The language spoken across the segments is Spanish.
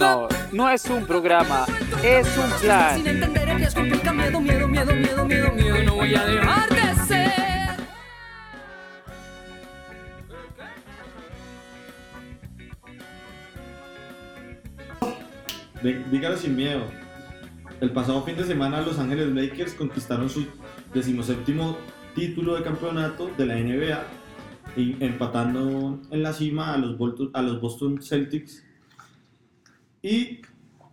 No, no, es un programa, es un plan. Sin entender el riesgo implica miedo, miedo, miedo, miedo, miedo, miedo, no voy a dejar de ser. Dígalo sin miedo. El pasado fin de semana Los Ángeles Lakers conquistaron su decimoséptimo título de campeonato de la NBA empatando en la cima a los, a los Boston Celtics y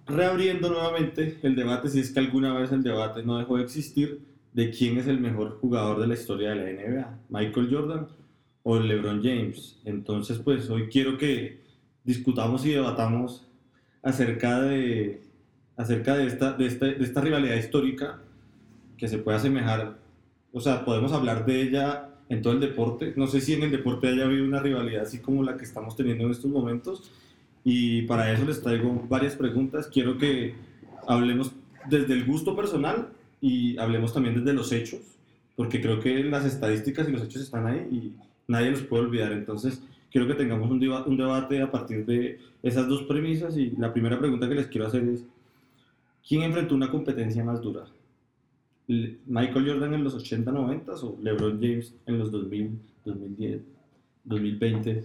reabriendo nuevamente el debate, si es que alguna vez el debate no dejó de existir, de quién es el mejor jugador de la historia de la NBA, Michael Jordan o LeBron James. Entonces, pues hoy quiero que discutamos y debatamos acerca de, acerca de, esta, de, esta, de esta rivalidad histórica que se puede asemejar, o sea, podemos hablar de ella en todo el deporte. No sé si en el deporte haya habido una rivalidad así como la que estamos teniendo en estos momentos. Y para eso les traigo varias preguntas. Quiero que hablemos desde el gusto personal y hablemos también desde los hechos, porque creo que las estadísticas y los hechos están ahí y nadie los puede olvidar. Entonces, quiero que tengamos un, un debate a partir de esas dos premisas. Y la primera pregunta que les quiero hacer es, ¿quién enfrentó una competencia más dura? Michael Jordan en los 80, 90 o LeBron James en los 2000, 2010, 2020.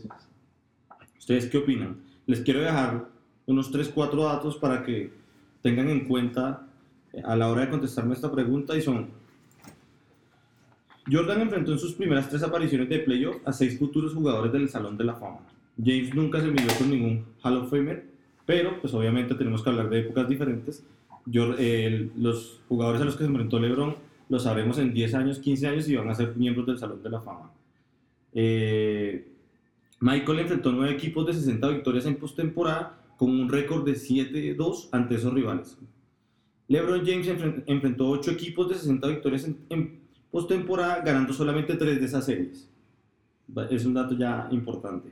¿Ustedes qué opinan? Les quiero dejar unos 3, 4 datos para que tengan en cuenta eh, a la hora de contestarme esta pregunta y son Jordan enfrentó en sus primeras tres apariciones de playoff a seis futuros jugadores del Salón de la Fama. James nunca se midió con ningún Hall of Famer, pero pues obviamente tenemos que hablar de épocas diferentes yo, los jugadores a los que se enfrentó LeBron los sabremos en 10 años, 15 años y van a ser miembros del Salón de la Fama. Eh, Michael enfrentó nueve equipos de 60 victorias en postemporada con un récord de 7-2 ante esos rivales. LeBron James enfrentó 8 equipos de 60 victorias en, postemporada ganando solamente 3 de esas series. Es un dato ya importante.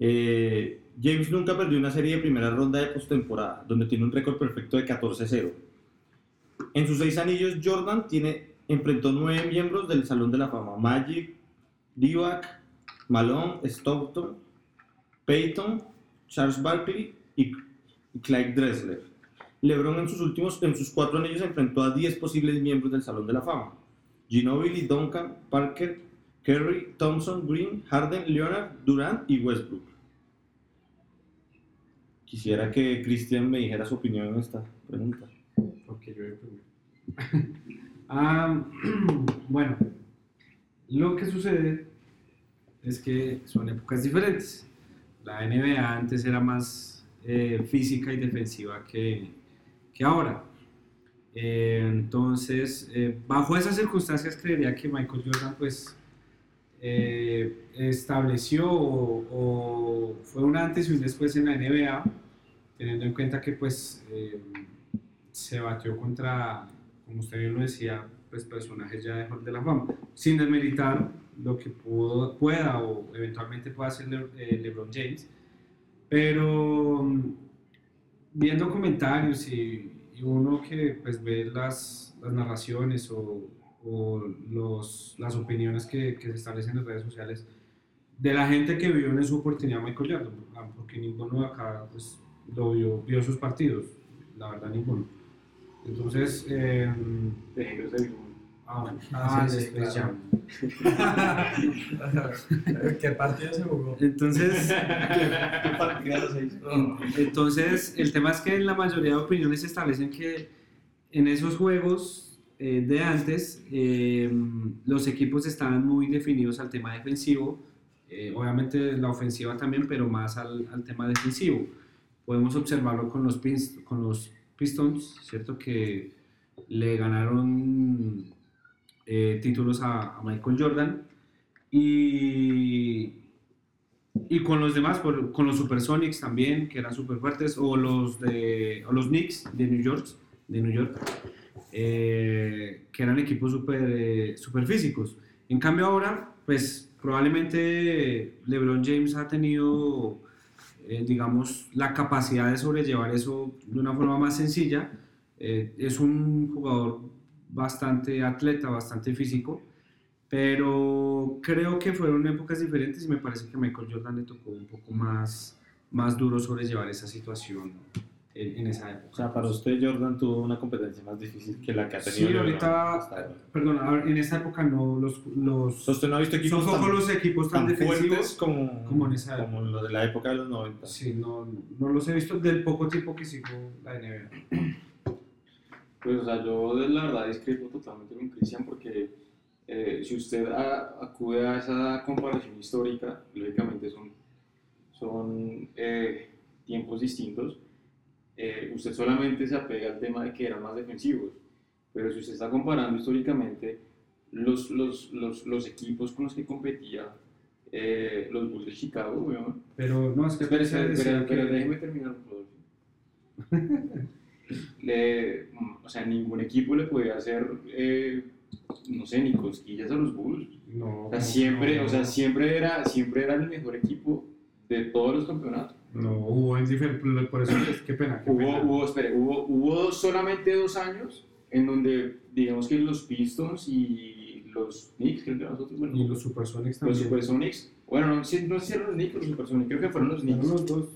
Eh, James nunca perdió una serie de primera ronda de postemporada, donde tiene un récord perfecto de 14-0. En sus seis anillos, Jordan tiene, enfrentó nueve miembros del Salón de la Fama: Magic, Divac, Malone, Stockton, Peyton, Charles Barkley y Clyde Dressler. LeBron en sus últimos, en sus cuatro anillos enfrentó a 10 posibles miembros del Salón de la Fama: Ginobili, Duncan, Parker, Kerry, Thompson, Green, Harden, Leonard, Durant y Westbrook. Quisiera que Cristian me dijera su opinión en esta pregunta. Yo ah, bueno, lo que sucede es que son épocas diferentes. La NBA antes era más eh, física y defensiva que, que ahora. Eh, entonces, eh, bajo esas circunstancias creería que Michael Jordan pues eh, estableció o, fue un antes y un después en la NBA, teniendo en cuenta que pues eh, se batió contra, como usted bien lo decía, pues personajes ya de, la fama, sin desmeritar lo que pudo, pueda o eventualmente pueda hacer eh, LeBron James, pero mm, viendo comentarios y, uno que pues ve las, las narraciones o o los, las opiniones que, que, se establecen en redes sociales de la gente que vio en su oportunidad Michael Jordan, ah, porque ninguno de acá pues, lo vio, vio sus partidos, la verdad ninguno. Entonces, eh, Ah, bueno. Ah, ah sí, ya. ¿Qué partido se jugó? Entonces, ¿qué, partido se hizo? Entonces, el tema es que en la mayoría de opiniones se establecen que en esos juegos eh, de antes, eh, los equipos estaban muy definidos al tema defensivo, eh, obviamente la ofensiva también, pero más al, al, tema defensivo. Podemos observarlo con los, con los Pistons, ¿cierto? Que le ganaron títulos a, Michael Jordan y, y con los demás, con los Supersonics también, que eran súper fuertes, o los, de, o los Knicks de New York. De New York eh, que eran equipos súper eh, super físicos. En cambio ahora, pues probablemente LeBron James ha tenido, eh, digamos, la capacidad de sobrellevar eso de una forma más sencilla. es un jugador bastante atleta, bastante físico, pero creo que fueron épocas diferentes y me parece que a Michael Jordan le tocó un poco más más duro sobrellevar esa situación en, en esa época. O sea, para usted Jordan tuvo una competencia más difícil que la que ha Sí, tenido. LeBron ahorita, perdón, en esa época no los, los usted no ha visto equipos son tan, los equipos tan, tan defensivos. como, como en esa como los de la época de los 90. Sí, no, no los he visto del poco tiempo que sigo la NBA. Pues, o sea, yo de la verdad discrepo totalmente con Cristian porque eh, si usted a- acude a esa comparación histórica, lógicamente son, son eh, tiempos distintos, eh, usted solamente se apega al tema de que eran más defensivos, pero si usted está comparando históricamente los, los, los, los equipos con los que competía eh, los Bulls de Chicago, weón, Pero no, es que Espera, Pérez espera, decía espera, que- déjeme terminar, Rodolfo. Le- mm, o sea, ningún equipo le podía hacer, eh, no sé, ni cosquillas a los Bulls. No, O sea, siempre, no, o sea, siempre era, siempre era el mejor equipo de todos los campeonatos. No, hubo en diferente, por eso es qué pena. Qué Hubo, pena. hubo, espere, hubo, hubo solamente dos años en donde, digamos que los Pistons y los Knicks, creo que nosotros, bueno, y los Supersonics los también. Supersonics, bueno, no, no sé si eran los Knicks o los Supersonics, creo que fueron los Knicks. los dos.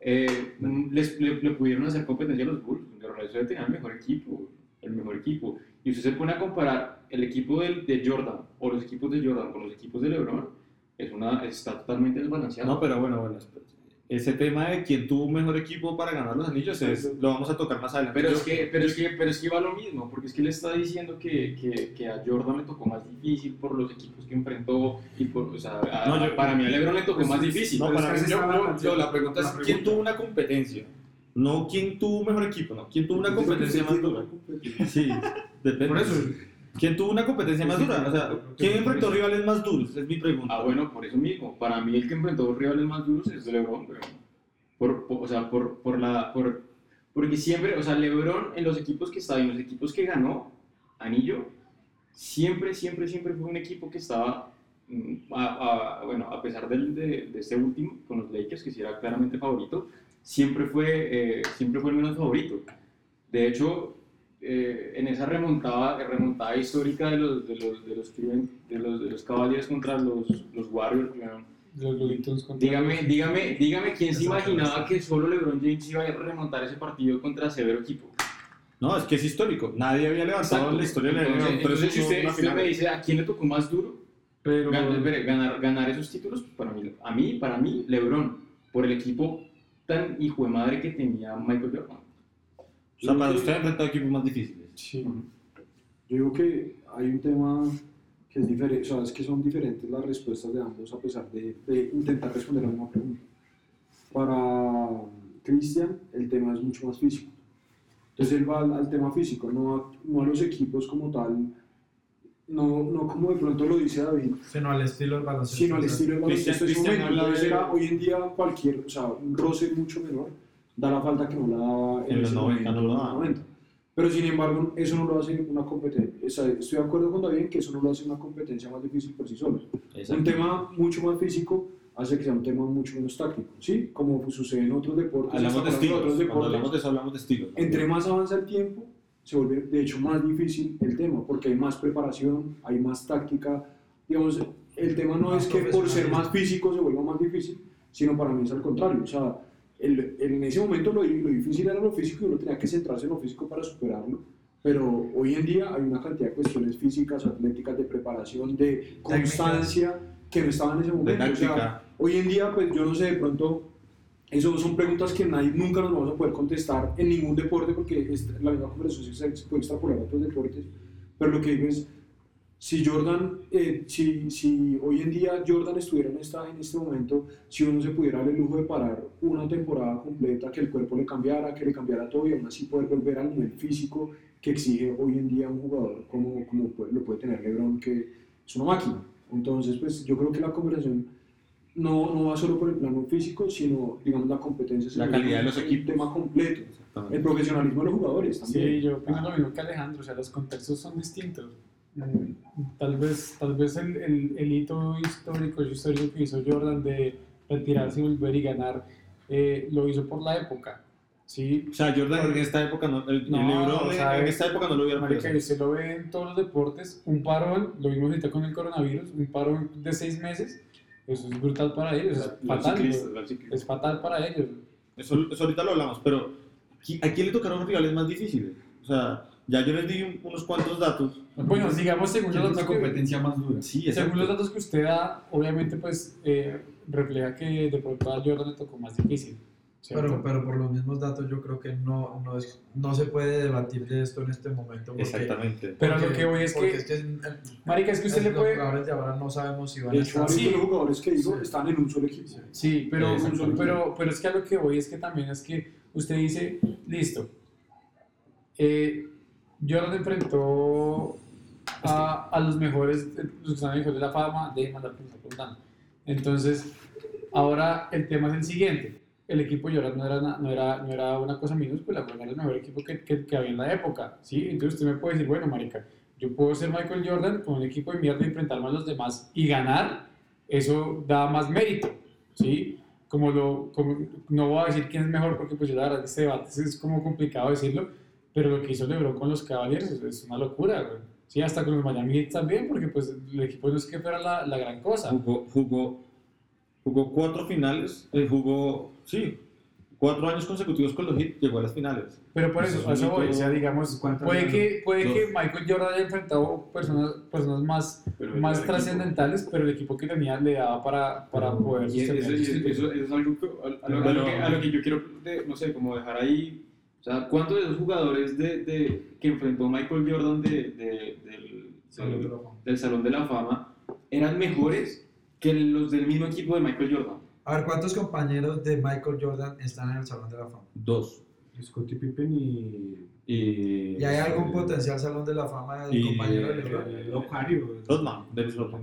Eh, les, le, pudieron hacer competencia a los Bulls. Verdad, eso tenía el mejor equipo, el mejor equipo. Y usted se pone a comparar el equipo del- de, Jordan o los equipos de Jordan con los equipos de LeBron, es una, está totalmente desbalanceado. No, pero bueno, bueno. espera. Ese tema de quién tuvo un mejor equipo para ganar los anillos es- lo vamos a tocar más adelante. Pero es, que, pero, es que, pero es que va lo mismo, porque es que le está diciendo que, que, que a Jordan le tocó más difícil por los equipos que enfrentó y por, o sea, a- No, yo- para mí a LeBron le tocó Pues, más difícil. No, para mí, yo, la yo- la pregunta es quién tuvo una competencia. No quién tuvo un mejor equipo, no. ¿Quién tuvo una competencia más dura? Sí, depende. Por eso. ¿Quién tuvo una competencia más dura? O sea, ¿quién enfrentó rivales más duros? Es mi pregunta. Ah, bueno, por eso mismo. Para mí el que enfrentó rivales más duros es LeBron, weón. Por, por- o sea, por, por la... Por, porque siempre, o sea, LeBron en los equipos que estaba y en los equipos que ganó, anillo, siempre, siempre, siempre fue un equipo que estaba, mm, a, a- bueno, a pesar del, de, de este último, con los Lakers, que sí era claramente favorito, siempre fue, eh, siempre fue el menos favorito. De hecho, eh, en esa remontada, remontada histórica de los, de los, de los, de los, de los Cavaliers contra los, los Warriors, Los contra dígame, los- dígame, dígame quién se imaginaba que solo LeBron James iba a remontar ese partido contra severo equipo. No, es que es histórico. Nadie había levantado Exacto. la historia de Entonces, LeBron. entonces, si usted, usted me dice a quién le tocó más duro Pero, gan- espere, ganar, ganar esos títulos, pues, para mí, a mí, para mí, LeBron, por el equipo tan hijo de madre que tenía Michael Jordan. O sea, para usted ha enfrentado equipos más difíciles. Sí. Yo digo que hay un tema que es diferente, o sea, es que son diferentes las respuestas de ambos a pesar de, de intentar responder la misma pregunta. Para Cristian, el tema es mucho más físico. Entonces él va al, al tema físico, no a, no a los equipos como tal, no, no como de pronto lo dice David, Sino al estilo del baloncesto. sino al estilo del baloncesto hoy en día cualquier, o sea, un roce mucho menor, da la falta que no la daba En los ese 90 no momento, lo en los daba. 90. Pero sin embargo, eso no lo hace una competencia. Estoy de acuerdo con David en que eso no lo hace una competencia más difícil por sí solo. Un tema mucho más físico hace que sea un tema mucho menos táctico, ¿sí? Como sucede en otros deportes. Hablamos de estilos. otros Cuando deportes. hablamos de eso, hablamos de estilos. ¿no? Entre más avanza el tiempo, se vuelve de hecho más difícil el tema, porque hay más preparación, hay más táctica. Digamos, el tema no Más es que por ser más físico se vuelva más difícil, sino para mí es al contrario. O sea, el- en ese momento lo, lo difícil era lo físico y uno tenía que centrarse en lo físico para superarlo. Pero hoy en día hay una cantidad de cuestiones físicas, atléticas, de preparación, de constancia que no estaban en ese momento. O sea. Hoy en día, pues yo no sé, de pronto, eso son preguntas que nadie, nunca nos vamos a poder contestar en ningún deporte porque es- la misma conversación se, se puede extrapolar a otros deportes. Pero lo que digo es, si Jordan, eh, si, si hoy en día Jordan estuviera en, esta, en este momento, si uno se pudiera dar el lujo de parar una temporada completa, que el cuerpo le cambiara, que le cambiara todo y aún así poder volver al nivel físico que exige hoy en día un jugador como, como puede- lo puede tener LeBron, que es una máquina. Entonces, pues yo creo que la conversación no, no va solo por el plano físico, sino, digamos, la competencia. La calidad de los equipos. tema completo. El profesionalismo de los jugadores también. Sí, yo opino lo mismo que Alejandro, o sea, los contextos son distintos. Mm, Tal vez, tal vez el, el, el hito histórico, el histórico que hizo Jordan de retirarse y volver y ganar, eh, lo hizo por la época. ¿sí? O sea, Jordan en esta época no, el, el No, LeBron o sea, en esta época no lo hubiera Marica, usted lo ve en todos los deportes, un parón, lo vimos ahorita con el coronavirus, un parón de seis meses, Eso es brutal para ellos, es Los fatal. ciclistas. Es fatal para ellos. Eso, eso ahorita lo hablamos, pero ¿qui- ¿a quién le tocaron rivales más difíciles? O sea, ya yo les di un- unos cuantos datos. Bueno, digamos, según ¿Quién los es la datos que, competencia más dura? Sí, según los datos que usted da, obviamente, pues eh, refleja que de pronto a Jordan le tocó más difícil. Pero, pero por los mismos datos yo creo que no, no, es, no se puede debatir de esto en este momento. Porque, Exactamente. Pero lo porque- que voy es que, es que en- marica, es que usted le los puede... jugadores de ahora no sabemos si van De a hecho, estar... varios Sí. los jugadores que digo están en un solo equipo. Sí, pero, pero, pero es que a lo que voy es que también es que usted dice, listo, eh, Jordan enfrentó a, a los mejores, eh, los que están de la fama, de mandar preguntando. Entonces, ahora el tema es el siguiente. El equipo Jordan no era, no era, no era una cosa minúscula, pues, era el mejor equipo que, que, que había en la época, ¿sí? Entonces usted me puede decir, bueno, marica, yo puedo ser Michael Jordan con un equipo de mierda y enfrentarme a los demás y ganar, eso da más mérito, ¿sí? Como lo, como, no voy a decir quién es mejor porque pues yo la verdad este debate es como complicado decirlo, pero lo que hizo LeBron con los Cavaliers es una locura, güey. Sí, hasta con los Miami Heat también, porque pues el equipo no es que fuera la, la gran cosa. Jugó, jugó, jugó cuatro finales, eh, jugó, sí, cuatro años consecutivos con los Heat, llegó a las finales. Pero por eso, Eso es eso voy, o sea, digamos, ¿cuántos puede años? que, puede Dos. que Michael Jordan haya enfrentado personas, personas más, Pero más equipo- trascendentales, pero el equipo que tenía le daba para, para poder Y eso, eso- es algo que, a, a lo, a lo que, a lo que yo quiero, de- no sé, como dejar ahí. O sea, ¿cuántos de esos jugadores de, de, que enfrentó Michael Jordan de, de- del, Salón de del, la Fama. del Salón de la Fama eran mejores que los del mismo equipo de Michael Jordan? A ver, ¿cuántos compañeros de Michael Jordan están en el Salón de la Fama? Dos. Scottie Pippen y Y, ¿Y hay algún potencial Salón de la Fama del compañero de LeBron? Locario. Rodman, Dennis Rodman.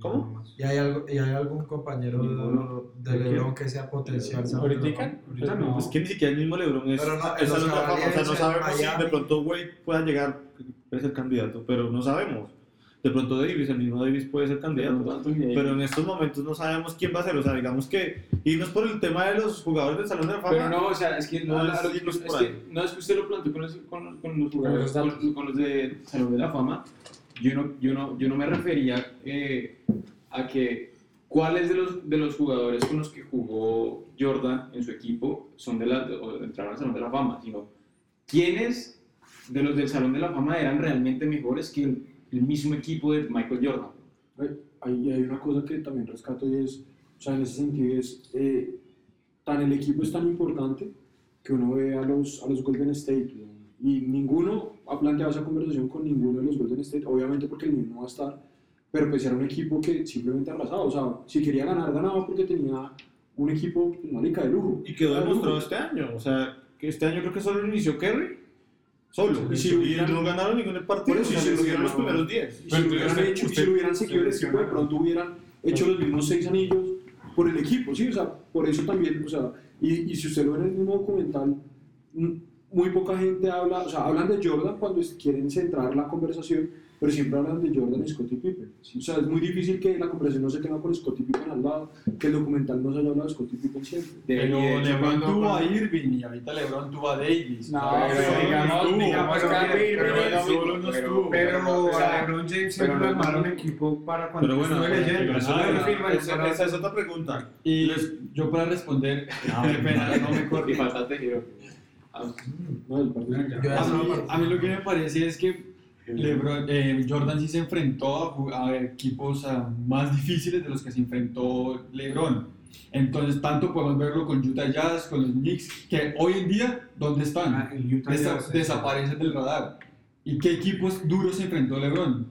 ¿Cómo? ¿Y hay, algo, ¿Y hay algún compañero Ninguno. de LeBron que sea potencial de ¿Ahorita? Ahorita no. Es que ni siquiera el mismo LeBron es Pero no, de. O sea, no sabemos si de pronto Wade pueda llegar, puede ser candidato, pero no sabemos. De pronto Davis, el mismo Davis puede ser candidato. Pero en estos momentos no sabemos quién va a ser. O sea, digamos que irnos por el tema de los jugadores del Salón de la Fama. Pero no, o sea, es que no, Ah, a sí, pues, es por que- ahí. no es que usted lo planteó con los, con, con los jugadores, con, con los de Salón de la Fama. Yo no, yo no, yo no me refería eh, a que cuáles de los, de los jugadores con los que jugó Jordan en su equipo son de la, o entraron al Salón de la Fama, sino quiénes de los del Salón de la Fama eran realmente mejores que el, el mismo equipo de Michael Jordan. Hay, hay una cosa que también rescato y es, o sea, en ese sentido es, eh, tan el equipo es tan importante que uno ve a los, a los Golden State y ninguno ha planteado esa conversación con ninguno de los Golden State, obviamente porque el mismo va a estar, pero pues era un equipo que simplemente arrasaba, o sea, si quería ganar, ganaba porque tenía un equipo, pues, marica, de lujo. Y quedó De demostrado este año. O sea, que este año creo que solo inició Kerry. Solo. Y si si hubieran- no ganaron ningún partido. Por eso, y si se hubieran- hicieron los primeros 10. Y si lo hubieran usted- hecho, y usted- si lo hubieran seguido el equipo, de pronto hubieran hecho los mismos seis anillos por el equipo, ¿sí? O sea, por eso también, o sea, y, y si usted lo ve en el mismo documental, mm, muy poca gente habla, o sea, hablan de Jordan cuando quieren centrar la conversación, pero siempre hablan de Jordan y Scottie Pippen. ¿sí? O sea, es muy difícil que la conversación no se tenga con Scottie Pippen al lado, que el documental no se haya hablado de Scottie Pippen siempre. Pero De- LeBron tuvo a Irving y ahorita LeBron tuvo a Davis. No, Pero- pero digamos, digamos que Irving- pero- solo no pero- estuvo. Pero O sea, a LeBron James pero siempre no- armaron equipo para cuando Pero bueno, estuve leyendo. eso- Ah, esa- es otra pregunta. Y yo para responder, qué pena, no me Y corté. faltaste, Giro. No, el partido. Yo A mí, estaba- a mí lo que me parece es que LeBron, eh, Jordan sí se enfrentó a, equipos más difíciles de los que se enfrentó LeBron. Entonces, tanto podemos verlo con Utah Jazz, con los Knicks, que hoy en día, ¿dónde están? Ah, Desa- Jazz, desaparecen del radar. ¿Y qué equipos duros se enfrentó LeBron?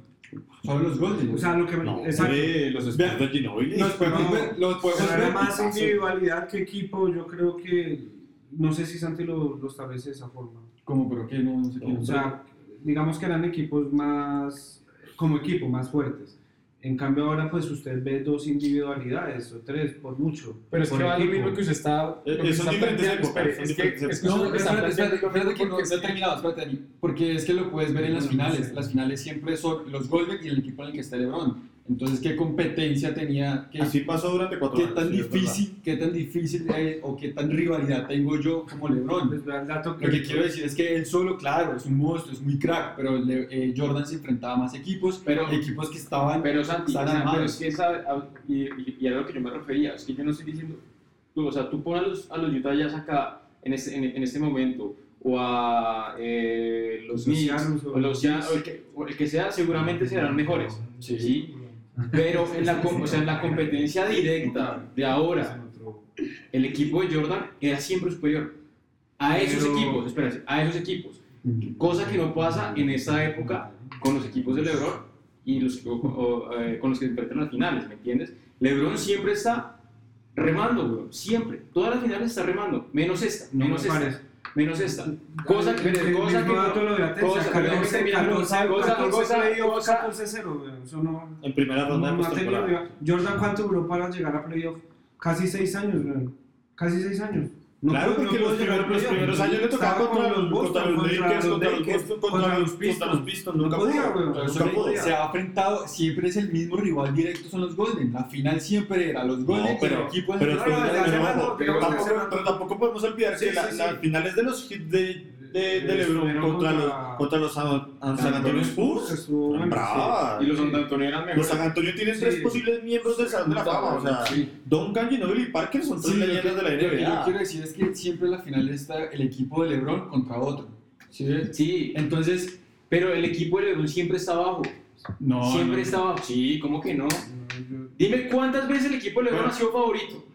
Son los Golden. O sea, lo que No, exacto. los de Ginobili. los podemos no, ver, los podemos ver más individualidad que equipo, yo creo que, no sé si Santi lo, lo establece de esa forma. Como, pero que no, no sé qué. O sea, digamos que eran equipos más, como equipo, más fuertes. En cambio ahora pues usted ve dos individualidades o tres por mucho. Pero es por que va lo mismo que usted está. Eh, que son diferentes épocas, es que, diferentes es que No, está espérate, porque no terminado, espérate, Dani. Porque es que lo puedes ver en las finales. Las finales siempre son los Golden y el equipo en el que está LeBron. Entonces, ¿qué competencia tenía? ¿Qué, Así pasó durante cuatro qué años. tan sí, difícil, qué tan difícil eh, o qué tan rivalidad tengo yo como LeBron? Dato Lo que quiero decir es que él solo, claro, es un monstruo, es muy crack, pero Le- eh, Jordan se enfrentaba a más equipos, Pero- equipos que estaban Pero Santi, están o sea, pero armados. es que esa, a- y, y, y era lo que yo me refería, es que yo no estoy diciendo, tú, o sea, tú pones a los, a los Utah Jazz acá en este, en, en este momento, o a eh, los Los Knicks, o los o el, que, o el que sea, seguramente serán mejores, ¿sí? Pero en la, o sea, en la competencia directa de ahora, el equipo de Jordan era siempre superior a esos Pero- equipos, espérate, a esos equipos. Cosa que no pasa en esta época con los equipos de LeBron y los, o- o, eh, con los que se enfrentan las finales, ¿me entiendes? LeBron siempre está remando, bro, siempre. Todas las finales está remando, menos esta, No menos me esta, parece. Menos esta. Cosa que, El- cosa que no- cosa- 14, déjame terminar, 14, cosa- cosa- 14 cosa- playoff, cosa- 14-0, güey, eso no... En primera ronda no, no. Jordan, ¿cuánto duró para llegar a playoff? Casi 6 años, güey. Casi 6 años. No claro, no porque pudo los, primeros, los primeros años le tocaba contra, con los, contra los Lakers, contra los Lakers, Boston, contra, contra los Pistons. Contra los Pistons, nunca No podía, güey. Nunca pudo. se ha enfrentado, siempre es el mismo rival directo, son los Golden. La final siempre era los Golden, No, pero, el equipo pero, pero, no, no, pero, tampoco, podemos olvidar que la- sí. las finales de los hits de, de, de LeBron contra, contra- los, contra los San, San Antonio Spurs bravas. Y los San Antonio eran Los mejores. San Antonio tienen Sí. tres posibles miembros del Salón de la Fama. O sea, Sí. Duncan, Ginobili y Parker son tres Sí, lo que, leyendas de la lo que yo NBA. quiero decir es que siempre en la final está el equipo de LeBron contra otro. Sí, Entonces, pero el equipo de LeBron siempre está abajo. no. siempre no, está abajo. Sí, ¿cómo que no? Dime cuántas veces el equipo de LeBron Bueno. ha sido favorito.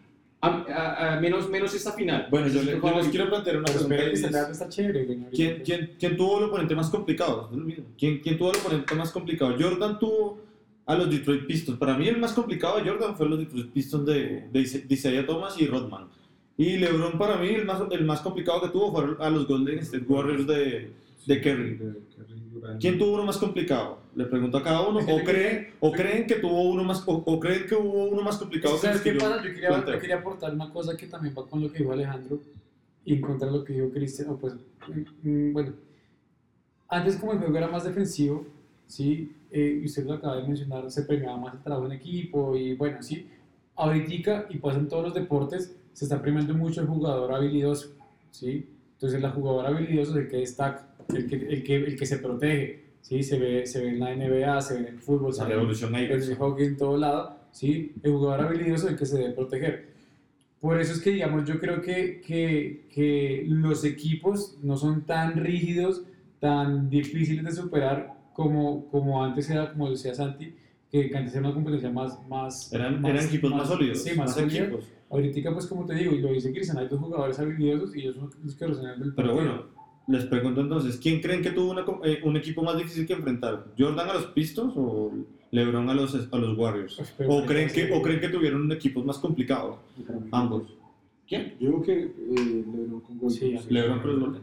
A, a- a menos, menos esta final. Bueno, yo, les quiero plantear una pregunta. es, está chévere, ahorita. ¿quién, quién, quién tuvo el oponente más complicado? ¿Quién, ¿Quién tuvo el oponente más complicado? Jordan tuvo a los Detroit Pistons. Para mí el más complicado de Jordan fue los Detroit Pistons de, de, de Isaiah Thomas y Rodman. Y LeBron para mí el más, el más complicado que tuvo fue a los Golden State Warriors de, de Kerry. ¿Quién tuvo uno más complicado? Le pregunto a cada uno. ¿O creen, o creen que tuvo uno más, o, o creen que hubo uno más complicado ¿Sabes el qué que yo pasa? Yo quería, yo quería aportar una cosa que también va con lo que dijo Alejandro y en contra de lo que dijo Cristian. Pues, mm, mm, bueno, antes como el juego era más defensivo, ¿sí? Eh, y usted lo acaba de mencionar, se premiaba más el trabajo en equipo y bueno, sí. Ahorita, y pasa en todos los deportes, se está premiando mucho el jugador habilidoso, ¿sí? Entonces, la jugadora habilidoso es el que destaca, el que, el que, el que se protege, ¿sí? Se ve, se ve en la NBA, se ve en el fútbol, se ve en- el Iverson. hockey en todo lado, ¿sí? El jugador habilidoso es el que se debe proteger. Por eso es que, digamos, yo creo que, que, que los equipos no son tan rígidos, tan difíciles de superar como, como antes era, como decía Santi, que, que antes era una competencia más... más Eran, más- eran equipos más, sólidos. Sí, más, sólida. equipos. Ahorita, pues como te digo, y lo dice Cristian, hay dos jugadores habilidosos y ellos son los que resuelven el Pero partido. bueno, les pregunto entonces, ¿quién creen que tuvo una eh, un equipo más difícil que enfrentar? ¿Jordan a los Pistons o LeBron a los, a los Warriors? Pues, ¿O creen, que, ¿O creen que tuvieron equipos más complicados? Ambos. Yo creo que eh, LeBron con Golden. Sí, LeBron con los Golden.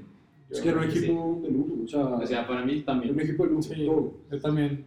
Es que era un equipo de lujo, o sea, O sea, para mí era también. un equipo de lujo, Sí, yo también.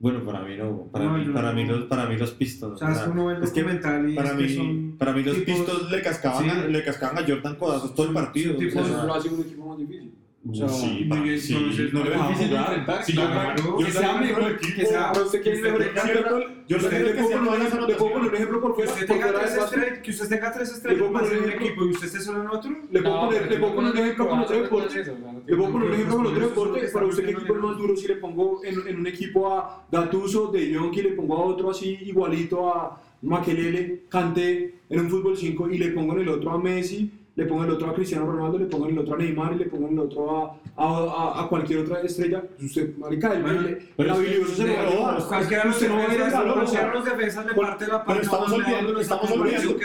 Bueno, para mí no. Para, No, mí, para, no. mí, los, para mí los Pistons. O sea, es que uno ve el es que documental y para, es mí, que son para mí los tipos- Pistons le cascaban, a, le cascaban a Jordan codazos todo el partido. son o sea, tipos- Eso lo hace un equipo más difícil. O sea, sí, bien, sí, entonces, no le no dejaban difícil enfrentar, Sí, claro. Que sea el mejor, equipo. que sea- Pero usted quiere Usted mejor ejemplo, le era el que puedo hacía poner todas un las ejemplo- le puedo poner un ejemplo por Que fuera. usted tenga tres estrellas, que usted tenga tres estrellas más en un equipo y usted esté solo en otro. Le puedo poner, le puedo poner un ejemplo con otro deporte. Le puedo poner un ejemplo con otro deporte. Para usted, ¿qué equipo es más duro si le pongo en, un equipo a Gattuso, De Jong, y le pongo a otro así igualito a Makelele, Kanté en un fútbol 5 y le pongo en el otro a Messi, le pongo el otro a Cristiano Ronaldo, le pongo el otro a Neymar y le pongo el otro a, a, a, a cualquier otra estrella? Usted, marica, el, Bueno, el, pero el se le va a. Cualquiera de no va a ver el balón, o sea, cualquiera de los defensas Pero- parte la pero parte estamos olvidando- estamos olvidando-.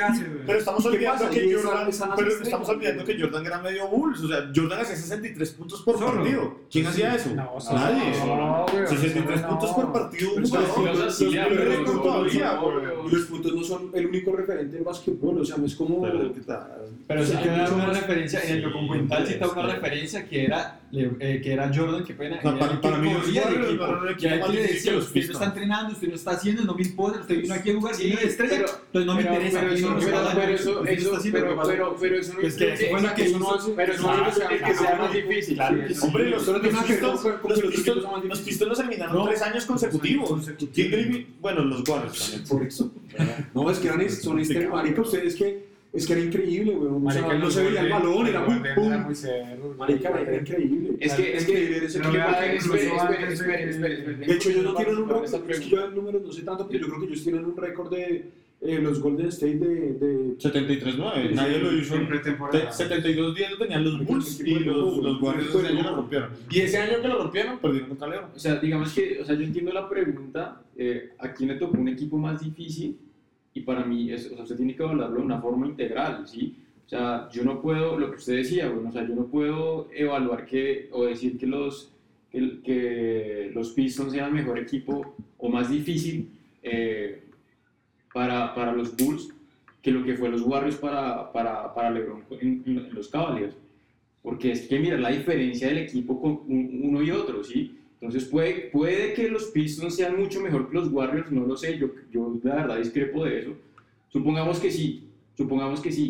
Pero estamos ¿Qué olvidando que Jordan, pero estamos olvidando que Jordan era medio Bulls, o sea, Jordan hacía 63 puntos por partido. ¿Quién hacía eso? Nadie. no, güey, 63 no. puntos por partido, Pero pero los puntos no son el único referente del básquetbol, o sea, no es como... Pero, ¿qué tal? Pero O sea, sí hay que era mucho una referencia, en el documental cita una referencia que era, eh, que era Jordan, que pena. O sea, para- para mí no Que más le decía, usted no Pistons". está entrenando, usted no está haciendo, no me importa, usted vino aquí a jugar, Sí, de estrella, entonces no me interesa. Pero eso, no pero, pero eso, no que eso no Pues lo que eso no pero eso no Ah, hace que, sea más difícil. Hombre, los, no los nada que ver Pistons, con- con los que los Pistons- equipos son más los difíciles. Pistons los eliminaron No. tres años consecutivos. Bueno, los Warriors también. Por eso. No, es que son este, marica, ustedes que, es que era increíble, weón. O sea, Marica, no se veía el balón, era muy pum. era muy severo, Marica, era increíble. Es que, es que, vea que espere, de- hecho, ellos no tienen un récord, es que yo en números no sé tanto, pero yo creo que ellos tienen un récord de eh, los Golden State de, de 73-9, nadie lo hizo. En pretemporada. 72-10 lo tenían los Bulls y los, los Warriors ese año lo rompieron. Y ese año que lo rompieron, perdieron contra León. O sea, digamos que, o sea, yo entiendo la pregunta, eh, ¿a quién le tocó un equipo más difícil? Y para mí, es, o sea, usted tiene que evaluarlo de una forma integral, ¿sí? O sea, yo no puedo, lo que usted decía, bueno, o sea, yo no puedo evaluar que, o decir que los, que, que los Pistons sean mejor equipo o más difícil eh, para, para los Bulls que lo que fue los Warriors para, para, para LeBron en, en los Cavaliers. Porque es que mirar la diferencia del equipo con un- uno y otro, ¿sí? Entonces puede, puede que los Pistons sean mucho mejor que los Warriors, no lo sé, yo, yo la verdad discrepo de eso. Supongamos que sí, supongamos que sí.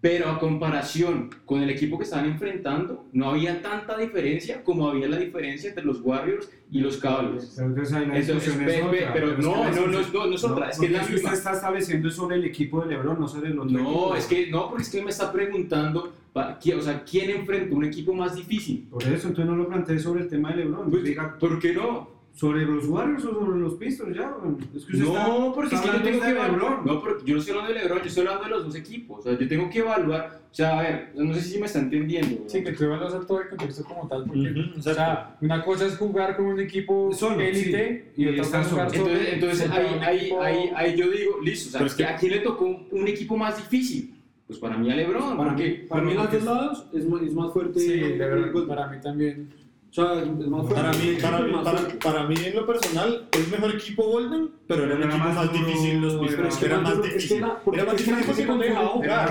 Pero a comparación con el equipo que estaban enfrentando, no había tanta diferencia como había la diferencia entre los Warriors y los Cavaliers. Entonces ahí la Eso es- es otra, pero no, no, no, no, no es otra, es que la misma. usted está estableciendo sobre el equipo de LeBron, no sobre equipo. No, es que no, porque es que me está preguntando, o sea, ¿quién enfrentó un equipo más difícil? Por eso, entonces no lo planteé sobre el tema de LeBron. Pues, Diga, ¿Por qué no? ¿Sobre los Warriors o sobre los Pistons? Ya, es que usted No, está- porque es que yo tengo que evaluar. LeBron. No, porque yo no estoy hablando de LeBron, yo estoy hablando de los dos equipos. O sea, yo tengo que evaluar. O sea, a ver, no sé si me está entendiendo. ¿no? Sí, que tú evalúas a todo el contexto como tal, porque, o sea, una cosa es jugar con un equipo Solo, élite sí, y y otra cosa es jugar solo. Entonces, entonces ahí, ahí, equipo- ahí, ahí yo digo, listo, o sea, Pero es que- ¿a quién le tocó un equipo más difícil? Pues para mí a LeBron, Para porque mí, para mí en los dos lados es más, es más fuerte. Sí, de el verdad, Golden. para mí también. O sea, es más fuerte. Para mí, para, mí, para, para mí, en lo personal, es mejor equipo Golden, pero era un equipo más difícil los que Era más difícil. Era más difícil porque no dejaba jugar.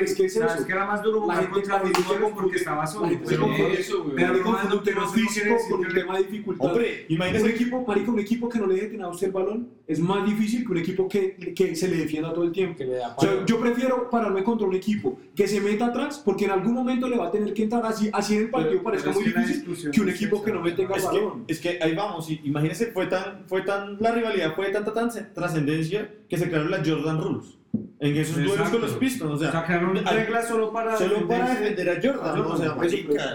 Es que es ¿sabes eso. que era más duro jugar contra los porque estaba solo. Pero- confunde un tema físico con un tema de dificultad. Hombre, un imagínese equipo, marica, un equipo que no le deje tener a usted el balón es más difícil que un equipo que, que se le defienda todo el tiempo. Yo prefiero pararme contra un equipo que se meta atrás porque en algún momento le va a tener que entrar así, así en el partido parezca muy difícil que un es equipo que no me tenga Es que, balón. es que ahí vamos, y imagínese, fue tan, fue tan, la rivalidad fue de tanta tan trascendencia que se crearon las Jordan Rules en esos duelos Exacto. con los Pistons. O sea, Sacaron reglas solo para solo para defender a Jordan. ¿no? O sea, marica,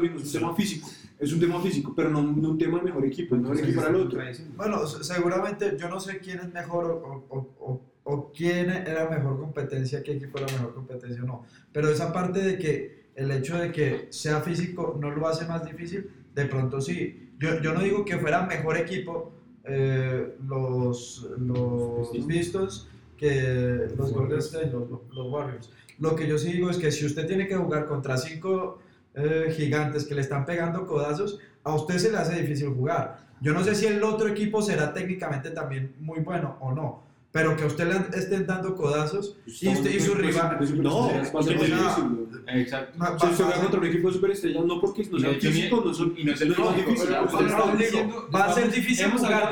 mismo, es un tema físico. Es un tema físico, pero no, no un tema de mejor equipo. El mejor equipo era el otro. Bueno, se- seguramente yo no sé quién es mejor o, o- o- o quién era mejor competencia, qué equipo era mejor competencia o no. Pero esa parte de que el hecho de que sea físico no lo hace más difícil, de pronto sí. Yo, yo no digo que fuera mejor equipo eh, los, los Pistons que los Golden State, los, los Warriors. Lo que yo sí digo es que si usted tiene que jugar contra cinco eh, gigantes que le están pegando codazos, a usted se le hace difícil jugar. Yo no sé si el otro equipo será técnicamente también muy bueno o no, pero que a usted le estén dando codazos y, usted, y su rival. No, va porque contra un equipo de superestrellas, no porque no hecho, físicos, no son. Y no es el no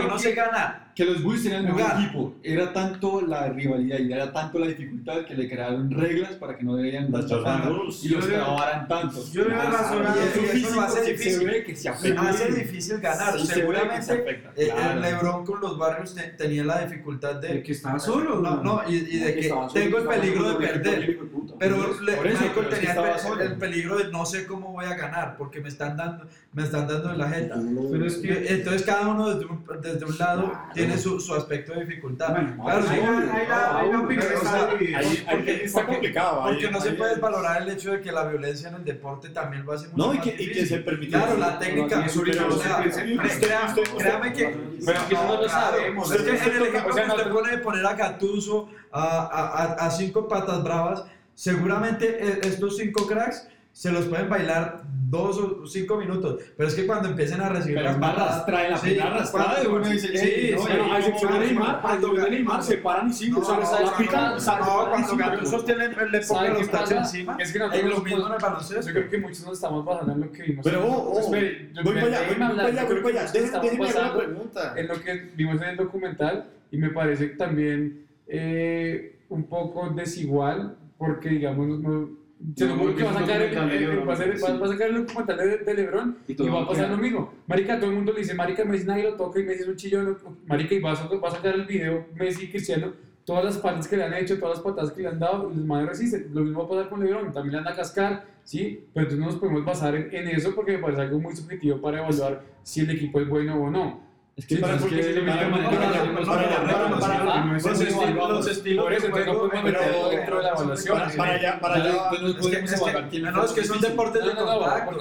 no que- se gana. Que los Bulls tenían el mejor Jugar. equipo. Era tanto la rivalidad y era tanto la dificultad que le crearon reglas para que no debían Rules. y los trabaran tanto. yo Ah, razón a- y y eso físico lo hace se- difícil. Se ve que se Se afecta. hace difícil ganar. Sí, se se Seguramente afecta, eh, claro. el LeBron con los Warriors te- tenía la dificultad De de que estaba solo. no, no, y, y de que solo, tengo el peligro de perder. Pero Michael pero es que tenía el, peligro de no sé cómo voy a ganar porque me están dando, me están dando en la jeta. Entonces cada uno desde un, desde un lado tiene su, su aspecto de dificultad. Bueno, claro, sí, ahí la- ahí la está complicado. porque no se puede valorar el hecho de que la violencia en el deporte también lo hace mucho No, y que, y que se permite. Claro, la técnica. créame que. Pero que no lo sabemos. Es que en el ejemplo que usted pone de poner a Gattuso a, a, a, a cinco patas bravas, seguramente e- estos cinco cracks se los pueden bailar dos o cinco minutos, pero es que cuando empiecen a recibir Pero las es más patadas- arrastrada, en la Sí, primera arrastrada de uno dice, sí, "Ey, no, sí, Bueno, a excepción de Neymar, cuando de Neymar, se paran y siguen. No, o sea, no, la no, pican, no, no, y cuando. Gattuso tiene, le ¿Saben pone los tachos encima, Es que lo mismo en el Yo creo que muchos nos estamos basando en lo que vimos. Pero, oh, oh, Espere, yo- Voy para allá, voy para allá, voy para allá. Déjenme hacer una pregunta. en lo que vimos en el documental y me parece también eh, un poco desigual porque digamos no, se supone que va a sacar el, va, a sacar el documental de, de LeBron Y y, va a pasar lo mismo. Marica todo el mundo le dice marica Messi nadie lo toca y Messi es un chillón marica y va a, sacar- va a sacar el video Messi y Cristiano todas las faltas que le han hecho todas las patadas que le han dado y los manes resisten. Lo mismo va a pasar con LeBron también le van a cascar sí pero entonces no nos podemos basar en, en eso porque me parece algo muy subjetivo para evaluar si el equipo es bueno o no Es que para porque se para- para- no los es estilos- evaluado. los estilos Por eso, de entonces no juego, podemos pero- meterlo dentro de la evaluación. Para, para allá, para allá. Entonces no Es que, es son deportes de contacto.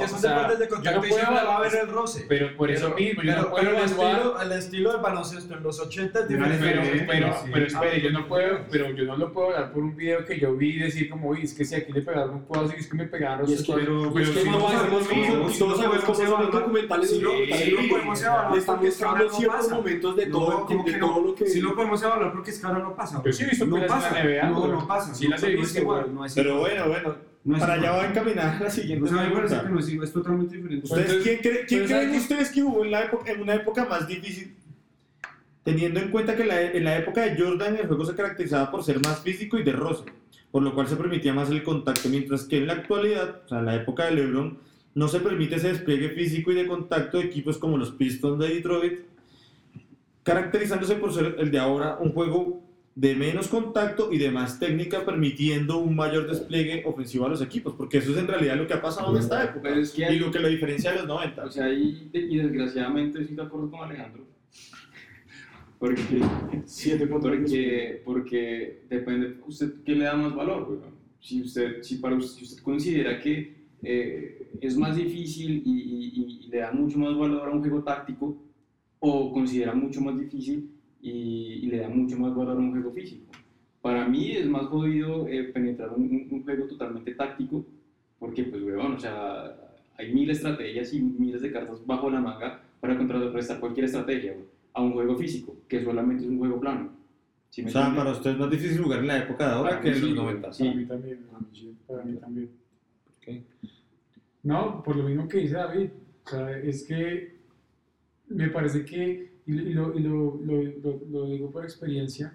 que son deportes de contacto y siempre va a haber el roce. Pero por eso mismo, pero, el, estilo, el estilo del baloncesto en los 80 es Pero, diferente. pero, pero espere, yo no puedo, pero yo no lo puedo hablar por un video que yo vi y decir como, uy, es que si aquí le pegaron un cuadro, es que me pegaron los pero, es que no sabemos cómo son- los documentales. ¿no? podemos evaluar Le están porque es que ahora mostrando no ciertos pasa. momentos de No, todo, como de que todo no. lo que... Si lo podemos evaluar porque es que ahora no pasa. Yo sí he visto no peleas en pasa. la NBA, no, güey. no pasa. Sí no, las he no es visto, igual, güey. no es Pero igual. bueno. No Para allá va encaminada la siguiente O sea, me parece pregunta. que no es igual, es totalmente diferente. ¿Ustedes Entonces, quién, cree- quién pero ¿saben creen qué? ustedes que hubo en, la época, en una época más difícil? Teniendo en cuenta que la- en la época de Jordan el juego se caracterizaba por ser más físico y de roce, por lo cual se permitía más el contacto, mientras que en la actualidad, o sea, en la época de LeBron, no se permite ese despliegue físico y de contacto de equipos como los Pistons de Detroit, caracterizándose por ser el de ahora un juego de menos contacto y de más técnica, permitiendo un mayor despliegue ofensivo a los equipos, porque eso es en realidad lo que ha pasado en esta época Pero es que y hay- lo que lo diferencia de los 90. O sea, y, y desgraciadamente estoy de acuerdo con Alejandro. Porque, Siete porque, porque depende, usted qué le da más valor? Si usted, si para usted, si usted considera que eh, es más difícil y, y- y- le da mucho más valor a un juego táctico, o considera mucho más difícil y, y le da mucho más valor a un juego físico. Para mí es más jodido eh, penetrar un, un- juego totalmente táctico, porque, pues, weón, o sea, hay mil estrategias y miles de cartas bajo la manga para contrarrestar cualquier estrategia, weón, a un juego físico, que solamente es un juego plano. ¿Sí O sea, entiende? para usted es más difícil jugar en la época de ahora Para que mí en los sí, 90. sí. Para mí también, para mí también. qué? No, por lo mismo que dice David, es que me parece que, y, lo, digo por experiencia,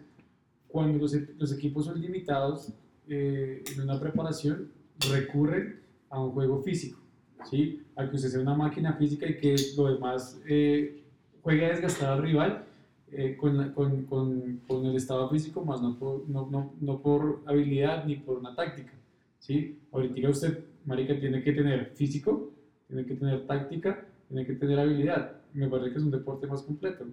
cuando los, equipos son limitados eh, en una preparación, recurren a un juego físico, ¿sí? A que usted sea una máquina física y que lo demás eh, juegue a desgastar al rival eh, con, el estado físico, más no por habilidad ni por una táctica, ¿sí? Ahorita usted, marica, tiene que tener físico, tiene que tener táctica, tiene que tener habilidad. Me parece que es un deporte más completo.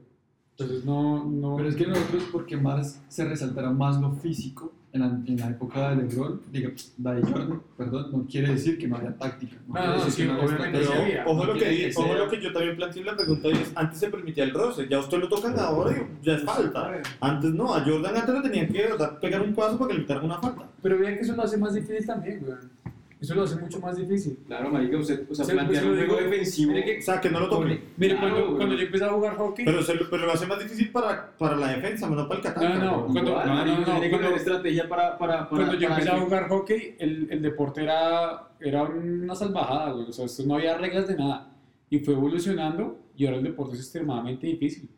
Entonces no... no Pero es que nosotros, porque más se resaltará más lo físico en la, en la época de LeBron, diga, de Jordan, perdón, no quiere decir que no haya táctica. No, No, no, sí, que no había. ojo, No lo que, di- ojo lo que yo también planteé en la pregunta y es, antes se permitía el roce, ya usted lo tocan ahora y ya es falta. Antes no, a Jordan antes le tenían que pegar un paso para que le quitaran una falta. Pero vean que eso lo hace más difícil también, weón. Eso lo hace mucho más difícil. Claro, marica, usted, o sea, Sí, plantear pues, un juego defensivo... mire que- O sea, que no lo toquen. Mire, Claro, cuando, cuando yo empecé a jugar hockey... Pero, se lo, pero lo hace más difícil para, para la defensa, no para el catán. No, no, cuando- Igual, no, marica, no, no, tiene que cuando- tener estrategia para... para, para Cuando yo para empecé a jugar hockey, el, el deporte era, era una salvajada, güey. O sea, esto no había reglas de nada. Y fue evolucionando y ahora el deporte es extremadamente difícil.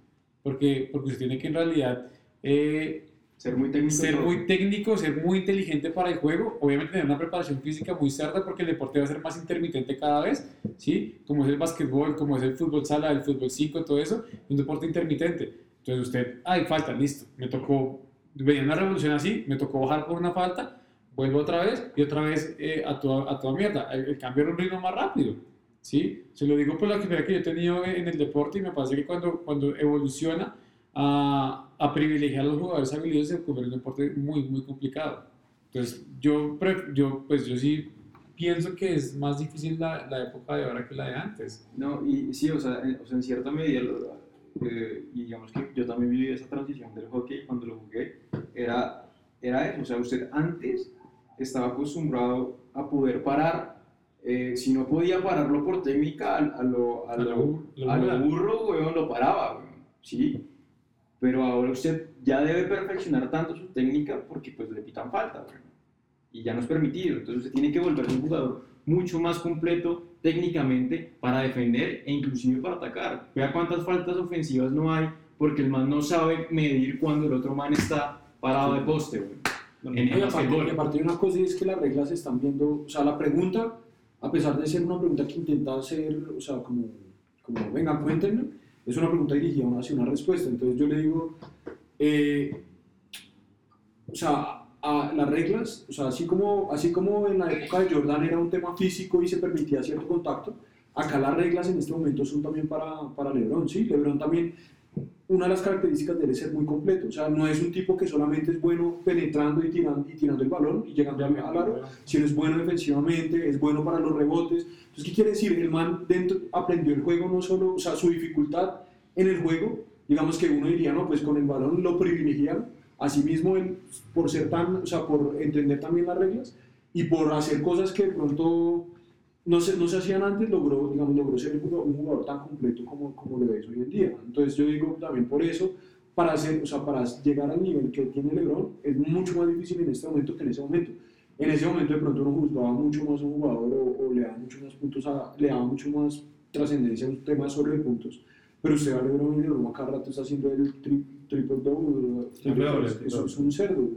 Porque, porque usted tiene que en realidad eh, Ser muy técnico. ser muy técnico, ser muy inteligente para el juego. Obviamente tener una preparación física muy cerda porque el deporte va a ser más intermitente cada vez, ¿sí? Como es el básquetbol, como es el fútbol sala, el fútbol 5, todo eso, es un deporte intermitente. Entonces usted, ay, falta, listo. Me tocó, venía una revolución así, me tocó bajar por una falta, vuelvo otra vez y otra vez eh, a, toda, a toda mierda. El, el cambio era un ritmo más rápido, ¿sí? Se lo digo por la experiencia que yo he tenido en el deporte y me parece que cuando, cuando evoluciona a, a privilegiar a los jugadores habilidosos se convierte en un deporte muy, muy complicado. Entonces, yo, yo, pues, yo sí pienso que es más difícil la, la época de ahora que la de antes. No, y sí, o sea, en, o sea, en cierta medida, eh, y digamos que yo también viví esa transición del hockey cuando lo jugué, era, era eso, o sea, usted antes estaba acostumbrado a poder parar. eh, si no podía pararlo por técnica, a, a lo, a A lo, lo- lo burro, weón, lo paraba, weón, ¿sí? Pero ahora usted ya debe perfeccionar tanto su técnica porque pues le pitan falta, y ya no es permitido. Entonces usted tiene que volverse un jugador mucho más completo técnicamente para defender e inclusive para atacar. Vea cuántas faltas ofensivas no hay porque el man no sabe medir cuando el otro man está parado de poste, weón. En Eh, el Y pues, aparte, aparte de una cosa es que las reglas se están viendo, o sea, la pregunta, a pesar de ser una pregunta que intenta hacer, o sea, como, como venga, cuéntenme, es una pregunta dirigida hacia una respuesta. Entonces yo le digo, eh, o sea, a las reglas, o sea, así como, así como en la época de Jordan era un tema físico y se permitía cierto contacto, acá las reglas en este momento son también para, para LeBron, ¿sí? LeBron también, una de las características de él es ser muy completo, o sea, no es un tipo que solamente es bueno penetrando y tirando, y tirando el balón y llegando al al aro, sino es bueno defensivamente, es bueno para los rebotes. Entonces, ¿qué quiere decir? El man dentro aprendió el juego no solo, o sea, su dificultad en el juego, digamos que uno diría, no, pues con el balón lo privilegiaron, asimismo él, por ser tan, o sea, por entender también las reglas y por hacer cosas que de pronto no se, no se hacían antes, logró, digamos, logró ser un jugador, tan completo como, como lo ves hoy en día. Entonces yo digo también por eso, para, hacer, o sea, para llegar al nivel que tiene LeBron, es mucho más difícil en este momento que en ese momento. En ese momento de pronto uno juzgaba mucho más a un jugador o, o le daba mucho más puntos, a, le daba mucho más trascendencia a un tema solo de puntos. Pero usted va a LeBron y LeBron a cada rato está haciendo el tri, triple double. Triple doble, es, triple es un cerdo.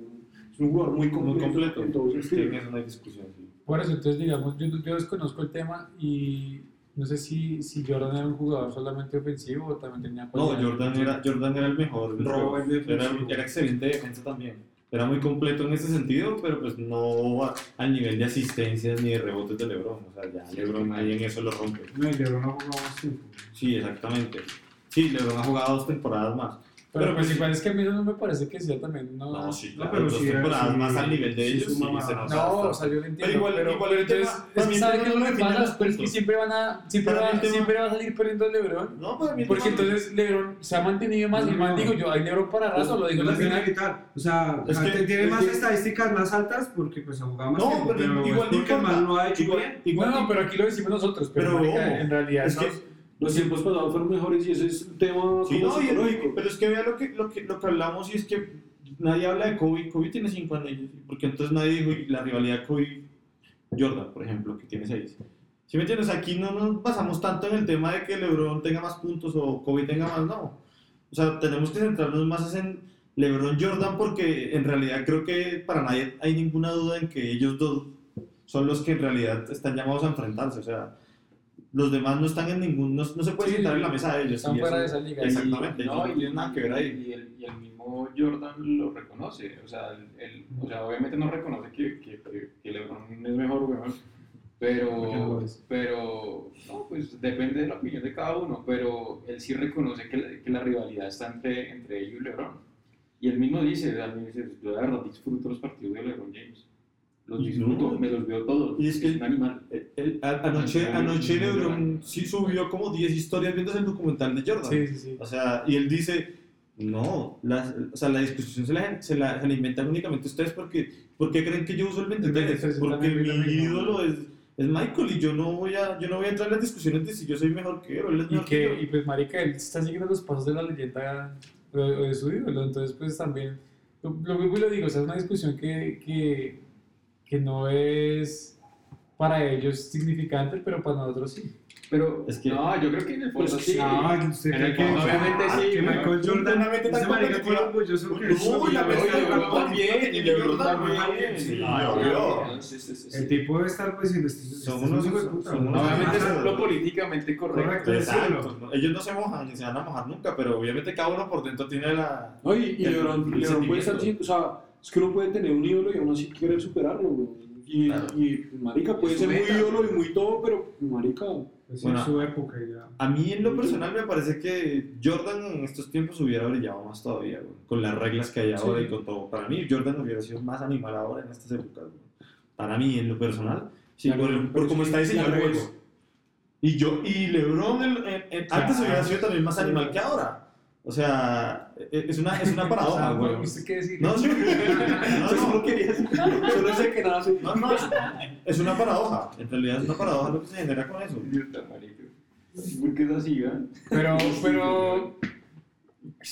Es un jugador muy completo, Muy completo. en todos sentidos. es discusión. Por eso, entonces, digamos, yo, yo desconozco el tema y no sé si, si Jordan era un jugador solamente ofensivo o también tenía No, Jordan era, Jordan era el mejor. Robo era, excelente defensa también. Era muy completo en ese sentido, pero pues no a- al nivel de asistencias ni de rebotes de LeBron. O sea, ya LeBron ahí en eso lo rompe. No, LeBron ha jugado más tiempo. Sí, exactamente. Sí, LeBron ha jugado dos temporadas más. Pero, Pero pues pues- igual es que a mí eso no me parece que sea también, no. No, sí, No, claro, pero dos sí, temporadas sí, más al nivel de sí, ellos. Sí, mamá. No, ha- o sea, yo lo entiendo. Pero igual- pero, igual pero el tema- entonces, para es mí que el sabe tema que no lo que pasa, pero es que siempre van a, siempre va, el tema- siempre va a salir perdiendo LeBron. No, para mí el Porque entonces LeBron se ha mantenido más y el No. digo yo, hay LeBron para rato, lo digo en No la final. O sea, Es que- tiene es más que- estadísticas más altas porque pues ha jugado más No, pero igual es no el man lo ha hecho bien. igual- No, no, pero aquí lo decimos nosotros, pero, Pero, en realidad es no- que- Los tiempos pasados fueron mejores y ese es un tema Sí, no, psicológico. pero es que vea lo que, lo, que, lo que hablamos y es que nadie habla de Kobe. Kobe tiene 5 años, porque entonces nadie dijo y la rivalidad Kobe-Jordan, por ejemplo, que tiene 6. ¿Sí me entiendes? Aquí no nos basamos tanto en el tema de que LeBron tenga más puntos o Kobe tenga más, no. O sea, tenemos que centrarnos más en LeBron-Jordan porque en realidad creo que para nadie hay ninguna duda en que ellos dos son los que en realidad están llamados a enfrentarse. O sea, los demás no están en ningún, no, no se puede Sí, sentar en la mesa de ellos. están y fuera eso- de esa liga. Exactamente, No, ellos no y, tienen nada que ver ahí. y el, y el mismo Jordan lo reconoce. O sea, el, el- o sea obviamente no reconoce que, que, que, que LeBron es mejor, weón. No Pero, pero, no, pues depende de la opinión de cada uno. Pero él sí reconoce que, la- que la rivalidad está entre, entre ellos y LeBron. Y él mismo dice, él mismo dice, yo de verdad disfruto los partidos de LeBron James. Los Y disfruto, no. me los veo todos. Y es que- un animal. El- el- a- anoche, anoche LeBron sí subió como 10 historias viendo el documental de Jordan. Sí, sí, sí. O sea, y él dice, no, las- o sea, la discusión se la, se la, se la inventan únicamente ustedes porque, porque creen que yo uso el 23, Entonces, porque mi ídolo es, es Michael y yo no, voy a, yo no voy a entrar en las discusiones de si yo soy mejor que él o él es Y, mejor que, que, yo. y pues, marica, él está siguiendo los pasos de la leyenda o de su ídolo, entonces pues también, lo, lo mismo y lo digo, o sea, es una discusión que, que, que no es para ellos significante, pero para nosotros sí. Pero, Es que- no, yo creo que en el fondo Pues, sí. No, usted En cree el que, fondo, obviamente ah, sí, que. Michael Jordan ese tan marica fue orgulloso que eso- la verdad, LeBron también, y LeBron también. también. Sí, obvio. Sí, sí, sí, sí. El tipo debe estar pues este Son unos hijos de puta. Obviamente es lo políticamente correcto. Exacto, ellos no se mojan ni se van a mojar nunca, pero obviamente cada uno por dentro tiene la... No, y, LeBron, puede estar o sea, es que uno puede tener un ídolo y aún así querer superarlo, güey. Y, Claro. y, marica, puede Es ser muy meta. ídolo y muy todo, pero, marica, Pues Bueno. en su época ya. A mí en lo personal me parece que Jordan en estos tiempos hubiera brillado más todavía, güey, con las reglas que hay ahora Sí. y con todo. Para mí Jordan hubiera sido más animal ahora en estas épocas. güey. Para mí en lo personal, sí, Claro, por, el- por cómo está diseñado el juego. Y yo y LeBron el- en- antes hubiera sido también más animal que ahora. O sea, e- es una, es una paradoja, güey. ¿no ¿Usted qué decir? No, sí, no, no, solo quería solo sé que nada no, no, es una paradoja. En realidad es una paradoja lo que se genera con eso. ¿Por qué es así, weón? Pero, pero.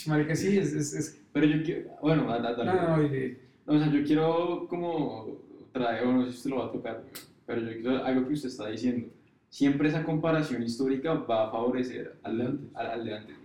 Marica, sí, es. es, es- Pero yo quiero. Bueno, dale, no, dale. no, no, o sea, yo quiero como traer, bueno, no sé si usted lo va a tocar, pero yo quiero algo que usted está diciendo. Siempre esa comparación histórica va a favorecer al de antes. Al, al de antes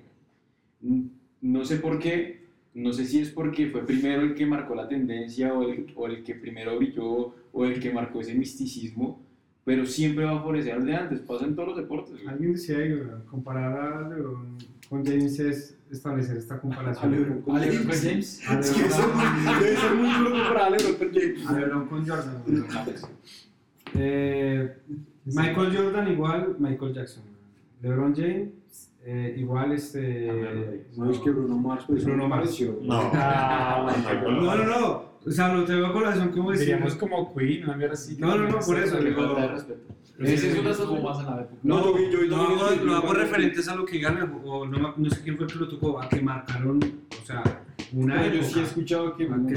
No sé por qué, no sé si es porque fue primero el que marcó la tendencia o el, o el que primero brilló o el que marcó ese misticismo, pero siempre va a favorecer al de antes. Pasa en todos los deportes. Alguien decía ahí, comparar a LeBron con James es establecer esta comparación. A LeBron con James. A Es que eso LeBron- debe ser muy duro comparar a LeBron con James. a LeBron con Jordan. güey. Eh, Michael Jordan igual Michael Jackson. LeBron James eh, igual este. No es que Bruno Mars, pues Bruno Mars. pareció. No. Ah, No, no, no. O sea, lo tengo a colación como Diríamos decíamos. como Queen, una mierda así. No, no, no, por eso, digo- falta de respeto. Ese es estuvo más en la época. No, yo también hago, referentes a lo que digan, o no, me- no sé quién fue el que lo tocó, a que marcaron, o sea, una Pero yo sí he escuchado que. Ah, que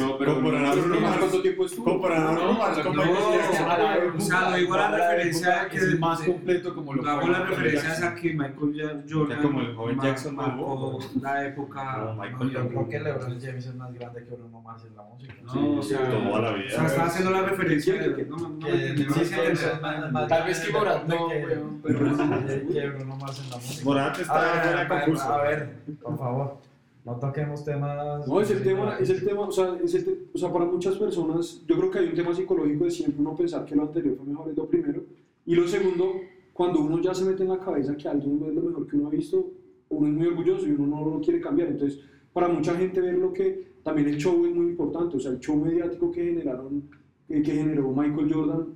No, pero Bruno Mars. ¿cuánto tiempo estuvo? Comparar a Bruno Mars o sea, lo digo a la referencia que es el más completo como lo hago fue la Michael referencia Jackson. a que Michael Jordan Ya como el joven Jackson marcó la época. No, Michael Yo creo que LeBron James es más grande que Bruno Mars en la música. No, o sea, Toda la o vida. sea, estaba haciendo la referencia de. No, no, no, Que no me Tal vez que Morat no, pero- que Bruno Mars en la música. Morat está fuera de concurso. A ver, por favor, no toquemos temas. No, es el tema, es el tema, o sea, es el te- o sea, para muchas personas, yo creo que hay un tema psicológico de siempre uno pensar que lo anterior fue mejor, es lo primero. Y lo segundo, cuando uno ya se mete en la cabeza que alguien es lo mejor que uno ha visto, uno es muy orgulloso y uno no lo quiere cambiar. Entonces, para mucha gente ver lo que, también el show es muy importante, o sea, el show mediático que generaron, que, que generó Michael Jordan,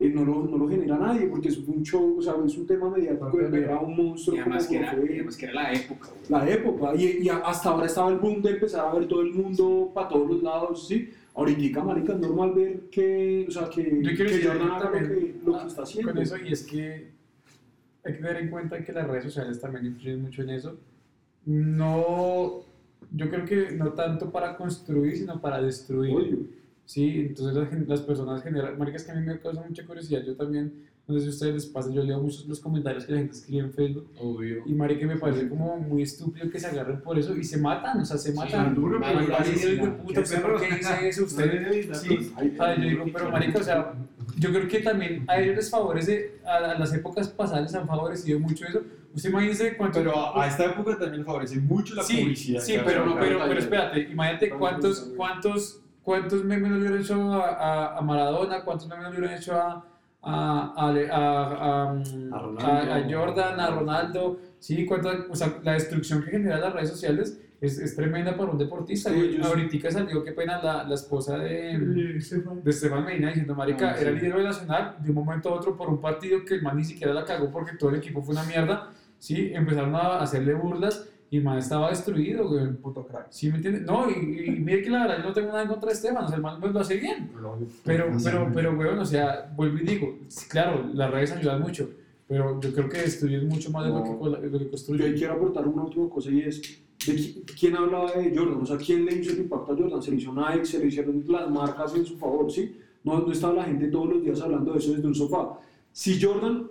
eh, no, lo, no lo genera nadie, porque es un show, o sea, es un tema mediático de ver a un monstruo Y además que era, fue y además que era la época, la época y, y hasta ahora estaba el boom de empezar a ver todo el mundo para todos los lados, ¿sí? Ahorita, marica, es normal ver que, o sea, que, Yo quiero que decir Jordan haga lo que, lo que está haciendo. Con eso, y es que hay que tener en cuenta que las redes sociales también influyen mucho en eso. No, yo creo que no tanto para construir, sino para destruir. Obvio. Sí, entonces las, las personas generan, marcas que a mí me causa mucha curiosidad, yo también, no sé si a ustedes les pasa, yo leo muchos los comentarios que la gente escribe en Facebook Obvio. y marica me parece como muy estúpido que se agarren por eso y se matan, o sea, se matan. duro, pero sí, de no, puta, qué ¿usted por qué dice eso? Usted, sí, Ay, Ah, yo digo, pero marica, o sea, yo creo que también a ellos les favorece, a, a las épocas pasadas les han favorecido mucho eso. Usted imagínese cuánto... Pero a esta época también favorece mucho la sí, publicidad. sí, pero, no, pero, pero espérate, imagínate cuántos, cuántos, cuántos memes le hubieran hecho a, a, a Maradona, cuántos memes le hubieran hecho a, a, a, a, a, A Ronaldo. a- a Jordan, a Ronaldo, sí, cuánta, o sea, la destrucción que generan las redes sociales es, es tremenda para un deportista. Sí, yo sí. Ahorita salió, qué pena, la, la esposa de, de Estefan Medina diciendo, marica, Ah, sí. era líder de Nacional, de un momento a otro por un partido que el man ni siquiera la cagó porque todo el equipo fue una mierda, sí, empezaron a hacerle burlas y el man estaba destruido, güey. Puto crack. ¿Sí me entiendes? No, y, y mire que la verdad yo no tengo nada en contra de Esteban, o sea, el man pues, lo hace bien. Pero, pero, pero, weón, o sea, vuelvo y digo, claro, las redes ayudan mucho, pero yo creo que destruyen mucho más de lo que, No. lo que Yo ahí construyen. quiero aportar una última cosa y es, ¿de qui- ¿quién hablaba de Jordan? O sea, ¿quién le hizo el impacto a Jordan? Se le hizo Nike, se le hicieron las marcas en su favor, ¿sí? No, no estaba la gente todos los días hablando de eso desde un sofá. Si Jordan,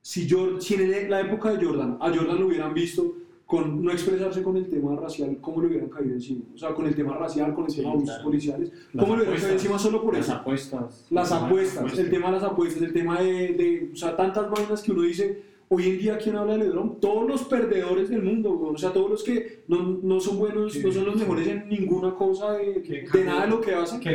si, Jordan, si en la época de Jordan, a Jordan lo hubieran visto con no expresarse con el tema racial, ¿cómo le hubieran caído encima? O sea, con el tema racial, con el tema de abusos claro. policiales, ¿cómo le hubieran caído apuestas. encima solo por Las eso? apuestas. Las Las apuestas, apuestas. el tema de las apuestas, el tema de, de, o sea, tantas vainas que uno dice, hoy en día, ¿quién habla de LeBron? Todos los perdedores del mundo, weón. o sea, todos los que no, no son buenos, no son los mejores en ninguna cosa de, de nada de lo que hacen. Que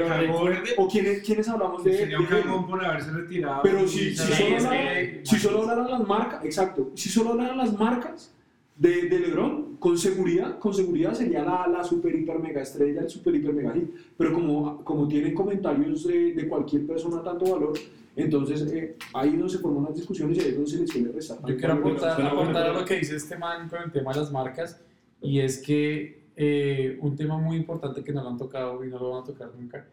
O quienes, quienes hablamos de, sería un cagón por haberse retirado. pero si, si, Sí, solo hablaran, si solo hablaran las marcas, exacto, si solo hablaran las marcas de, de LeBron, con seguridad, con seguridad sería la, la super hiper mega estrella, el super hiper mega hit. Pero como, como tienen comentarios de, de cualquier persona tanto valor, entonces eh, ahí es donde se forman las discusiones y ahí es donde se les suele restar. Yo quiero aportar, aportar a lo que dice este man con el tema de las marcas, y es que eh, un tema muy importante que no lo han tocado y no lo van a tocar nunca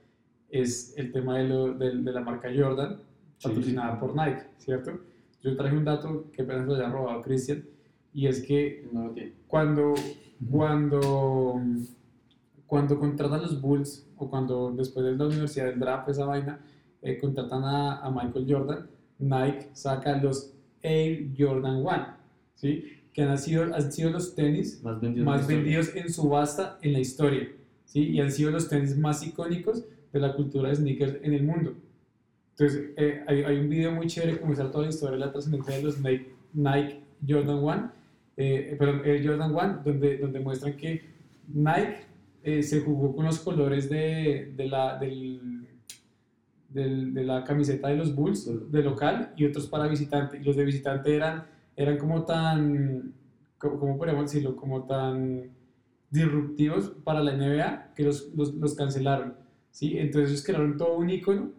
es el tema de, lo- de- de la marca Jordan, patrocinada por Nike, ¿cierto? Yo traje un dato que apenas lo haya robado Cristian, y es que No lo tiene. cuando, cuando, cuando contratan los Bulls o cuando después de la universidad del draft, esa vaina, eh, contratan a, a Michael Jordan, Nike saca los Air Jordan 1, ¿sí? que han sido, han sido los tenis Más vendidos. más en vendidos en subasta en la historia, ¿sí? Y han sido los tenis más icónicos de la cultura de sneakers en el mundo. Entonces, eh, hay, hay un video muy chévere que muestra toda la historia de la trascendencia de los Nike, Nike Jordan 1, eh, perdón, Air Jordan 1, donde, donde muestran que Nike eh, se jugó con los colores de, de la, del, del- de la camiseta de los Bulls de local y otros para visitante. Y los de visitante eran, eran como tan, ¿cómo podríamos decirlo? Como tan disruptivos para la NBA que los, los, los cancelaron. ¿sí? Entonces ellos crearon todo un icono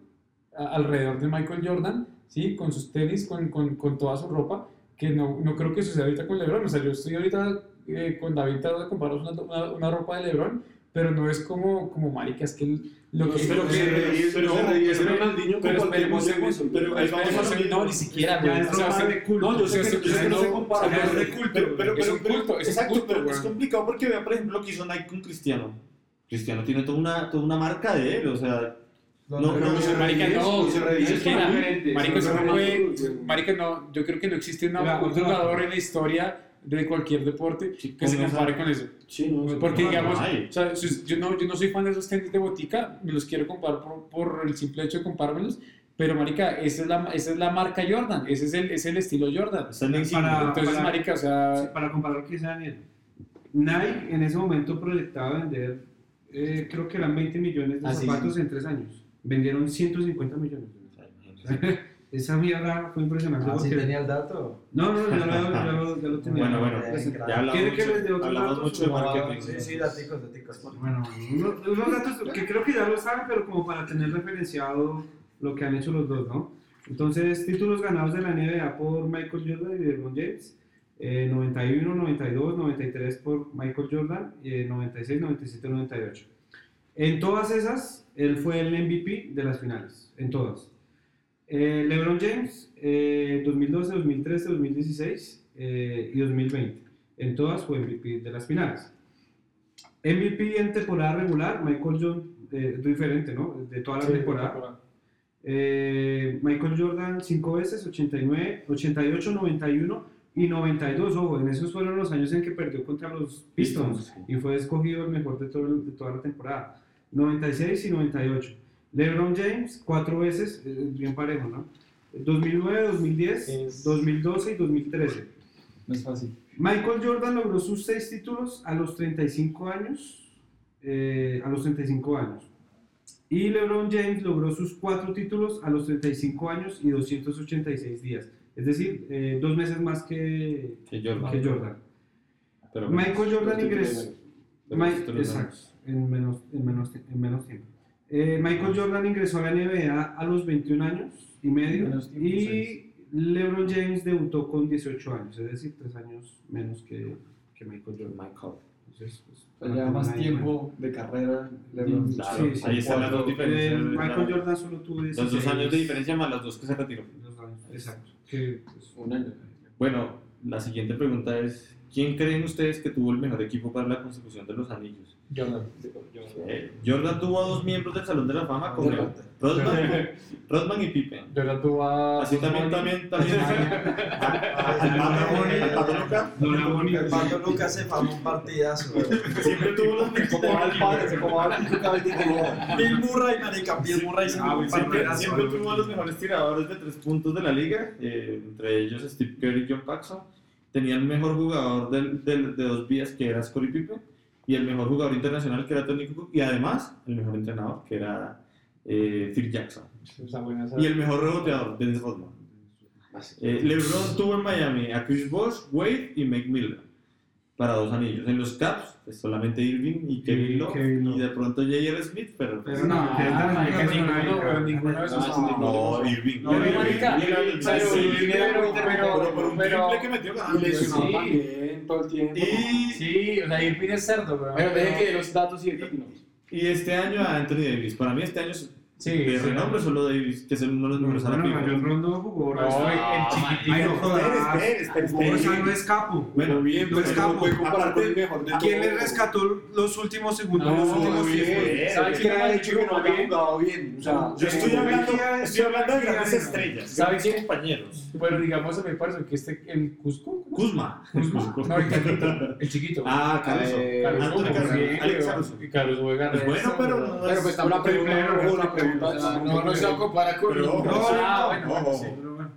alrededor de Michael Jordan, ¿sí? con sus tenis, con, con, con toda su ropa, que no, no creo que suceda ahorita con LeBron. O sea, yo estoy ahorita eh, con David de comprar una, una, una ropa de LeBron, pero no es como, como marica, es que el- lo que... pero que reí- pero no, ese pero- Ronaldinho pero con esperemos pero ahí vamos a lo esperemos. No, ni siquiera, güey. es O sea, usted- de culto. No, yo sé que, usted no se no- compara, pero no es es de culto. Pero, Es un culto, es exacto, culto, pero es complicado porque vea, por ejemplo, lo que hizo Nike con Cristiano. Cristiano tiene toda una, toda una marca de él, o sea, no, no, no, Marica, no, es es Marica, no puede- hermanos, Marica, no, yo creo que no existe una- un jugador en la historia de cualquier deporte Sí, que se compare con eso. Sí, no, Porque no, digamos, no hay. o sea, yo, no, yo no soy fan de esos tenis de botica, me los quiero comprar por, por el simple hecho de comprármelos, pero marica, esa es la, esa es la marca Jordan, ese es el, es el estilo Jordan. la insignia. Para- Entonces, para- marica, o sea, Sí, para comparar que dice Daniel, Nike en ese momento proyectaba vender, eh, creo que eran 20 millones de Ah, sí, zapatos en tres años. Vendieron 150 millones. Esa mierda fue impresionante. Ah, sí porque- tenía el dato. No, no, ya lo, ya lo, ya lo tenía. Bueno, bueno, ya hablamos, ¿Quiere que les dé otros hablamos datos? mucho de No, marketing. Sí, sí, daticos, daticos. Bueno, unos, unos datos que creo que ya lo saben, pero como para tener referenciado lo que han hecho los dos, ¿no? Entonces, títulos ganados de la NBA por Michael Jordan y LeBron James. eh, 91, 92, 93 por Michael Jordan, y eh, 96, 97, 98. En todas esas, él fue el MVP de las finales, en todas. Eh, LeBron James, eh, 2012, 2013, 2016 eh, y 2020. En todas fue MVP de las finales. MVP en temporada regular, Michael Jordan, eh, diferente, ¿no? De toda la sí, temporada. Eh, Michael Jordan 5 veces, 89, 88, 91 y 92. Ojo, en esos fueron los años en que perdió contra los Pistons Pistons, sí. y fue escogido el mejor de, todo, de toda la temporada. 96 y 98. LeBron James 4 veces, eh, bien parejo, ¿no? 2009, 2010, Es- 2012 y 2013. No es fácil. Michael Jordan logró sus seis títulos a los 35 años. eh, a los 35 años. Y LeBron James logró sus cuatro títulos a los 35 años y 286 días. Es decir, eh, dos meses más que, Que Jordan. que Jordan. Pero Michael Jordan ingresó. Exacto, en menos, en menos, en menos tiempo. Eh, Michael Jordan ingresó a la NBA a los 21 años y medio tiempo, y seis. LeBron James debutó con 18 años, es decir, 3 años menos que, que Michael Jordan. Michael. Entonces, pues, lleva más tiempo de carrera. LeBron. Sí, Claro, sí, ahí están las dos diferencias. Eh, de Michael la- Jordan solo tuvo 16 Los dos años de diferencia más las dos que se retiró. Años, exacto. Que, pues, Un año. Bueno, la siguiente pregunta es: ¿quién creen ustedes que tuvo el mejor equipo para la consecución de los anillos? Jordan. Eh, Jordan tuvo a dos miembros del Salón de la Fama como Jordan. Rodman, Rodman y Pippen. Jordan tuvo a... Así también, también, también. Al Pato al Pato Luca, no era bonito. El Pato Lucas se famó un partidazo. siempre tuvo los mejores. Bill Murray, marica, Bill Murray se un Siempre, tuvo a los mejores tiradores de tres puntos de la liga, eh, entre ellos Steve Kerr y John Paxson. Tenía el mejor jugador del- del- de dos vías, que era Scottie Pippen, y el mejor jugador internacional, que era Tony Kukoc, y además el mejor entrenador, que era eh, Phil Jackson. Y el mejor reboteador, Dennis Rodman. Eh, LeBron tuvo en Miami a Chris Bosh, Wade y Mike Miller para dos anillos. En los Caps, pues, solamente Irving y Kevin Love. Y de pronto J.R. Smith, pero. pues, Pero no, Ah, ninguno, de esos. Ah, No, Irving. No, el- pero pero- pero- pero por un pero- triple que metió. Y lesionado Sí. todo el tiempo. Sí, o sea, Irving es cerdo, deje que dé los datos y opinamos. y este año a Anthony Davis. Para mí este año es Sí, de sí, renombre, solo Davis, que es uno de los mejores Bueno, Rondo jugó. No, el Ay, no es capo. Bueno, bien, no pero es capo. ¿Quién le rescató los últimos segundos? No, los últimos bien. tiempos? ¿Sabe ¿Qué quién ha que no bien? jugado bien? O sea, Yo estoy Eh, hablando, estoy de grandes estrellas, ¿Sabe grandes quién? compañeros. Pero digamos, a mí me parece que este, el Cusco. Kuzma. Kuzma. No, el chiquito. El chiquito. Ah, Caruso. Eh, Caruso, Caruso. Alex. Caruso. Juega bueno, resto, pero weón. no Pero es- pues una tampoco pregunta, primero, una pregunta. No, no se va a comparar con Pero- no, No, no, Ah, no, bueno.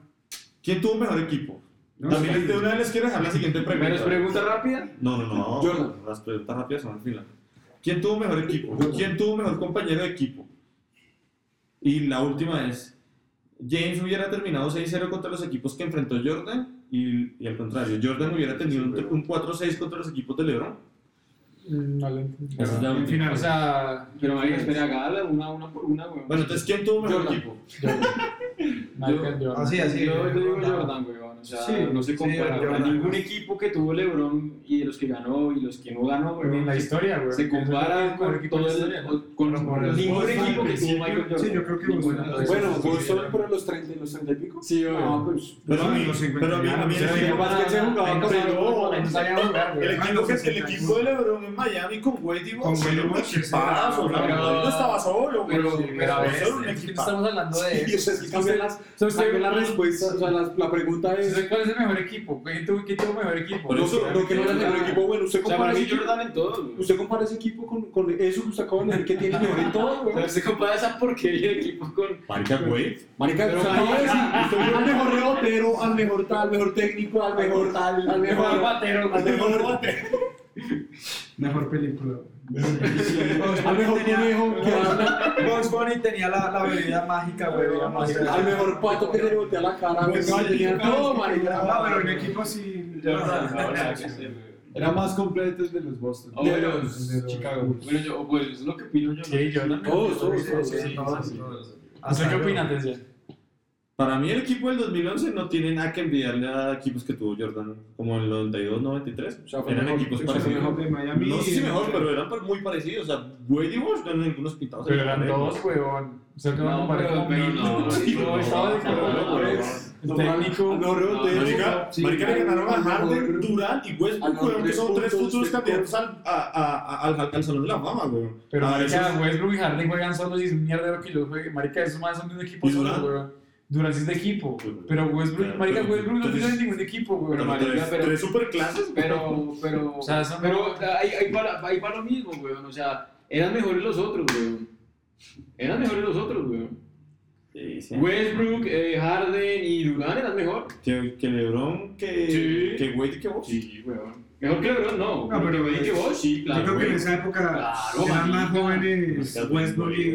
¿Quién tuvo mejor equipo? No, También sí. de una vez les quiero dejar la siguiente pregunta. Menos pregunta rápida. No, no, no. Jordan. Las preguntas rápidas son al final. ¿Quién tuvo mejor equipo? ¿Quién tuvo mejor compañero de equipo? Y la última es, James hubiera terminado 6-0 contra los equipos que enfrentó Jordan y, y al contrario, Jordan hubiera tenido un, un 4-6 contra los equipos de LeBron. No lo entendí. La última. final. O sea, Pero María, espera, hágala una, una por una, weón. Bueno, entonces, ¿quién tuvo mejor Jordan. equipo? Michael Jordan. Así, así. yo, yo digo Jordan. Weón. O sea, Sí, no se sí, compara. Jordan. ningún equipo que tuvo LeBron y de los que ganó y los que no ganó, Ni en la se- historia, güey. Se compara con equipo todo la el, historia. con Por el ningún equipo que sí, tuvo Michael Jordan. sí, yo creo que. Entonces, Bueno, sí, Boston sí, por los 30, los 30 y pico. Sí, weón. Ah, pues. Pero a mí, pero a mí, a mí el Sí, equipo, que se jugaba no con no jugar, el güey. equipo, que, el equipo de LeBron en Miami con Wade y Con Wade y equipazo, no estaba solo, güey. pero- Sí, a estamos hablando de Y o sea, es que las respuestas. O sea, la, la pregunta es. ¿Cuál es el mejor equipo? ¿Quién tuvo, quién tuvo mejor equipo? Por No, eso, no, que no era el mejor equipo. Bueno, usted O sea, compara ese equipo. Todo. Usted compara ese equipo con, con eso que usted acaba de decir que tiene mejor en todo, O güey. sea, se compara esa porquería de equipo con. Marica Wade. Marica, Pero usted acaba de decir, marica. usted fue al mejor rebotero, al mejor tal, al mejor técnico, al mejor tal, al mejor batero. al mejor bate, Mejor película. al mejor conejo, que habla, Bugs Bunny tenía la, la habilidad mágica, güey. digamos. al mejor pato que se le voltea la cara, güey. Tenía todo, marica. No, pero en equipo sí. Era más completo el de los Boston. O de bueno, los de los Chicago. Bueno, yo, pues es lo que opino yo. ¿no? Sí, Jordan. Todos, todos, Sí, todos. sí, sí, todos, sí. todos. ¿Usted Hasta qué luego. opina, atención? Para mí el equipo del 2011 no tiene nada que envidiarle a equipos que tuvo Jordan, como en el 92-93. O sea, eran mejor, equipos parecidos. mejor. de Miami. No sé si mejor, pero eran muy parecidos. O sea, Wade y Bosh eran algunos pintados. Pero eran dos, weón. O sea, que No, pero- no, Sí, no, no, estaba de rebotero. Marica, Sí, marica le ganaron a Harden, Durant y Westbrook, weón, que son tres futuros candidatos al, a, a, a- al, al Salón de la Fama, weón. Pero marica, Westbrook y Harden juegan solos y es un mierdero que yo juegue. Marica, esos más son de un equipo ¿Y solo, weón. Durant sí es de equipo. Pero- Westbrook, pero- marica, pero- Westbrook no tiene ningún equipo, weón. Pero marica, tres, pero- tres superclases, Pero, pero, O sea, son- pero ahí, ahí, va, ahí va lo mismo, weón. O sea, eran mejores los otros, weón. Eran mejores los otros, weón. Sí, sí. Westbrook, eh, Harden y Durant eran mejor. Que, que LeBron, que, Sí. que Wade y que Bosh. Sí, weón. Mejor que LeBron, no. No, pero que, que vos, sí, claro. Yo creo que en esa época Claro, eran más jóvenes Westbrook y.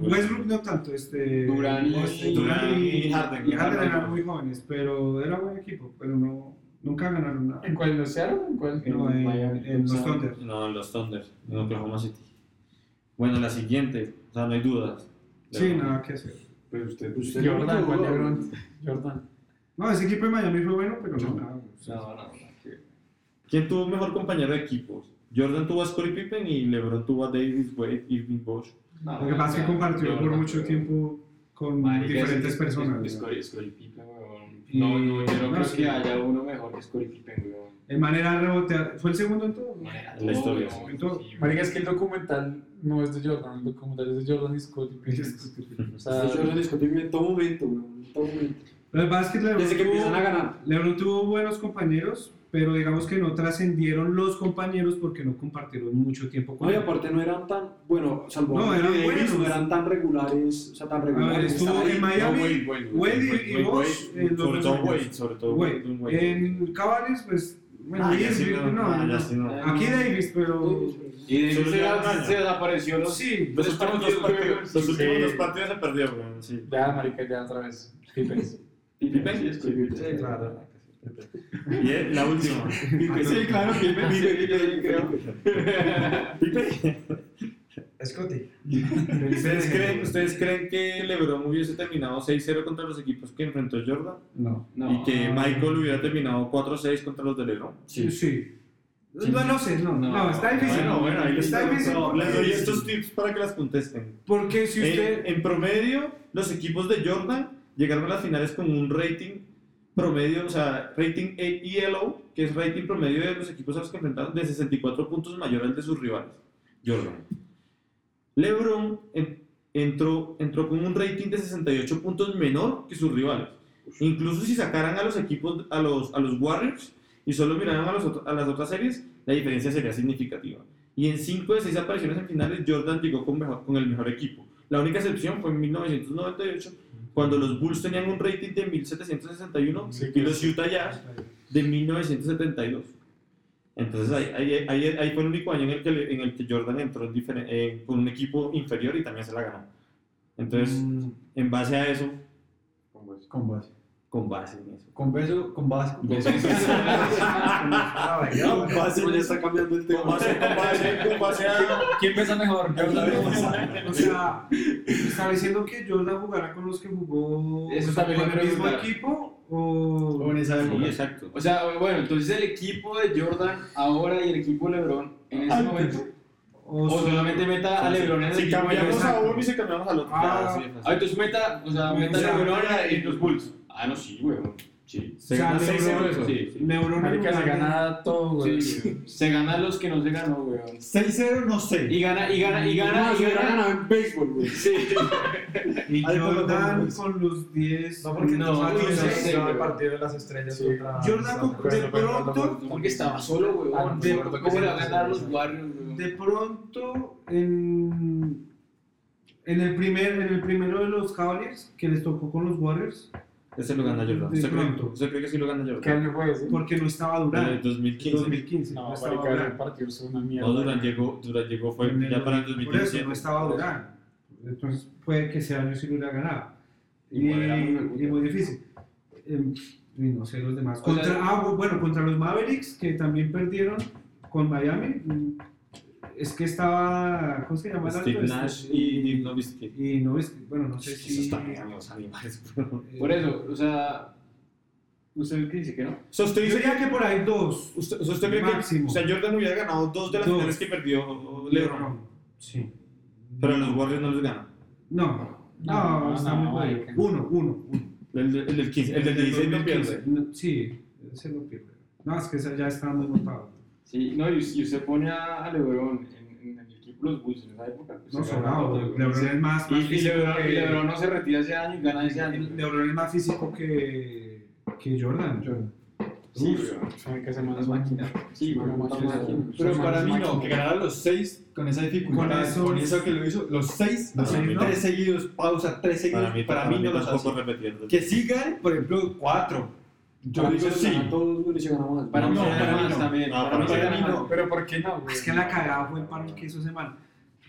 Westbrook no tanto, este. Durant y- este, y, y Harden. y Harden eran muy jóvenes, pero era buen equipo, pero no, nunca ganaron nada. ¿En cuál? ¿En Seattle? ¿En cuál? No, en, Miami. en los Thunder. No, en los Thunder, en Oklahoma City. Bueno, la siguiente, o sea, no hay dudas. Sí, nada que hacer. Pero usted, usted Jordan. Jordan. No, ese equipo de Miami fue bueno, pero no No, no, no. ¿Quién tuvo mejor compañero de equipos? Jordan tuvo a Scottie Pippen y LeBron tuvo a Davis, Wade, Irving, Bosh. No, Lo que pasa es que compartió por mucho tiempo con Marica, diferentes es- personas. es- ¿no? Scottie- Scottie Pippen, weón. Y- No, no, yo no, no, creo sí. que haya uno mejor que Scottie Pippen, weón. En manera de rebotear, fue el segundo en todo. la historia, weón. en todo. Sí, Marica, es que el documental no es de Jordan, el documental es de Jordan y Scott. O sea, Usted Jordan discutible en todo momento, weón, en todo momento. Lo que pasa es que LeBron Desde que tuvo- empiezan a ganar. LeBron tuvo buenos compañeros, pero digamos que no trascendieron los compañeros porque no compartieron mucho tiempo con No, y aparte no eran tan, bueno, salvo No, eran Davis, buenos. no eran tan regulares, o sea, tan A ver, regulares. estuvo en Miami, No, Wade, y- Wade, eh, sobre todo. Wade, sobre todo Wade. En Cavaliers, pues, bueno, Ah, ya Davis, sí, no, no, ah, no. ya sí, no. Aquí Davis, pero... Y de Solo se, se desapareció los Sí, Los últimos dos partidos, los últimos Sí. dos partidos se perdió, weón, sí. ya, marica, ya otra vez. Pippen. Pippen, Sí, sí, claro. Y la última. Sí, claro, Pippen, Pippen, creo. Scotty. ¿Ustedes creen, ¿Ustedes creen que LeBron hubiese terminado 6-0 contra los equipos que enfrentó Jordan? No. No. Y que Michael hubiera terminado 4-6 contra los de LeBron. Sí, sí. No, no sé, no, no, está difícil. Bueno, bueno, ahí les, está difícil. no, les doy estos tips para que las contesten. Porque si usted. En, en promedio, los equipos de Jordan llegaron a las finales con un rating promedio, o sea, rating ELO, que es rating promedio de los equipos a los que enfrentaron, de 64 puntos mayor al de sus rivales. Jordan. LeBron en- entró, entró con un rating de 68 puntos menor que sus rivales. Incluso si sacaran a los equipos, a los, a los Warriors y solo miraran a, los a las otras series, la diferencia sería significativa. Y en 5 de 6 apariciones en finales, Jordan llegó con, mejor- con el mejor equipo. La única excepción fue en 1998, cuando los Bulls tenían un rating de 1761 Sí, y los Utah Jazz de 1972. Entonces ahí, ahí, ahí, ahí fue el único año en el que, en el que Jordan entró en eh, con un equipo inferior y también se la ganó. Entonces, Mm, en base a eso, Con base. con base en eso. Con beso, con base. Con Ah, Con base ya está cambiando el tema. Con base, con base, con base. ¿Quién pesa mejor? O sea, ¿está diciendo que Jordan jugará con los que jugó Eso también con el mismo equipo? O... O en esa Sí, época. exacto. O sea, bueno, entonces el equipo de Jordan ahora y el equipo LeBron en ese Antes. momento. o solamente meta a LeBron en el Si cambiamos a uno y si cambiamos al otro. Ah, sí, Ah, entonces meta, o sea, meta O sea, a LeBron en los Bulls. Ah, no, sí, weón. Sí. Se o sea, gana LeBron- 6-0 eso. Sí, sí. LeBron Marica se gana todo, güey. Sí, se gana los que no se ganó, weón. 6-0, no sé. Y gana, y gana, y gana, y hubiera gana. ganado en béisbol, güey. Sí. Y Jordan con los 10. No, porque No, no, no, güey. de las estrellas. Sí. otra- Jordan con- de pronto, Porque estaba solo, weón. Ah, ¿Cómo le va a ganar los Warriors, weón? De pronto, en, en, el primer, en el primero de los Cavaliers, que les tocó con los Warriors, Ese lo gana Jordan. ¿Usted cree, usted cree que sí lo gana ¿Qué Jordan? año fue ese? porque no estaba En el Durant. 2015. 2015. No, estaba marica, el partido es una mierda. No, Durant llegó, Durant llegó fue En el- ya para el Por eso 2017. no estaba Durant. Entonces puede que ese año sí lo hubiera ganado. Y, muy y muy difícil. Em, y no sé los demás. Contra, ah, bueno, contra los Mavericks, que también perdieron con Miami. Es que estaba. ¿Cómo se llama? el Steve alto Nash este? y Dirk Nowitzki. Y no es, bueno, no sé Esos si. también los animales. bro. eh, Por eso, o sea. ¿Usted qué dice que no? O sea, usted Yo dice diría que... por ahí dos. ¿Usted, usted cree Máximo. que o sea, Jordan hubiera ganado dos de las Dos. finales que perdió LeBron? Sí. Pero los Warriors no los gana. No, no, No, está no, muy marica. Uno, uno, uno. El, de- el del 15, el del 16 no 2015. pierde. No, Sí, ese no pierde. No, es que ya está muy montado. Sí, no, y, y usted pone a, a LeBron en, en el equipo de los Bulls en esa época. pues, No, güey. LeBron es más, Y, más y físico LeBron, que- y LeBron no se retira ese año y gana ese año. LeBron es más físico que, que Jordan. Jordan. Sí. Saben que se llama Las máquinas. Sí, weón, máquinas. Pero para mí no, que ganara los 6 con esa dificultad, Con esos- con eso que lo hizo, los 6, Los seis, ¿no? 3 seguidos, pausa, 3 seguidos, Para mí, para mí no los hace. repetir. Que sigan, por ejemplo, 4. Yo Para mí digo sí. todos, güey, y se gana más. Para mí para mí también. No, Para para mí no. Pero ¿por qué no, güey? Es que la cagada fue el paro que hizo semana.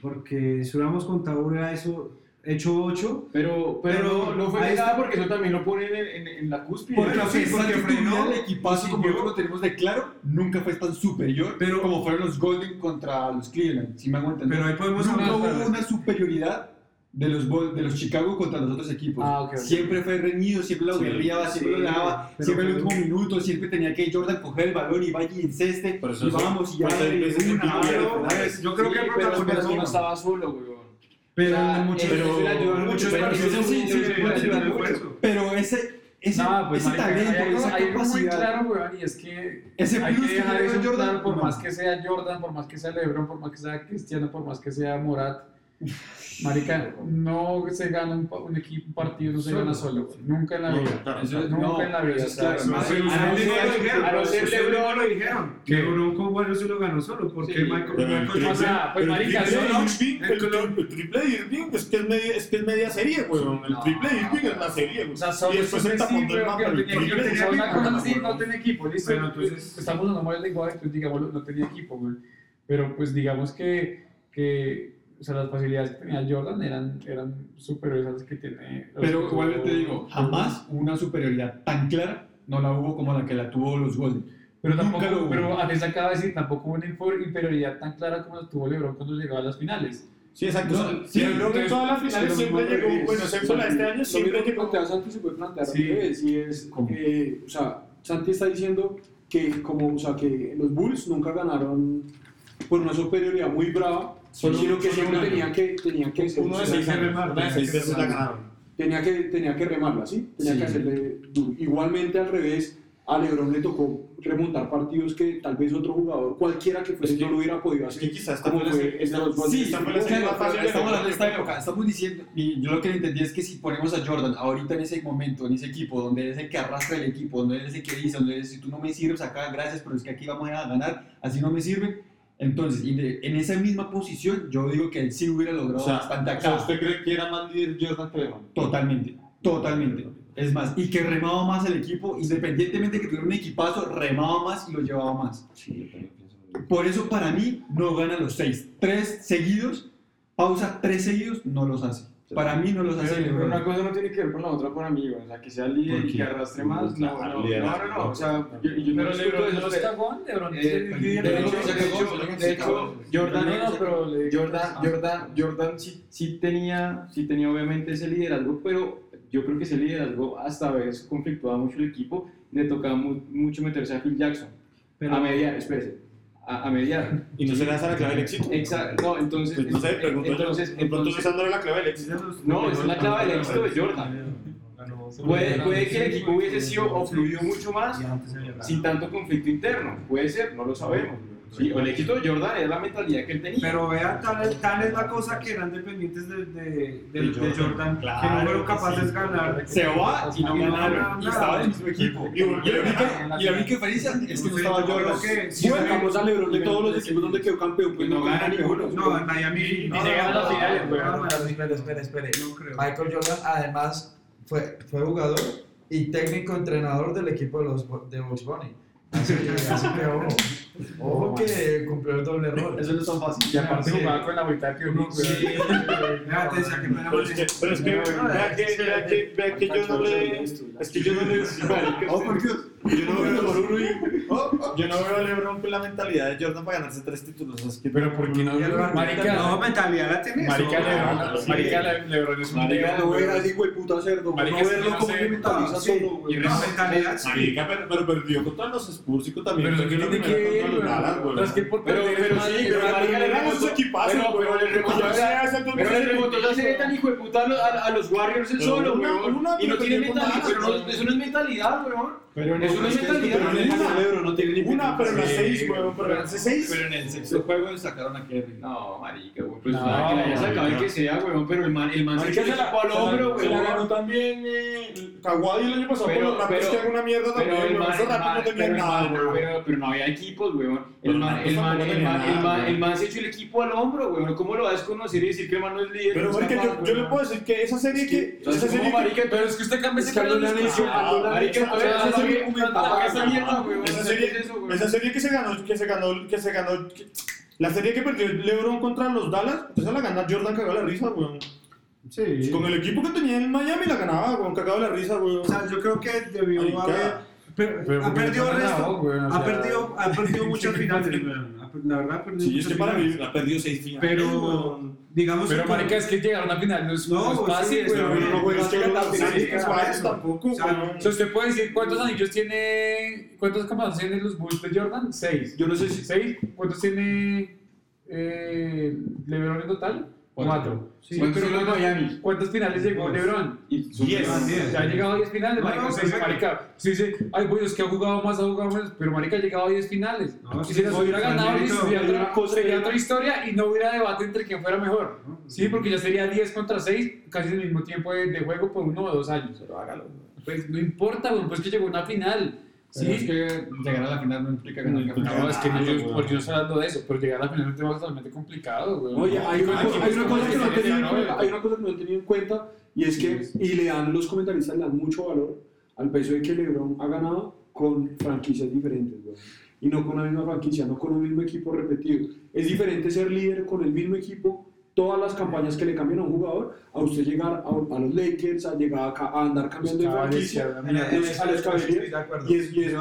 Porque si hubiéramos contado, hubiera eso, hecho 8. Pero, pero, Pero no, fue nada porque eso también lo ponen en, en, en la cúspide. Porque Porque sí, porque frenó, el equipazo como lo tenemos de claro, nunca fue tan superior Pero- como fueron los Golden contra los Cleveland, si me hago entender. Pero ahí podemos nunca hablar. hubo una superioridad de los, de los Chicago contra los otros equipos. Ah. Siempre fue reñido, siempre lo Sí, guerreaba, siempre sí, lo dejaba, siempre en el último minuto, siempre tenía que Jordan coger el balón y vaya y enceste, y es- vamos y ya. pues, Yo creo Sí, que el protagonismo no estaba solo. Pero muchos, pero ese, ese, No, pues ese hay talento, algo, esa hay algo muy capacidad. claro, weón, y es que Ese hay plus que dejar eso Jordan, claro, por no. más que sea Jordan, por más que sea LeBron, por más que sea Cristiano, por más que sea Morat. Marica, no se gana un, un equipo, un partido, no se Solo. gana solo, nunca en la No, vida. Eso- Nunca no, en la vida. claro, no, a no ser- LeBron- lo dijeron, que LeBron con Warriors se lo ganó solo, porque Sí, Michael, el triple- o sea, pues, el marica, solo- el, el- el triple de Irving es que es media, es que es media serie, weón. El No. triple de Irving es la serie, weón. O sea, solo y después es el tapón del no el tenía triple equipo. de Irving, cosa no, así, weón. no tenía equipo, listo. Entonces- Estamos en una de igual, entonces digamos, no tenía equipo, güey. Pero pues digamos que, que o sea, las facilidades que tenía Jordan eran, eran superiores a las que tiene. Pero que igual te digo, jamás una superioridad tan clara no la hubo como la que la tuvo los Golden. Pero Nunca tampoco, lo hubo. pero Andrés acaba de decir, tampoco hubo una inferioridad tan clara como la tuvo LeBron cuando llegaba a las finales. Sí, exacto. No, sí, en entonces, todas las es finales siempre llegó, bueno, excepto la de este año, siempre que plantea Santi se puede plantear Sí. revés, y es, eh, o sea, Santi está diciendo que, como, o sea, que los Bulls nunca ganaron por una superioridad muy brava, Solo- sino que solo siempre tenían que, tenían que Uno de seis remar, una de seis veces la ganaron. tenía que, tenía que remarla, ¿sí? Tenía Sí. que hacerle duro. Igualmente al revés, a LeBron le tocó remontar partidos que tal vez otro jugador, cualquiera que fuese, Es que- no lo hubiera podido Es hacer. que quizás como fue esta- sí, Estamos hablando de esta época, estamos diciendo, y yo lo que entendí es que si ponemos a Jordan ahorita en ese momento, en ese equipo, donde es el que arrastra el equipo, donde es el que dice, donde es, si tú no me sirves acá, gracias, pero es que aquí vamos a ganar, así no me sirve. Entonces, en esa misma posición, yo digo que él sí hubiera logrado O sea, bastante o sea, acá. ¿usted cree que era más líder Jordan LeBron? Totalmente, totalmente. Es más, y que remaba más el equipo, independientemente de que tuviera un equipazo, remaba más y lo llevaba más. Sí. Por eso para mí no gana los seis. Tres seguidos, pausa tres seguidos, no los hace. Para mí no los hace Pero LeBron. una cosa no tiene que ver con la otra para mí, o sea, que sea líder ¿Por y que arrastre más, no, Claro, no, no, no, no, o sea, yo, yo Pero LeBron eso, no pero- está con LeBron. Eh, es el líder de hecho, los- de hecho, de hecho, Jordan, No, no, pero le- Jordan, Jordan, Jordan sí, sí tenía, sí tenía obviamente ese liderazgo, pero yo creo que ese liderazgo hasta a veces conflictuaba mucho el equipo, le tocaba mu- mucho meterse a Phil Jackson, a mediar, espérese, a, a mediar. ¿Y no será esa la clave del éxito? Exacto, no, entonces, Pues no sé, pregunto entonces, yo. Entonces, esa no era la clave del éxito. no, es la clave del éxito de Jordan. Puede, puede que el equipo hubiese sido o fluido mucho más sin tanto conflicto interno. Puede ser, no lo sabemos. Sí, o el éxito de Jordan era la mentalidad que él tenía. Pero vean, tal, tal es la cosa que eran dependientes de, de, de- De de Jordan. Jordan, que Claro no fueron que capaces sí. de ganar. Se va y no no ganaron. Y estaba en el mismo equipo. Y la única, diferencia es que no estaba Jordan. que Si sacamos a LeBron de todos los equipos donde quedó campeón, pues no gana ninguno. No, en Miami Ni llegaron a las finales, güey. No, no, espere, espere, espere. No creo. Michael Jordan además fue, fue jugador y técnico entrenador del equipo de los de Bugs Bunny. Así que, así que ojo, ojo que cumplió el doble rol. Eso no es tan fácil. Y aparte jugaba con la mitad que uno, güey. Vea, te decía que no era Pero es que, vea que, vea que, yo no le, es que yo no le, Oh, por Dios. Yo no veo por uno y, yo no veo a LeBron con la mentalidad de Jordan para ganarse tres títulos, es que, Pero ¿por qué no? No, Marica, mentalidad la tenés. Marica ¿no? Lebron, sí. Marica Le- Lebron es un Marica, No ver así, güey, puta cerdo. Marica, No verlo no como que mentaliza solo. No, mentalidad sí. marica, pero, pero perdió contra los Spurs y también Pero perdió ¿qué la tiene que. No, es que por Pero, perder pero es sí, pero Marica le esos remontó- equipazos, pero- le pero esa serie tan hijo de puta a los- Warriors el solo, Y no tiene mentalidad, pero no, eso no es mentalidad, weón. Pero no es es mentalidad. que Una. LeBron no tiene ni Una, pero en las seis, güey, pero en las seis. Pero en el sexto juego sacaron a Kerry. No, marica, güey, pues No, nada, que la haya sacado el no. que sea, weón, pero el man, el man se Marica, echó el se la- equipo al hombro, Se la ganó weón. también eh, Kawhi el año pasado Pero- con los Raptors, pero- que era una mierda Pero también, el el man- no pero el nada, pero- pero no había equipos, weón. Pero El man, el man, el man, el man, güey. el man se echó el equipo al hombro, weón. ¿Cómo lo vas a desconocer y decir que el man no es líder? Pero, No marica, yo, le weón. puedo decir que esa serie que. Esa ¿cómo, serie que. marica? Pero es que usted cambia Es ese cara de Marica, esa serie que se ganó, que se ganó, que se ganó, que- la serie que perdió LeBron contra los Dallas, esa la gana Jordan cagado la risa, weón. Sí. Con el equipo que tenía en Miami la ganaba, weón, cagado la risa, weón. O sea, yo creo que debió Marica. haber. pero- Pero ha porque perdido no resto. ganó, güey, o ha, sea- perdido, ha perdido muchas finales, weón. La verdad, ha perdido Sí, es que para mí ha perdido seis finales, Pero, digamos. Pero que- marica, es que llegar a una final no es, No, no es sí, fácil, es güey. que Pero no juegas que ganar finales, tampoco, O sea, weón. O sea, usted puede decir cuántos anillos tiene, cuántos campeonatos tiene los Bulls de Jordan? Seis. Yo no sé si. ¿Seis? ¿Cuántos tiene eh, LeBron en total? Cuatro. Sí, ¿Cuántos pero Miami? ¿Cuántas finales llegó LeBron? Diez. Ya ha llegado a 10 finales, No, marica. no, marica, usted dice, ay, pues es que ha jugado más, ha jugado más, pero marica ha llegado a 10 finales. No, sí, si las no, hubiera ganado, sería, otra, historia y no hubiera debate entre quién fuera mejor. Sí, porque ya sería 10 contra 6, casi el mismo tiempo de, de juego por uno o dos años. Pero hágalo. Pues no importa, pues que llegó a una final. Sí. Es que llegar a la final no implica ganar No. No, es que no, yo, porque yo estoy hablando de eso, pero llegar a la final es un tema totalmente complicado, güey. Oye, hay una, cosa, hay una cosa que no tenido en no, cuenta, hay una cosa que no han tenido en cuenta y es que, y le dan los comentaristas le dan mucho valor al peso de que LeBron ha ganado con franquicias diferentes, güey. Y no con la misma franquicia, no con un mismo equipo repetido. Es diferente ser líder con el mismo equipo todas las campañas que le cambian a un jugador, a usted llegar a, a los Lakers, a llegar acá, a andar cambiando de franquicia, a los- Cavaliers, y es, y es,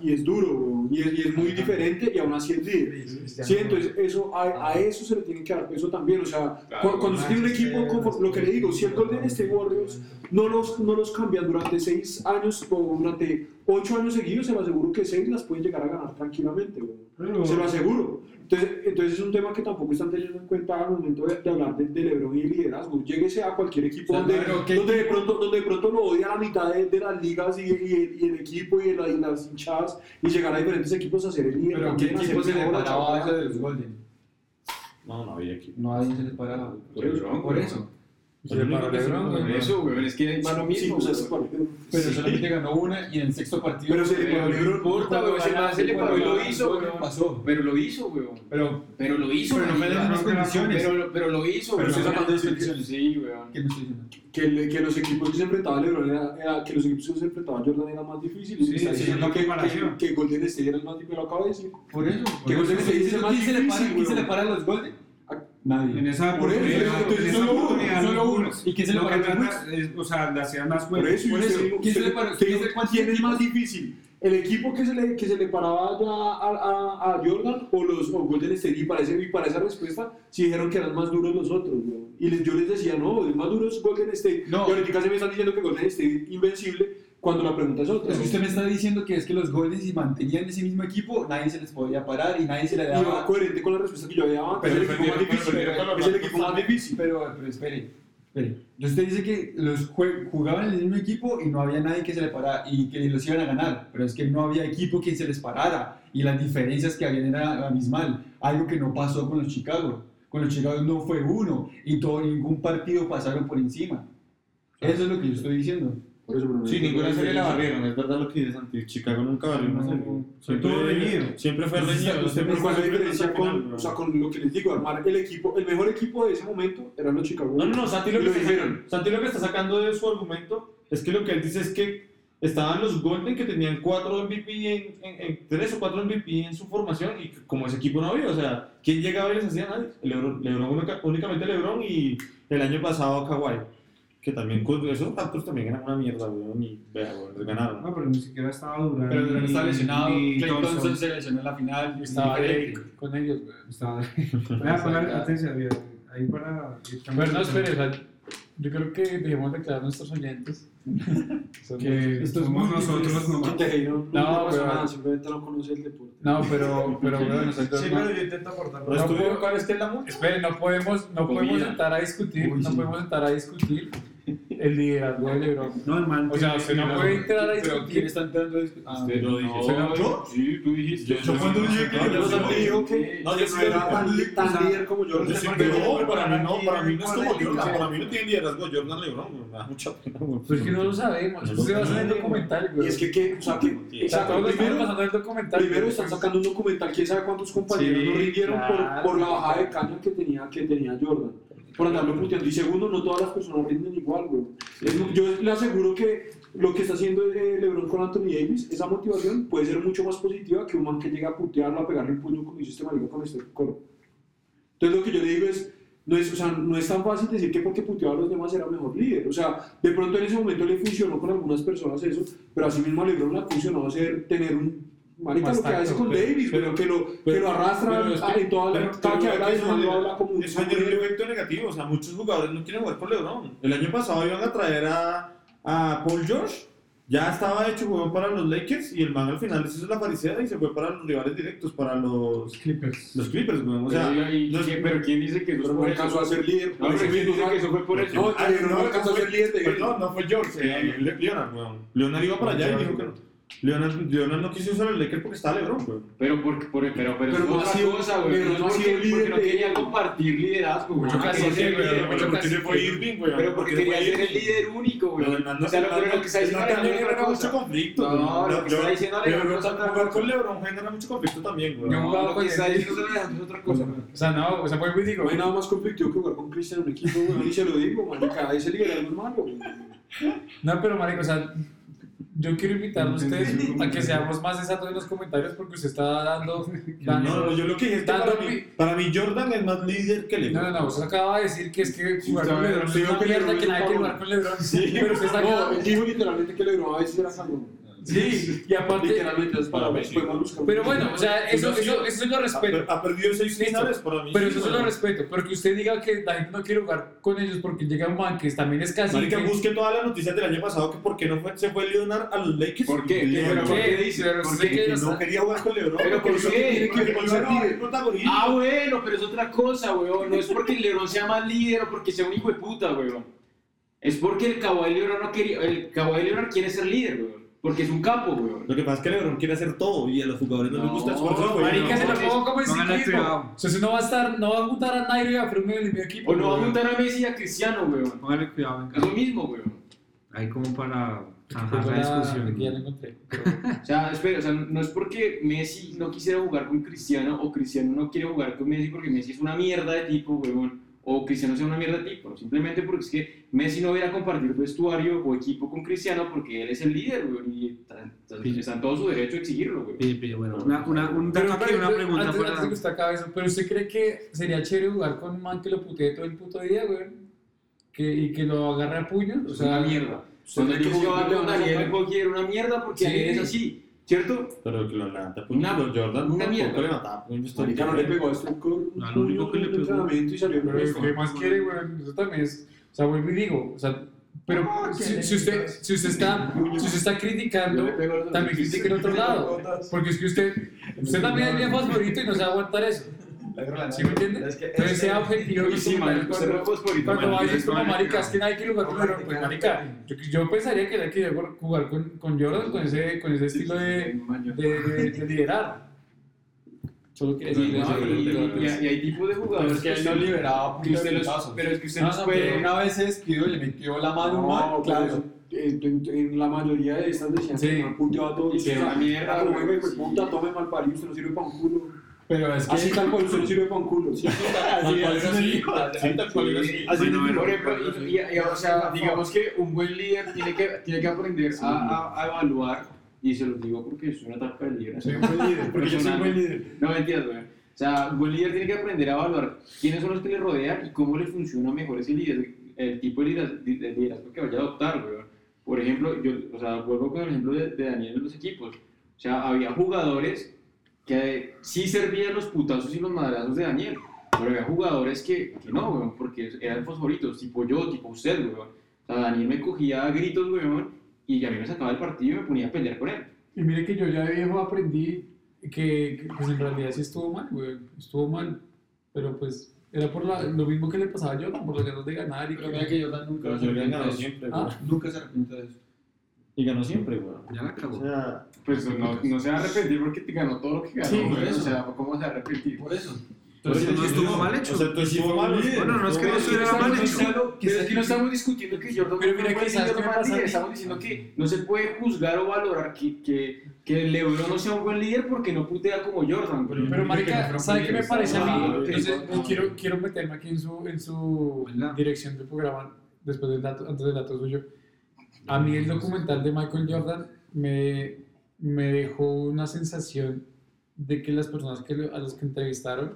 y duro, y es, y es muy diferente, y aún así es líder. Sí, entonces eso, a, a eso se le tiene que dar peso también. O sea, cu- cuando usted tiene un equipo, como lo que le digo, si el Golden State Warriors no los, no los cambian durante seis años o durante ocho años seguidos, se lo aseguro que seis las pueden llegar a ganar tranquilamente. weón. Se lo aseguro. Entonces, entonces es un tema que tampoco están teniendo en cuenta al momento de, de hablar de, de LeBron y de liderazgo. Lléguese a cualquier equipo O sea, donde, ¿qué donde, de pronto, donde de pronto lo odia la mitad de, de las ligas y, y- y el equipo y, la- y las hinchadas y llegar a diferentes equipos a ser el líder. Pero ¿qué equipo se le paraba a eso de los Golden? No, no había equipo. No, a nadie se les paraba. Por eso, Por eso. Se le paró LeBron, Por güey. eso, weón, es que va lo mismo. o sea, weón. es partido. Pero Sí. solamente ganó una y en el sexto partido. Pero se le paró LeBron. importa, man se le paró y lo hizo, weón. Pasó. Pero lo hizo, weón. Pero, Pero lo hizo, pero no las marica. mismas condiciones. Pero, pero lo hizo, Pero estoy sacando de condiciones. Sí, weón. ¿Qué me estoy diciendo? que, los equipos que se enfrentaban LeBron era, era- que los equipos que se enfrentaban Jordan era más difícil y Sí, me está sí, diciendo que, comparación. que, que Golden State era el más difícil, lo acabo de decir. Por eso. Que Golden. State es el más ¿Quién se difícil, ¿Quién se le para a los Golden? Nadie. En esa Por eso, oportunidad, entonces, en esa solo uno, solo uno. ¿Y quién se le paró es, o sea, le hacían más Por juegos. eso, y por eso, ¿quién se usted- le paró- usted quién digo, se- cuántos ¿quién es más difícil? ¿El equipo que se le, que se le paraba ya a, a, a Jordan o los o Golden State? Y para, ese- y para esa respuesta, sí dijeron que eran más duros los otros. weón. Y les- yo les decía, no, el más duro es Golden State. No. Y ahorita se me están diciendo que Golden State invencible cuando la pregunta es otra. Es que usted me está diciendo que es que los Golden si mantenían ese mismo equipo, nadie se les podía parar y nadie se le Y va daba. coherente con la respuesta que yo había dado antes. Pero es el equipo más perdieron- difícil. pero Es el equipo más difícil. Pero, pero espere, espere. Usted dice que los jugaban en el mismo equipo y no había nadie que se le parara y que los iban a ganar, pero es que no había equipo que se les parara y las diferencias que habían era abismal, algo que no pasó con los Chicago. Con los Chicago no fue uno y todo ningún partido pasaron por encima. Eso es lo que yo estoy diciendo. Por eso, Sí, ninguna serie la barrieron, es verdad lo que dice Santi. Chicago nunca barrió una No, serie. fue Siempre, todo reñido. siempre fue reñido. siempre Pero ¿cuál es la fue diferencia con, o sea, con lo que les digo? Armar el equipo, el mejor equipo de ese momento eran los Chicago No, no, no, Santi lo, que lo está, dijeron. Santi lo que está sacando de su argumento es que lo que él dice es que estaban los Golden que tenían cuatro MVP en, en- en- tres o cuatro MVP en su formación y como ese equipo no había, o sea, ¿quién llegaba y les hacía nadie? Lebron, Lebron única- únicamente Lebron y el año pasado Kawhi, que también con esos Raptors también eran una mierda, weón, y vea, weón, ganaron. No, pero ni siquiera estaba Durant. Pero Durant está ni- lesionado, Clay Thompson. Thompson se lesionó en la final. Estaba diferente. Drake con ellos, güey. Estaba. Vea, ponle atención. Ahí para. Pero no, espere, o sea, yo creo que debemos declarar a nuestros oyentes Somos- Que somos nosotros nomás. No, no, No, no pasa pero- nada, simplemente no conoce el deporte. No, pero, pero bueno, nosotros Sí, no, pero yo intento aportar. No ¿cuál es que es la multa? espere, no podemos, no podemos sentar a discutir, Uy, no sí. podemos sentar a discutir el liderazgo de LeBron. No, el man. O sea, usted no puede entrar a Pero ¿quién discutir. está entrando a discutir? Ah, Usted lo dije. No, ¿Yo? Sí, tú dijiste. Yo- cuando dije que digo digo que- No, era tan, líder como yo- no, para mí no, para mí no es como. Jordan, para mí no tiene liderazgo Jordan Lebron, me da mucha pena. Pues es que no lo sabemos, eso se lo basa en el documental, güey. Y es que, ¿qué? O sea, que, o sea, todos primero, pasando el documental. primero están sacando un documental, quién sabe cuántos compañeros no rindieron por, la bajada de caña que tenía, que tenía Jordan. Por andarlo puteando. Y segundo, no todas las personas rinden igual, güey. Yo le aseguro que lo que está haciendo eh, LeBron con Anthony Davis, esa motivación puede ser mucho más positiva que un man que llega a putearlo, a pegarle el puño como hizo este marido con este coro. Entonces lo que yo le digo es, no es, o sea, no es tan fácil decir que porque puteaba a los demás era mejor líder. O sea, de pronto en ese momento le funcionó con algunas personas eso, pero así mismo a LeBron le funcionó hacer tener un marica lo que hace con pero- Davis, pero, que lo, que lo arrastra pero es a- que- en toda pero- la cada pero que habla de eso man lo genera- habla como un Eso un efecto negativo, o sea, muchos jugadores no quieren jugar con LeBron. El año pasado iban a traer a, a Paul George, ya estaba hecho juego para los Lakers y el man al final les hizo la farisea y se fue para los rivales directos, para los, Clippers. los Clippers, güey. O sea, Pero, y- no es- ¿quién- pero ¿quién dice que eso no por alcanzó a ser líder. No, pero ¿quién dice que eso fue por eso? No, no alcanzó a ser líder de no, no fue George, eh, Leonard. Leonard iba para allá y dijo que no. Leonard, Leonard no quiso usar el Lakers porque estaba LeBron, weón. Pero, por, por, pero, pero, Pero es no otra sido- cosa, güey. pero No no ha porque, sido líder porque no quería compartir liderazgo, güey. Mucho güey, líder, mucho güey. fue Irving, weón. Pero porque quería ser el líder único, güey. O sea, lo, que está diciendo es genera mucho conflicto. No, güey. lo que está diciendo otra Jugar con LeBron genera mucho conflicto también, güey. No, lo que está diciendo Alejandro es otra cosa, güey. O sea, no, o sea, y digo. No hay nada más conflictivo que jugar con Cristian en un equipo, güey, y se lo digo, marica, ese liderazgo es malo, güey. No, pero marico, o sea, yo quiero invitarlo a usted a que seamos más exactos en los comentarios porque usted está dando... dando No, no, yo lo que dije es que para mí, mi- para mí Jordan es más líder que No, LeBron. no, no, usted acaba de decir que es que jugar con LeBron es una que mierda, que nadie quiere jugar con LeBron. Pero usted está No, dijo literalmente que LeBron a veces era cabrón. Sí, y aparte... Literalmente, es para Pero bueno, o sea, eso, eso, eso lo respeto. ha perdido seis finales para mí. Pero eso se bueno. lo respeto. Pero que usted diga que la gente no quiere jugar con ellos porque llega un man que también es casi. Marica, que- busque todas las noticias del año pasado que por qué no fue, se fue Leonard a los Lakers. ¿Por qué? ¿Pero por qué dice? Pero ¿Por usted qué? que que no quería jugar con LeBron. ¿Pero por qué? Porque. Ah, bueno, pero es otra cosa, weón. No es porque el LeBron sea más líder o porque sea un hijo de puta, weón. Es porque el Kawhi Leonard no quería. El Kawhi Leonard quiere ser líder, weón. Porque es un capo, weón. Lo que pasa es que LeBron quiere hacer todo y a los jugadores no, les gusta esfuerzo. güey. Marica, se lo pongo como en ciclismo. cuidado. O sea, usted no va a estar, no va a juntar a Nairo y a Froome en el mismo equipo. O no va a juntar a Messi y a Cristiano, weón. Póngale cuidado, Es lo mismo, weón. Ahí como para zanjar la discusión. ya lo encontré. pero- O sea, espera, o sea, no es porque Messi no quisiera jugar con Cristiano o Cristiano no quiere jugar con Messi porque Messi es una mierda de tipo, weón. O Cristiano sea una mierda de tipo. Simplemente porque es que Messi no viene a compartir vestuario o equipo con Cristiano porque él es el líder, weón. Y está, en todo su derecho a exigirlo, weón. Pide, pide, bueno, una, una, un Pero, pero, una pregunta antes, antes de que para... usted acabe eso, pero usted cree que sería chévere jugar con un man que lo putee todo el puto día, güey? Que, y que lo agarre a puños. O Es sea, una mierda. ¿Usted Cuando yo jugaba con Daniel era una mierda porque Sí. Daniel es así, ¿cierto? Pero que lo levanta Una- puños. Jordan una tampoco mierda. le mataba puños Marica no le pegó a con No, lo único que le un pegó- y salió Pero. ¿qué más quiere, güey? Eso también es. O sea, vuelvo y digo. O sea, pero si, si usted, si, usted está, si usted está criticando, también critique el otro lado. Porque es que usted, usted también es bien fosforito y no se va a aguantar eso. ¿Sí me entiende? Es que- Entonces sea objetivo y Sí, man, cuando, usted no fosforito, cuando man. va a decir como marica. es que nadie quiere jugar con LeBron, pues marica, yo, yo pensaría que era que jugar con, con Jordan con ese, con ese estilo de, de, de, de liderar. Solo decir no, eso. y, hay- tipos de jugadores es que él no liberaba que usted los, pero es que usted No, no, puede una vez se despidió y le metió la mano No, man, claro. claro. En, en- en la mayoría de estas decían Sí. que me puteaba todo. Y que era una mierda, pues puta, tome mal parido, usted no sirve para un culo. Pero es que... Así tal cual, no sirve un culo. Así, así, así, tal cual era así. Por ejemplo, y, y- y, o sea, digamos que un buen líder tiene que, tiene que aprender a, a- a evaluar, y se los digo porque es una etapa de líder. Soy un buen líder, porque yo soy un buen líder. No mentiras, güey. O sea, un buen líder tiene que aprender a evaluar quiénes son los que le rodean y cómo le funciona mejor ese líder, el tipo de liderazgo, de liderazgo que vaya a adoptar, güey. Por ejemplo, yo, o sea, vuelvo con el ejemplo de, de Daniel en los equipos. O sea, había jugadores que sí servían los putazos y los madrazos de Daniel, pero había jugadores que, que no, güey, porque eran fosforitos, tipo yo, tipo usted, güey. O sea, Daniel me cogía a gritos, güey, y a mí me sacaba el partido y me ponía a pelear con él. Y mire que yo ya de viejo aprendí que, que, pues en realidad sí estuvo mal, güey. Estuvo mal. Pero pues era por la, lo mismo que le pasaba a Jordan, por las ganas de ganar y Pero que... que Jordan nunca Pero se siempre, Ah. Nunca se arrepiente de eso. Y ganó siempre, güey. Ya la O cagó. sea, Pues no, no se va a arrepentir porque te ganó todo lo que ganó, Sí, por eso. O sea, ¿cómo se va a arrepentir? Por eso. Entonces Pero no sí, estuvo sí, mal hecho. O sea, entonces estuvo mal. Bueno, no es que no estuviera mal. mal hecho. Pero es que no estamos discutiendo que Jordan Pero no mira fue que, un ¿sabes buen qué me líder, pasa? Estamos diciendo que no se puede juzgar o valorar que, que, que LeBron no sea un buen líder porque no putea como Jordan. güey. Pero marica, ¿sabe qué me parece a Ah, mí? ok. Entonces, quiero, quiero meterme aquí en su, en su dirección del programa, después del dato, antes del dato suyo. A mí el documental de Michael Jordan me, me dejó una sensación de que las personas que, a las que entrevistaron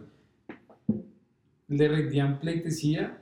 le rendían pleitesía,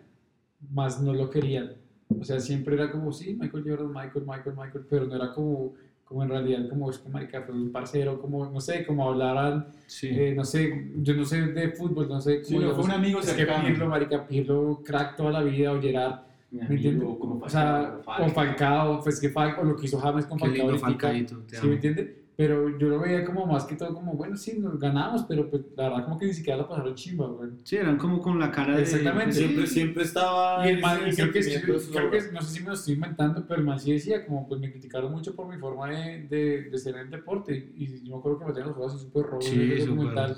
más no lo querían. O sea, siempre era como, sí, Michael Jordan, Michael, Michael, Michael, pero no era como, como en realidad, como es que marica fue un parcero, como, no sé, como hablaran, Sí. eh, no sé, yo no sé de fútbol, no sé Sí, cómo no, fue un amigo es que. Pirlo, marica, Pirlo, crack toda la vida, o Gerard, Mi ¿me amigo, entiendes? como O sea, Falcao, o Falcao, pues que Falcao, o lo que hizo James con Qué Falcao lindo ¿sí me entiende? Pero yo lo veía como más que todo como, bueno, sí, nos ganamos, pero pues la verdad como que ni siquiera la pasaron chimba, güey. Sí, eran como con la cara de... Exactamente. Siempre, siempre estaba. Y el man, creo que, creo que, no sé si me lo estoy inventando, pero el man sí decía, como, pues me criticaron mucho por mi forma de, de, de ser en el deporte. Y yo me acuerdo que me tenían los juegos así súper rojos Sí, documental.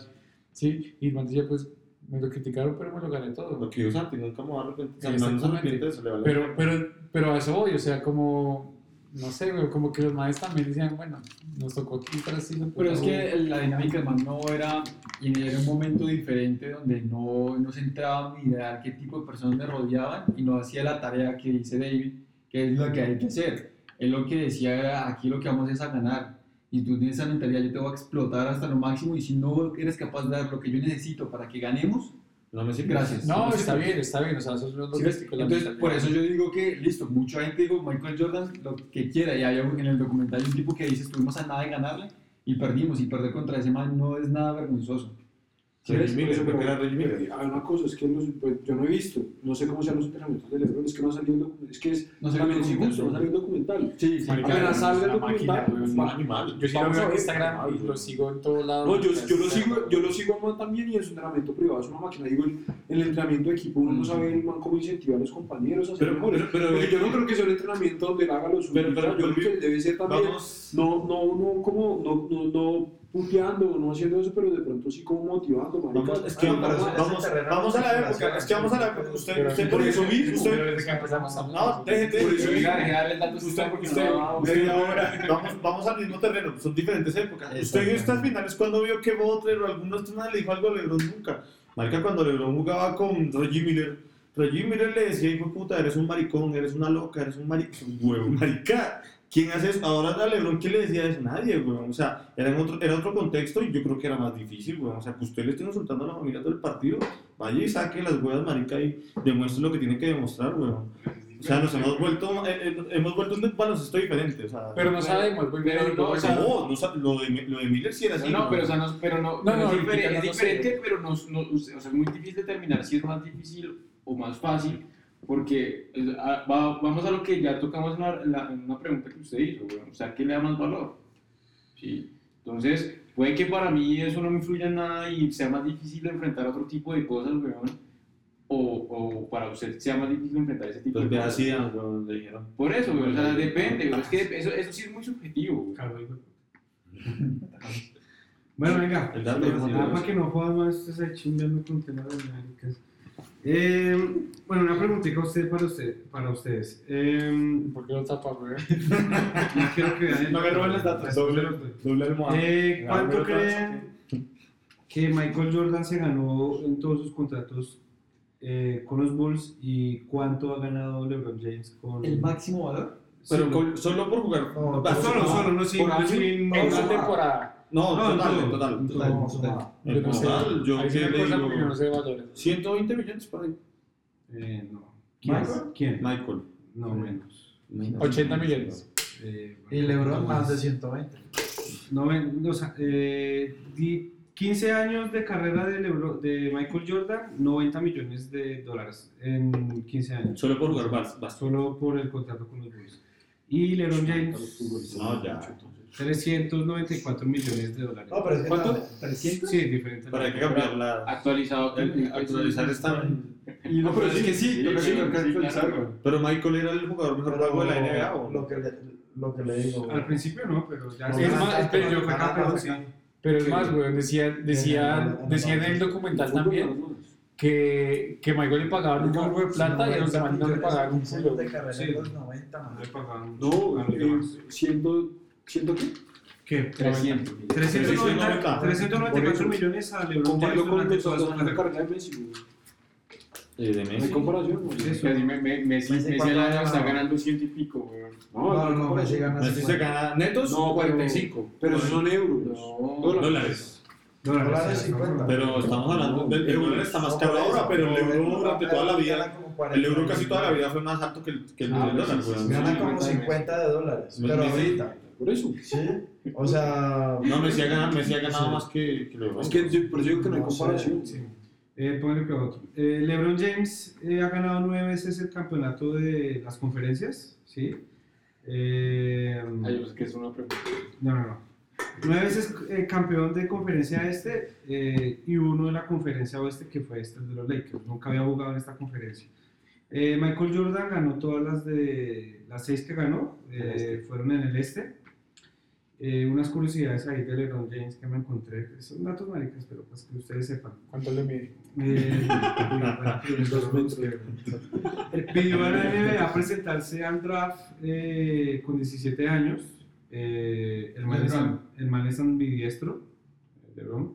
Sí, y el man decía, pues me lo criticaron, pero me lo gané todo. Lo que Santi, nunca me voy a arrepentir. Sí, O sea, no se arrepiente de eso, le vale. Pero, pero, pero a eso voy, o sea, como, no sé, güey, como que los maestros también decían, bueno, nos tocó aquí para así. Pero es que la dinámica del man no era, y era un momento diferente donde no, no se entraba a mirar qué tipo de personas me rodeaban y no hacía la tarea que dice David, que es lo que hay que hacer. Él lo que decía era, aquí lo que vamos es a ganar. Y tú tienes esa mentalidad, yo te voy a explotar hasta lo máximo y si no eres capaz de dar lo que yo necesito para que ganemos, No me sirve. gracias. No, me está bien, está bien. O sea, eso es lo Sí, Entonces, por eso yo digo que, listo, mucha gente digo, Michael Jordan, lo que quiera, y hay en el documental un tipo que dice, estuvimos a nada de ganarle y perdimos, y perder contra ese man no es nada vergonzoso. ¿Sí Reggie ves? Miller, Eso, pero- era Reggie Miller. pero Hay una cosa, es que los- pues, yo no he visto, no sé cómo sean los entrenamientos de LeBron, es que no ha salido es que es No el también documental, injusto, no ¿no? salió el documental. Sí, sí. Apenas salga el máquina, documental, va- animal. Yo sí lo veo en Instagram y lo sigo en todos lados. No, yo, Pues, yo, lo sigo, yo lo sigo a Man también y en su entrenamiento privado es una máquina. Digo, en el entrenamiento de equipo uno no sabe man cómo incentivar a los compañeros a ser Pero- mejores. pero- pero- Porque yo no creo que sea un entrenamiento donde él haga lo suyo. Pero- pero- yo creo que debe ser también, no, no, no, como, no, no, no puteando, no haciendo eso, pero de pronto sí como motivando, marica. Vamos, es que Ah, vamos, ese vamos, terreno vamos a la época, es que vamos a la época, usted, usted por eso mismo, usted, no, déjete, Por eso usted, porque usted, no, media hora, vamos, vamos al mismo terreno, son diferentes épocas. Usted vio estas finales cuando vio que Butler o alguno le dijo algo a LeBron nunca. Marica, cuando LeBron jugaba con Reggie Miller, Reggie Miller le decía, hijo puta, eres un maricón, eres una loca, eres un marica, un huevo, marica. ¿Quién hace eso? Ahora a LeBron, ¿quién le decía eso? Nadie, weón. O sea, era, en otro, era otro contexto y yo creo que era más difícil, weón. O sea, que usted le esté insultando a la familia del partido, vaya y saque las huevas, marica, y demuestre lo que tiene que demostrar, weón. O sea, nos hemos vuelto, eh, eh, hemos vuelto un baloncesto diferente, o sea. Pero no sabemos. Pero no, o sea, no, no lo, de, lo de Miller sí era así. No, pero, o sea, no, pero no, No, es, diferente, no es diferente, pero no, no, o sea, es muy difícil determinar si es más difícil o más fácil, porque eh, a- va- vamos a lo que ya tocamos en una, la- pregunta que usted hizo, weón, o sea, ¿qué le da más valor? ¿Sí? Entonces, puede que para mí eso no me influya en nada y sea más difícil enfrentar otro tipo de cosas, weón, o, o para usted sea más difícil enfrentar ese tipo Pues de cosas. así, weón, le dijeron. Por eso, weón, o sea, depende, weón, es que eso, eso sí es muy subjetivo. Claro. Bueno, venga. Para que no jodas más, ahí chingando con temas de maricas. Eh, bueno, una preguntita a usted para, usted, para ustedes. Eh, ¿Por qué lo tapa, güey? no quiero que vean No me roben los datos, doble, doy. doble almohada. Eh, ¿Cuánto creen que Michael Jordan se ganó en todos sus contratos eh, con los Bulls y cuánto ha ganado LeBron James con ¿El máximo valor? Pero Sí, con- solo por jugar. No, Ah, solo, solo, no sin, por no sin En una temporada. No, No, total, total, total. No, sumado. En no sé. total, yo le digo, yo no sé de valores. 120 millones por ahí. Eh, no. ¿Quién? ¿Michael? ¿Quién? Michael. No, menos. 80 millones. Eh, Y LeBron más de 120. No, ven- o sea, eh, di- 15 años de carrera de, Lebron- de Michael Jordan, 90 millones de dólares en 15 años. Solo por jugar Solo por el contrato con los Bulls. Y LeBron James, No, ya. 394 millones de dólares. ¿Cuánto? 300. Sí, diferente. Para que cambiarla. El, actualizar está. No, pero es que sí, que. Pero Michael era el jugador mejor pago de la NBA lo que le, digo. Al principio no, pero es más, yo es más, decía, en el documental también que, que Michael le pagaban un gorro de plata y a los demás no le pagaban un No, 100 ciento, ¿ciento qué? ¿Qué? 300. 390, 394 millones a LeBron James durante toda su carrera. carrera de Messi. güey. Eh, de No comparación. ¿no? Eso. Me, me, Messi, Messi Messi cuánto al año está ganando ciento y pico, weón. No, no, Messi gana Messi se 50. gana netos No, pero- 45. Pero son euros. No, Dólares. Dólares 50. Pero estamos hablando del el dólar está más No, caro ahora, pero el no, euro no, durante no, toda la no, vida, gana como 40. el euro casi toda la vida fue más alto que el, que el Ah, dólar, weón. sí. Gana como Messi. 50 de dólares. Messi. Pero ahorita. Por eso. Sí. O sea. No, Messi ha ganado, Messi ha ganado más que, que LeBron. Es que yo- por eso digo que no hay No comparación. Sí. Eh, póngale que otro. Eh, LeBron James eh, ha ganado nueve veces el campeonato de las conferencias, ¿sí? Eh, Ay, sé que es una pregunta. no, no, no. Nueve veces eh, campeón de conferencia este eh, y uno de la conferencia oeste que fue este de los Lakers. Nunca había jugado en esta conferencia. Eh, Michael Jordan ganó todas las de las seis que ganó, eh, fueron en el este. Eh, unas curiosidades ahí de LeBron James que me encontré, son datos maricas, pero pues que ustedes sepan. ¿Cuánto le mide? Eh, eh, pidió a la NBA presentarse al draft eh, con 17 años. Eh, el, man es, el man es ambidiestro, LeBron.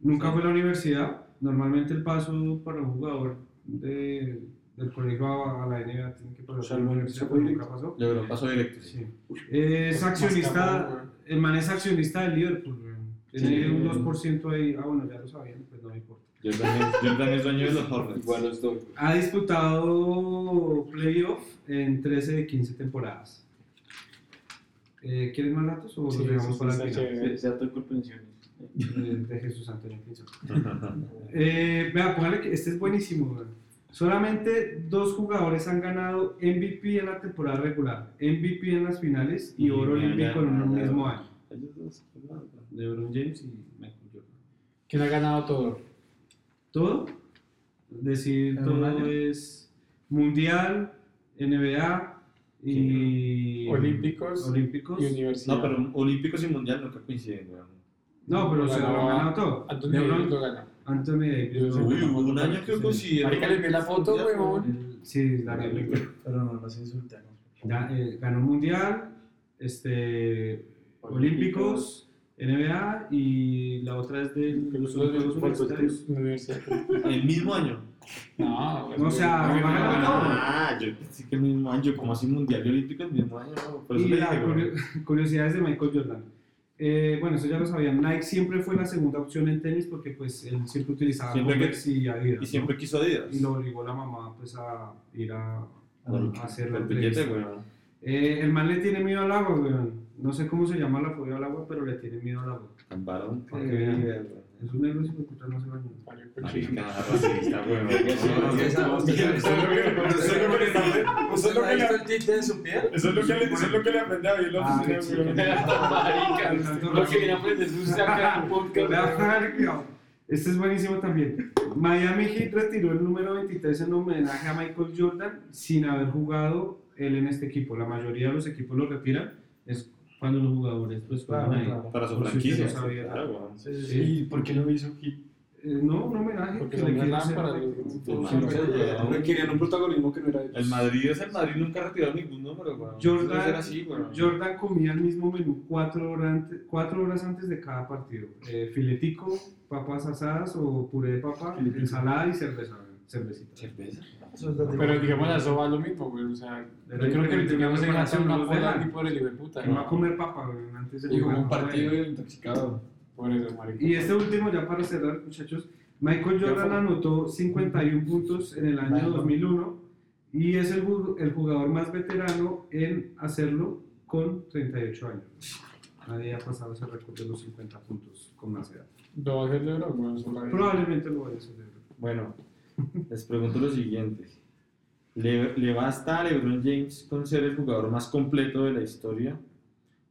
Nunca fue a la universidad. Normalmente el paso para un jugador de del colegio a, a la NBA tiene que pasar O sea, por la universidad, nunca pasó. LeBron pasó directo. Sí. Es accionista, el man es accionista del Liverpool. Tiene Sí. un 2% ahí. Ah, bueno, ya lo sabían, pues no me importa. Jordan es, Jordan es dueño de los Hornets. Los doy. Ha disputado playoff en 13 de 15 temporadas. Eh, ¿Quieren más datos o Sí, sí, para está final? Se pensiones. Eh, de Jesús Antonio Pinzón. Eh, vea, póngale que este es buenísimo. weón. Solamente dos jugadores han ganado MVP en la temporada regular, MVP en las finales y oro olímpico en un mismo año. Ellos dos, ¿verdad? LeBron James y Michael Jordan. ¿Quién ha ganado todo? Todo, decir ¿En un todo es mundial, NBA y Olímpicos olímpicos. y universidad. No, pero Olímpicos y Mundial nunca coinciden, weón. No, pero se lo han ganado todo. Anthony LeBron, lo ganó. Anthony Davis. Uy, hubo un año que coincidieron. Marica, le vi la foto, huevón. El- Sí, la Pero no nos insultemos. Ya, eh, ganó mundial, este, olímpicos, NBA y la otra es de los Juegos Universitarios. Universidad. El mismo año. No, O sea, no, no, van a ganar no. Ah, yo pensé que el mismo año, como así Mundial y Olímpico el mismo año. Por eso Y la curio- curiosidades de Michael Jordan. Eh, bueno, eso ya lo sabían. Nike siempre fue la segunda opción en tenis porque pues él siempre utilizaba Converse y Adidas. Y ¿no? siempre quiso Adidas. Y lo obligó la mamá pues a ir a, a Por- hacer por la el billete. Eh, el man le tiene miedo al agua, weón. No sé cómo se llama la fobia al agua, pero le tiene miedo al agua. Varón. Eh, qué bien, weón. Es un negro sin puta no se baña. Marica, racista, weón. ¿Usted no ha visto el tinte de su piel? Eso es lo que le, eso es lo que le aprende a David Ah. Marica, lo que viene a aprender es usted acá en el podcast. Este es buenísimo también. Miami Heat retiró el número 23 en homenaje a Michael Jordan sin haber jugado él en este equipo. La mayoría de los equipos lo retiran es cuando los jugadores pues Claro, ahí. claro. Para su franquicia. no sabía. claro. Sí, sí, Sí. sí. ¿Y por qué no hizo hit? Eh, no, un homenaje Porque que le quieren las hacer. a lámparas, Michael. Sí, mano, pero weón. Requerían un protagonismo que no era de El ellos. Madrid es el Madrid, nunca ha retirado ningún número, weón. Jordan- ser así, weón. Jordan comía el mismo menú cuatro horas antes, cuatro horas antes de cada partido. Eh, filetico, papas asadas o puré de papa, ensalada y cerveza. Cervecita. Cerveza. Pero digamos, eso va lo mismo, güey. O sea, yo creo que se preparación, gasta una no dejan. aquí por el hijo de puta. Él va a comer papa güey, antes de Y un partido intoxicado. Por eso, marica. Y este último, ya para cerrar, muchachos, Michael Jordan anotó 51 puntos en el año Bueno. 2001 y es el, el jugador más veterano en hacerlo con 38 años. Nadie ha pasado ese récord de los 50 puntos con más edad. Lo va a hacer LeBron, Probablemente lo vaya a hacer. Bueno, les pregunto lo siguiente. ¿Le, le basta a LeBron James con ser el jugador más completo de la historia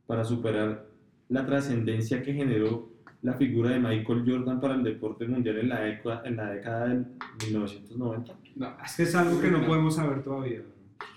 para superar la trascendencia que generó la figura de Michael Jordan para el deporte mundial en la, década- en la década del 1990? Es que es algo que no podemos saber todavía,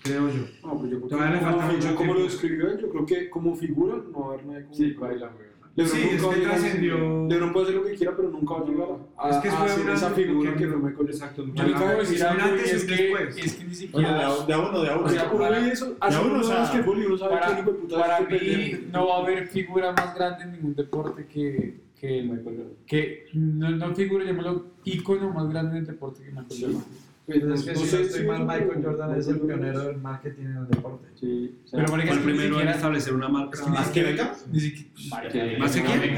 creo yo. No, pero yo creo Todavía le que falta como, mucho como lo describió él, yo creo que como figura no va a haber nadie como Sí, baila, güey. LeBron Sí, es nunca a que trascendió- LeBron puede hacer lo que quiera, pero nunca va a llegar a, Es que a fue ser una- esa figura que- fue Michael Jordan. Exacto. Yo le acabo de decir antes y es después. es que ni siquiera... de a, de a uno, de a uno. Uno ve eso, hace uno unos años que y uno sabe hijo de puta para es mí no va a haber figura más grande en ningún deporte que, que. Que no, no figura, llamémoslo, ícono más grande en el deporte que Michael Jordan. Pues, Pero es que no si sé no estoy si mal, eso, Michael Jordan es el pionero del marketing en el deporte. Sí, o sea, Pero marica, es que ni siquiera... establecer una marca. ¿Más que Beca? Ni siquiera... Marica, ¿Más que quién?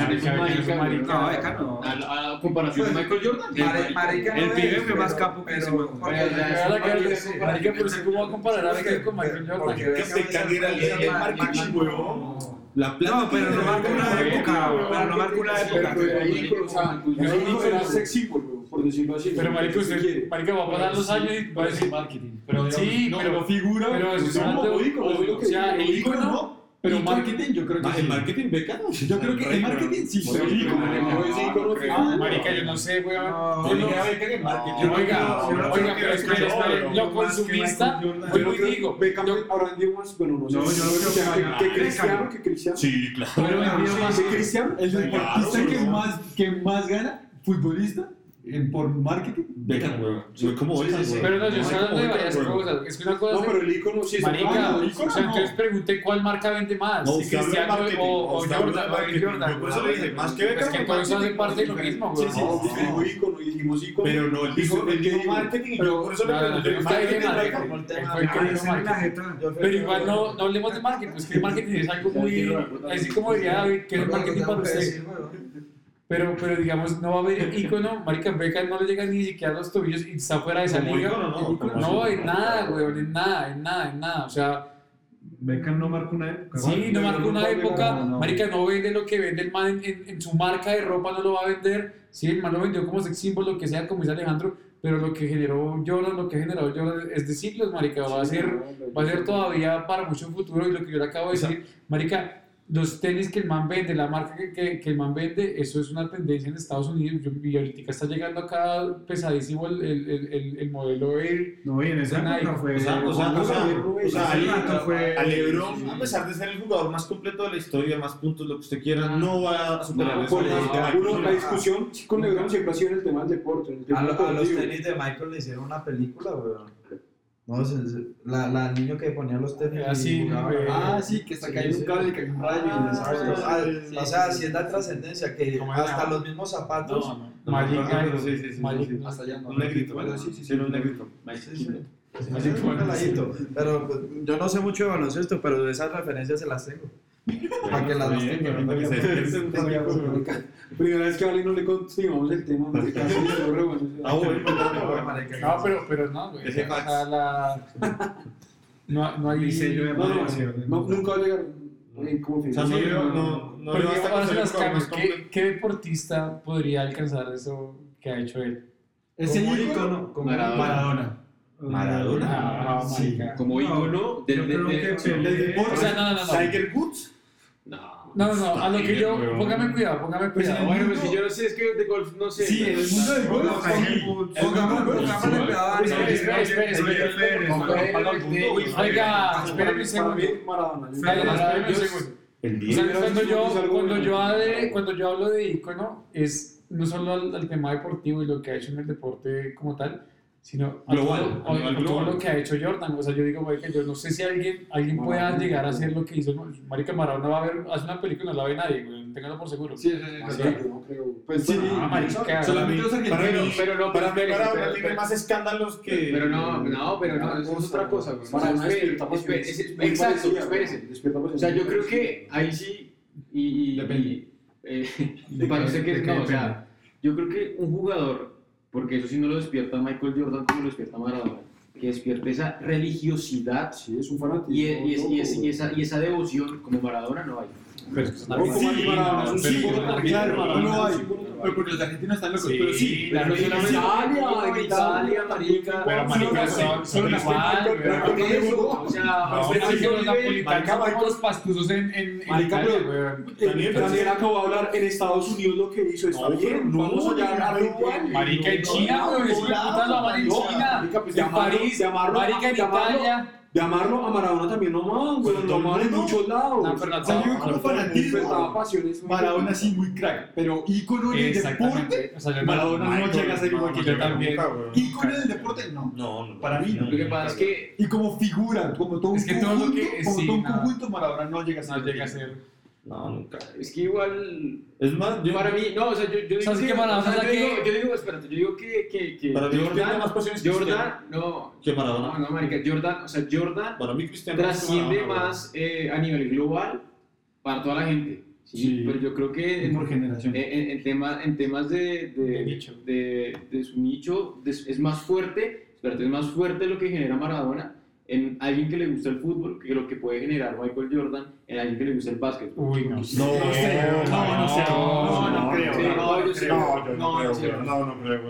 No, Beca no. a, a comparación de Michael Jordan. Mare- marica el no pibe es, fue más capo que pero- ese Marica, marica, pero sí, ¿cómo va a comparar a Beckham con Michael Jordan? Beckham era el- el marketing, huevón. La plata No, pero no marca una época, pero no marca una época. pero ahí, o sea, Pero- ahí fue sex symbol, güey, por decirlo así. Pero marica, usted, marica, va a pasar los años y va a decir marketing. Pero Sí, digamos, no, pero- figura. Pero es no, algo- o ícono, o sea, el ícono, ¿no? Pero marketing, yo creo que sí. ¿El marketing Beca? Yo creo que el marketing sí, Pero pero ícono. marica, no es ícono, marica, yo no sé, weón. No, Yo no- Beca marketing. Yo, oiga, yo oiga, que pero espere, pero lo que consumista, Michael Jordan. vuelvo y digo, yo- ahora vendió más, bueno, no sé. Yo que que, que Cristiano, que Cristiano. Sí, claro. pero vendió más. ¿Sí, Cristiano? El deportista que que más gana, futbolista, en, por marketing. Beckham, weón. Soy como Sí, sí, sí. Pero no, yo estoy hablando de varias weón. cosas. Es que una cosa No, es- pero el icono sí está Marica, claro, el o icono sea, no. entonces pregunté cuál marca vende más, No, si Cristiano o, o Jordan, o. Jordan. Por eso le dije, más que Beckham, Es que todo eso hace parte de lo mismo, Sí, güey. sí, dijo ícono y dijimos ícono. Pero no, él dijo, marketing y yo por eso le No, no, pregunté. que Ah, es. Pero igual no, no hablemos de marketing, pues que el marketing es algo muy, así como diría David, que es el marketing para usted. Pero, pero digamos, no va a haber ícono, Marica Beckham no le llega ni siquiera a los tobillos y está fuera de esa Como liga. ícono, no, como No, en nada, weón, en nada, en nada, en nada. O sea, Beckham no marcó una época. sí, no marcó una no, época. no, no. Marica no vende lo que vende el man en, en- en su marca de ropa, no lo va a vender. Sí, el man lo vendió como sex symbol, lo que sea, como dice Alejandro. Pero lo que generó Jordan, lo que ha generado Jordan es de siglos, Marica. Va a ser va a ser todavía para mucho futuro y lo que yo le acabo de decir, marica, los tenis que el man vende, la marca que, que, que el man vende, eso es una tendencia en Estados Unidos Yo- y ahorita está llegando acá pesadísimo el, el, el, el, el modelo Air. No, y en esa Nike. época fue. O sea, o sea, o sea, o sea, a- rato fue- a LeBron, a pesar de ser el jugador más completo de la historia, más puntos, lo que usted quiera, no va a superar No, eso. La discusión con LeBron siempre ha sido en el tema del deporte. en el tema A, lo- a los tenis de Michael le hicieron una película, weón. No, se- la, la niño que ponía los tenis. Y jugaba. güey. Ah, sí, que está Sí, cayendo sí. un cable, que hay un rayo y Ah, ah, o sea, si es la trascendencia que ¿Cómo era? hasta los mismos zapatos. No, no. No, Magic, sí, sí, sí, sí. Hasta allá no. Un negrito, Bueno, ¿verdad? sí, sí, Sí, era un negrito. Sí, sí. Así fue. un. Pero pues, yo no sé mucho de baloncesto, pero esas referencias se las tengo. Para que las que se. Primera vez que a no le continuamos el tema. pero bueno, Ah, bueno, no, pero, pero no, güey. No, no hay... Diseño de No, nunca va a llegar no, el. ¿Qué, completo. ¿Qué deportista podría alcanzar eso que ha hecho él? Ese Como ícono, como Maradona. Maradona. Maradona. Ah, Sí. Como No, ícono del, deporte. O sea, no, no, no. Tiger Woods. No. No, no, no, a lo que yo, póngame cuidado, póngame Pues en cuidado. Bueno, pues si yo no sé, es que de golf no sé. Sí, en el mundo del golf. Sí. cuidado Espera, espera, espera. Oiga, espérenme un segundo. Maradona. Oiga, espérenme un segundo. El O 10. sea, Primera cuando yo, cuando, yo hable- cuando yo hablo de ícono, es no solo al, al tema deportivo y lo que ha hecho en el deporte como tal, sino a Global, todo, a todo global. lo que ha hecho Jordan. O sea, yo digo, marica, yo no sé si alguien, alguien pueda llegar a hacer lo que hizo Marica Maradona. va a ver, hace una película y no la ve nadie, güey, ténganlo por seguro. Sí, sí, sí. Yo no creo. Pues sí, Ah, marica. solamente los Para argentinos. pero no, para mí pero- Maradona tiene más escándalos que. Pero no, no, pero no, eso es otra cosa, güey. Maradona O sea, espere, despierta espere, pasiones es- muy Exacto, espérese. O sea, yo creo que ahí sí, y, y, Depende. y, eh, ¿De para qué- usted que no, o sea, yo creo que un jugador, porque eso sí no lo despierta Michael Jordan como lo despierta Maradona, que despierte esa religiosidad Sí, es un fanático. y, es- y, es- loco, y esa, y esa devoción como Maradona no hay. Pero es no hay. Pero porque los argentinos están locos. Pero sí, solamente- Italia, Italia, marica. Pero marica, son, igual, pero- Eso, o sea, pastusos en, en, Marica, pero- de hablar en Estados Unidos lo que hizo. Está bien, no, vamos allá a. Marica, en China, es puta en París, marica, en Italia. Llamarlo a Maradona también no man, güey, lo aman en muchos lados. No, pero no No, como no, fanatismo, pasiones Maradona sí muy crack, pero ícono en el deporte. O sea, Maradona no llega a ser igual que no, yo no, también. Ícono en el deporte, no. No, no. Para mí no. Lo que pasa es que Y como figura, como todo un Es que todo lo conjunto, como todo un no. conjunto, Maradona no llega a ser. No. No, nunca. es que igual Es más, yo. para mí no, o sea, yo, yo digo sí que, que Maradona o sea, yo saque- digo, yo digo, espérate, yo digo que que, que Para mí Jordan tiene Jordan más pasiones que Jordan no Que no, Maradona. no, marica, Jordan, o sea, Jordan Para mí, Cristiano. trasciende Maradona, más eh, a nivel global para toda la gente. Sí, Sí. pero yo creo que en, Por generación. en, en- en temas, en temas de, de, De nicho. de, de su nicho, de- es más fuerte, espérate, es más fuerte lo que genera Maradona en alguien que le gusta el fútbol que lo que puede generar Michael Jordan en alguien que le gusta el básquet. Uy, no. No, No sé, no, no sé, no, no creo. No, no, creo. No, no creo,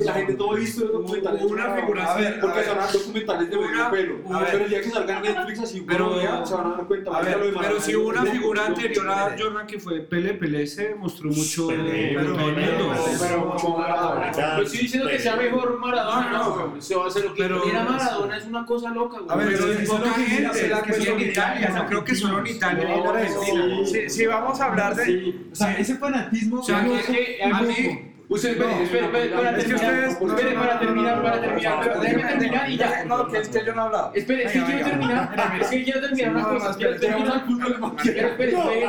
la gente todo ha visto los documentales. Una figura A ver, a Porque son documentales de pelo. a ver. Pero el día que salga Netflix así, Pero- se van a dar cuenta. Pero si hubo una figura anterior a. Jordan que fue Pele, Pele se mostró mucho pero como Maradona. No estoy diciendo que sea mejor Maradona, No, no, no, güey. Se va a hacer lo que pero- era Maradona, es una cosa loca, güey. A ver, Pero es es poca gente, hace la que solo en Italia, no creo que solo en Italia ni en Argentina. si, vamos a hablar de... O sea, ese fanatismo. O sea, que es que a mí. Usted, espere, espere, espere, para terminar, espere, para terminar, para terminar, déjeme terminar y ya. No, que es que yo no he hablado. Espere, es que quiero terminar, es que quiero terminar una cosa, quiero terminar, Espere, espere,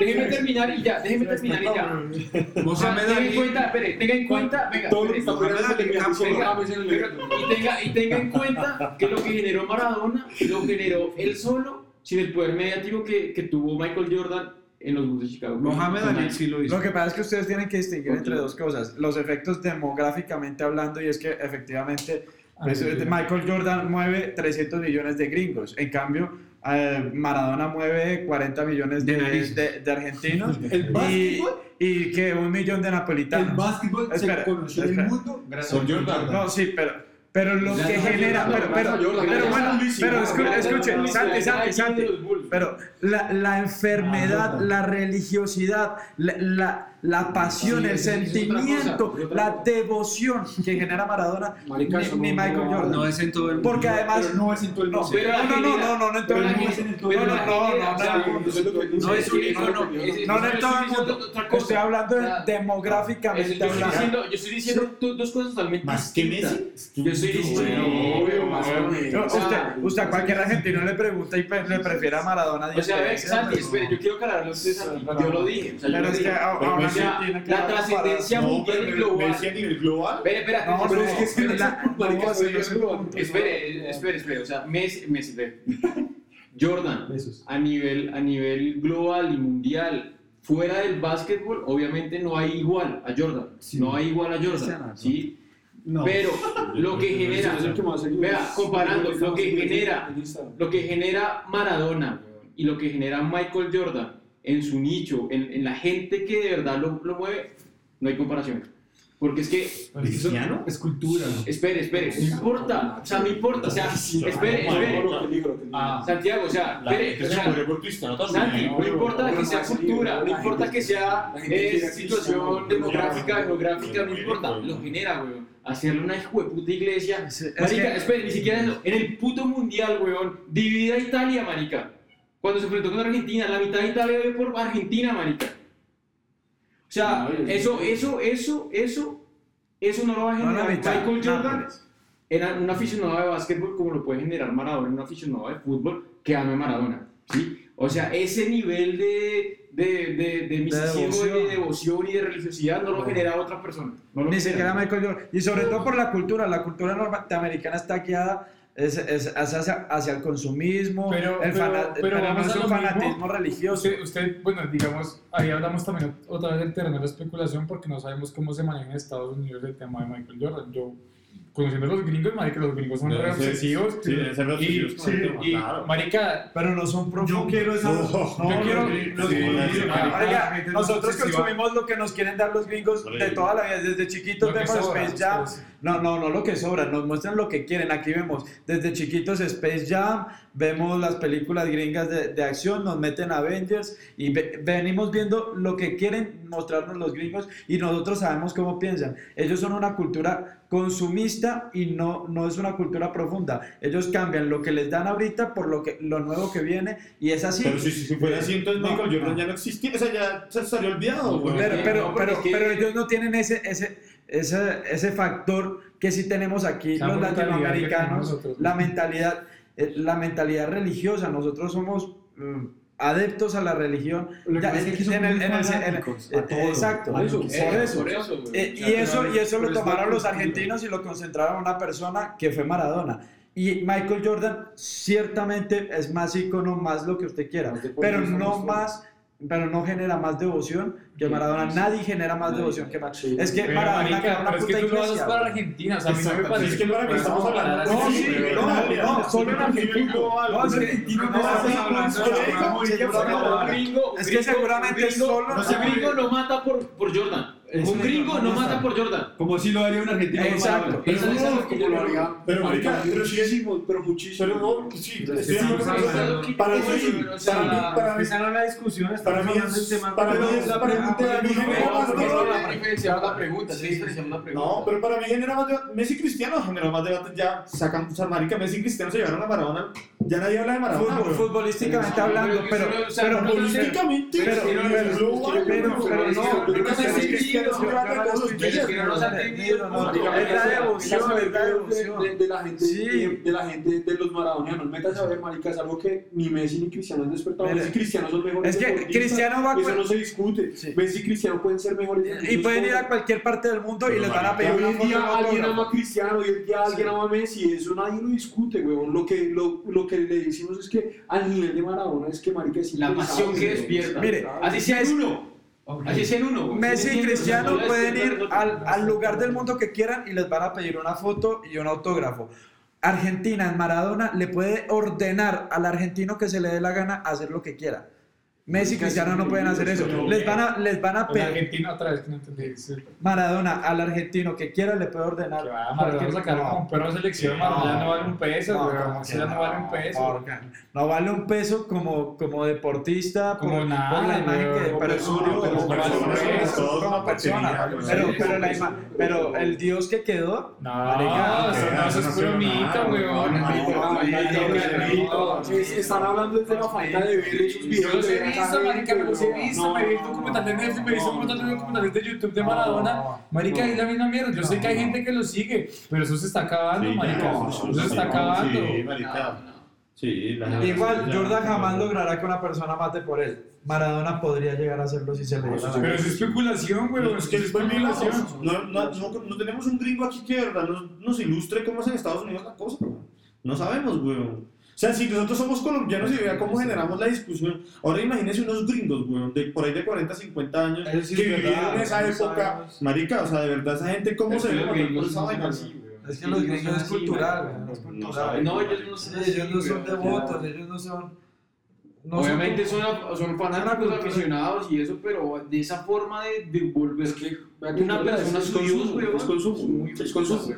déjeme terminar, y ya, déjeme terminar y ya. O sea, tenga en cuenta, espere, tenga en cuenta, venga, Todo lo que espere, está pegando se le queda diciendo, venga, "James en el venga, y tenga, y tenga en cuenta que lo que generó Maradona lo generó él solo sin el poder mediático que, que tuvo Michael Jordan en los Bulls de Chicago. Mohamed Ali sí lo hizo. Lo que pasa es que ustedes tienen que distinguir entre dos cosas. Los efectos demográficamente hablando, y es que efectivamente pues, eh, Michael Jordan mueve 300 millones de gringos. En cambio, eh, Maradona mueve 40 millones de, De de- de argentinos El y, básquetbol, y que un millón de el napolitanos. básquetbol Espera, se conoció en el espera. mundo gracias Por a Jordan. No, sí, pero, pero lo Ya que no, genera, no, pero, no, pero, Jordan, pero ya bueno, pero ya, escu- ya, escuchen, ya, Pero la, la enfermedad, la religiosidad, la, la, la pasión, Sí, el sentimiento, cosa, la cosa. devoción que genera Maradona, Marica, ni, ni no- Michael no- Jordan. No es en todo el mundo. Porque además, Pero no es en todo el no, mundo. Pero la no, no, no, no, no en todo pero el mundo. No, pero no, no, no, no, no, es. No un icono, no, es- no, no en todo el mundo. Estoy hablando demográficamente yo, estoy hablando. diciendo, yo estoy diciendo do- dos cosas totalmente Más que. Messi. Yo estoy diciendo. Obvio, más que. No, usted, a cualquier argentino le pregunta y le prefiere a Maradona O 10 sea, Santi, espere, yo quiero aclararle a usted, Santi. Yo lo dije. Pero es que la trascendencia No, mundial y global. A nivel global. Espere, espera, No, Pero no, es que es que la- la- marica, no, soy sí, yo, sí, lo- Espere, espere, espere. O sea, Messi, Messi, ve. Jordan, a nivel, a nivel global y mundial, fuera del básquetbol, obviamente no hay igual a Jordan. No hay igual a Jordan. ¿sí? No. Pero lo que genera, vea, comparando lo que genera, lo que genera Maradona y lo que genera Michael Jordan en su nicho, en, en la gente que de verdad lo, lo mueve, no hay comparación. Porque es que ¿Cristiano? Es cultura. Espere, espere, no importa, o sea, no importa, o sea, espere, espere. Ah, Santiago, o sea, La espere, o se sea, Santi, no importa que sea cultura, no La importa que sea eh, a situación demográfica, geográfica, no importa, lo genera, weón. Hacerle una hijo de puta iglesia. Es Marica, espere, ni siquiera. En el puto mundial, weón, divide a Italia, marica. Cuando se enfrentó con Argentina, la mitad de Italia ve por Argentina, marica. O sea, No, es- eso, eso, eso, eso, eso no lo va a No, generar la mitad, Michael Jordan era un aficionado de básquetbol como lo puede generar Maradona, un aficionado de fútbol que ame Maradona, ¿sí? O sea, ese nivel de, de, de, de misticismo, devoción. de devoción y de religiosidad no lo genera otra persona. No lo Ni siquiera Michael Jordan. Y sobre todo por la cultura. La cultura norteamericana está guiada es, es, hacia, hacia el consumismo, Pero- el pero- pero no es un fanatismo religioso. Usted, usted, bueno, digamos, ahí hablamos también otra vez del terreno de la especulación porque no sabemos cómo se maneja en Estados Unidos el tema de Michael Jordan. Yo, conociendo a los gringos, marica, los gringos son re obsesivos. Sí, deben ser obsesivos y, claro. marica, Pero no son profundos. Yo quiero esa. No, yo quiero- sí, sí, es nosotros consumimos lo que nos quieren dar los gringos Sí. de toda la vida. Desde chiquitos vemos sobra, Space Jam. pues. No, no, no lo que sobra. Nos muestran lo que quieren. Aquí vemos desde chiquitos Space Jam. Vemos las películas gringas de, de acción. Nos meten Avengers. Y ve- venimos viendo lo que quieren mostrarnos los gringos. Y nosotros sabemos cómo piensan. Ellos son una cultura consumista y no, no es una cultura profunda. Ellos cambian lo que les dan ahorita por lo, que, lo nuevo que viene. Y es así. Pero si, si fuera así, entonces No, Michael Jordan no. ya no existía, o sea, ya se estaría olvidado. güey. Pero, pero, pero, pero ellos no tienen ese, ese, ese, ese factor que sí tenemos aquí los latinoamericanos, nosotros. la mentalidad, eh, la mentalidad religiosa. Nosotros somos mm, adeptos a la religión. Lo que Ya, pasa es que en son el- muy en el- fanáticos en- a todo, exacto, eso, por eso. Por eso. Eh, y eso, y eso lo tomaron los argentinos y lo concentraron en una persona que fue Maradona. Y Michael Jordan ciertamente es más ícono, más lo que usted quiera, pero no más más, pero no genera más devoción que Maradona. Nadie genera más devoción que Maradona. Es que Pero, Maradona marica, era una pero es que puta tú lo haces iglesia. para. Argentina, o sea, a mí no me parece es que para que estamos hablando- No, sí, no, no, solo en Argentina. No, es que- Argentino no, Es que seguramente solo- no, gringo no mata por, por Jordan. Es Un gringo no mata por Jordan. Como si lo haría un argentino. Exacto. Es que yo Como lo haría- Pero, marica, marica, pero sí- muchísimo, pero muchísimo. Pero no, sí, Pero es estoy sí, Para mí, para mí, para la discusión, para mí hablando es- para mí pero- es la pregunta genera más No, no, pregunta. No, pero para mí genera más debate. Messi Cristiano generó más debate. Ya sacan, o sea, marica, Messi y Cristiano se llevaron a Maradona. Ya nadie habla de Maradona. Futbolísticamente hablando, pero, pero, Políticamente, pero, pero, pero, pero, pero no, Pero que- que no nos han entendido, es la devoción, es la de, devoción. de- de la gente, de, la gente de los maradonianos. Métase a ver, marica, es algo que ni Messi ni Cristiano han despertado. Messi y Cristiano son mejores es que. Cristiano va a- Eso no se discute. Messi y Cristiano pueden ser mejores. Y pueden ir a cualquier parte del mundo y les van a pedir Hoy en día alguien ama a Cristiano, hoy en día alguien ama a Messi, eso nadie lo discute, weón. Lo que, lo, lo que le decimos es que al nivel de Maradona es que marica es La pasión que despierta. Mire, Así sea uno. Así sea en uno. güey. Messi y Cristiano pueden ir no- al, al lugar del mundo que quieran y les van a pedir una foto y un autógrafo. Argentina en Maradona le puede ordenar al argentino que se le dé la gana hacer lo que quiera. Messi y Cristiano no pueden hacer eso. Les van a, les van a pedir Argentina otra vez que no entendí. Maradona al argentino que quiera le puede ordenar. Que va, Maradona sacaron un perro de selección, Maradona no vale un peso, No, no vale un peso. No vale un peso como, como deportista, Como por, nada, por la imagen que pero, persona, pero- como pero- persona, pero- Pero, pero, la ima- pero el dios que quedó, No, eso no, es puro mito, güey. Están hablando de la falta de ver esos videos. Esa marica, me los he visto, me vi no, documental de Netflix, me vi un montón de documentales de YouTube de Maradona. Marica, es la misma mierda. Yo sé que hay gente que lo sigue, pero eso se está acabando, marica. Eso se está acabando. Sí, la igual Jordan jamás logrará que una persona mate por él. Maradona podría llegar a hacerlo si se le diera Pero es especulación, güey. No, Es que es especulación. no, no, no, no tenemos un gringo aquí que de verdad nos, nos ilustre cómo es en Estados Unidos la cosa. güey. No sabemos, güey. O sea, si nosotros somos colombianos y vea cómo generamos la discusión. Ahora imagínense unos gringos, güey, de por ahí de 40, 50 años, sí que es vivieron verdad, en esa no época. sabemos. Marica, o sea, de verdad, esa gente, ¿cómo Es se ve por esa vaina? Es que los gringos es cultural, güey, es No cultural. saben. No, ellos no son ellos no son devotos, ellos no son. no Obviamente son, son fanáticos, aficionados y eso, pero de esa forma de, de volver Es que, una persona es consumo, güey. es consumo, es consumo.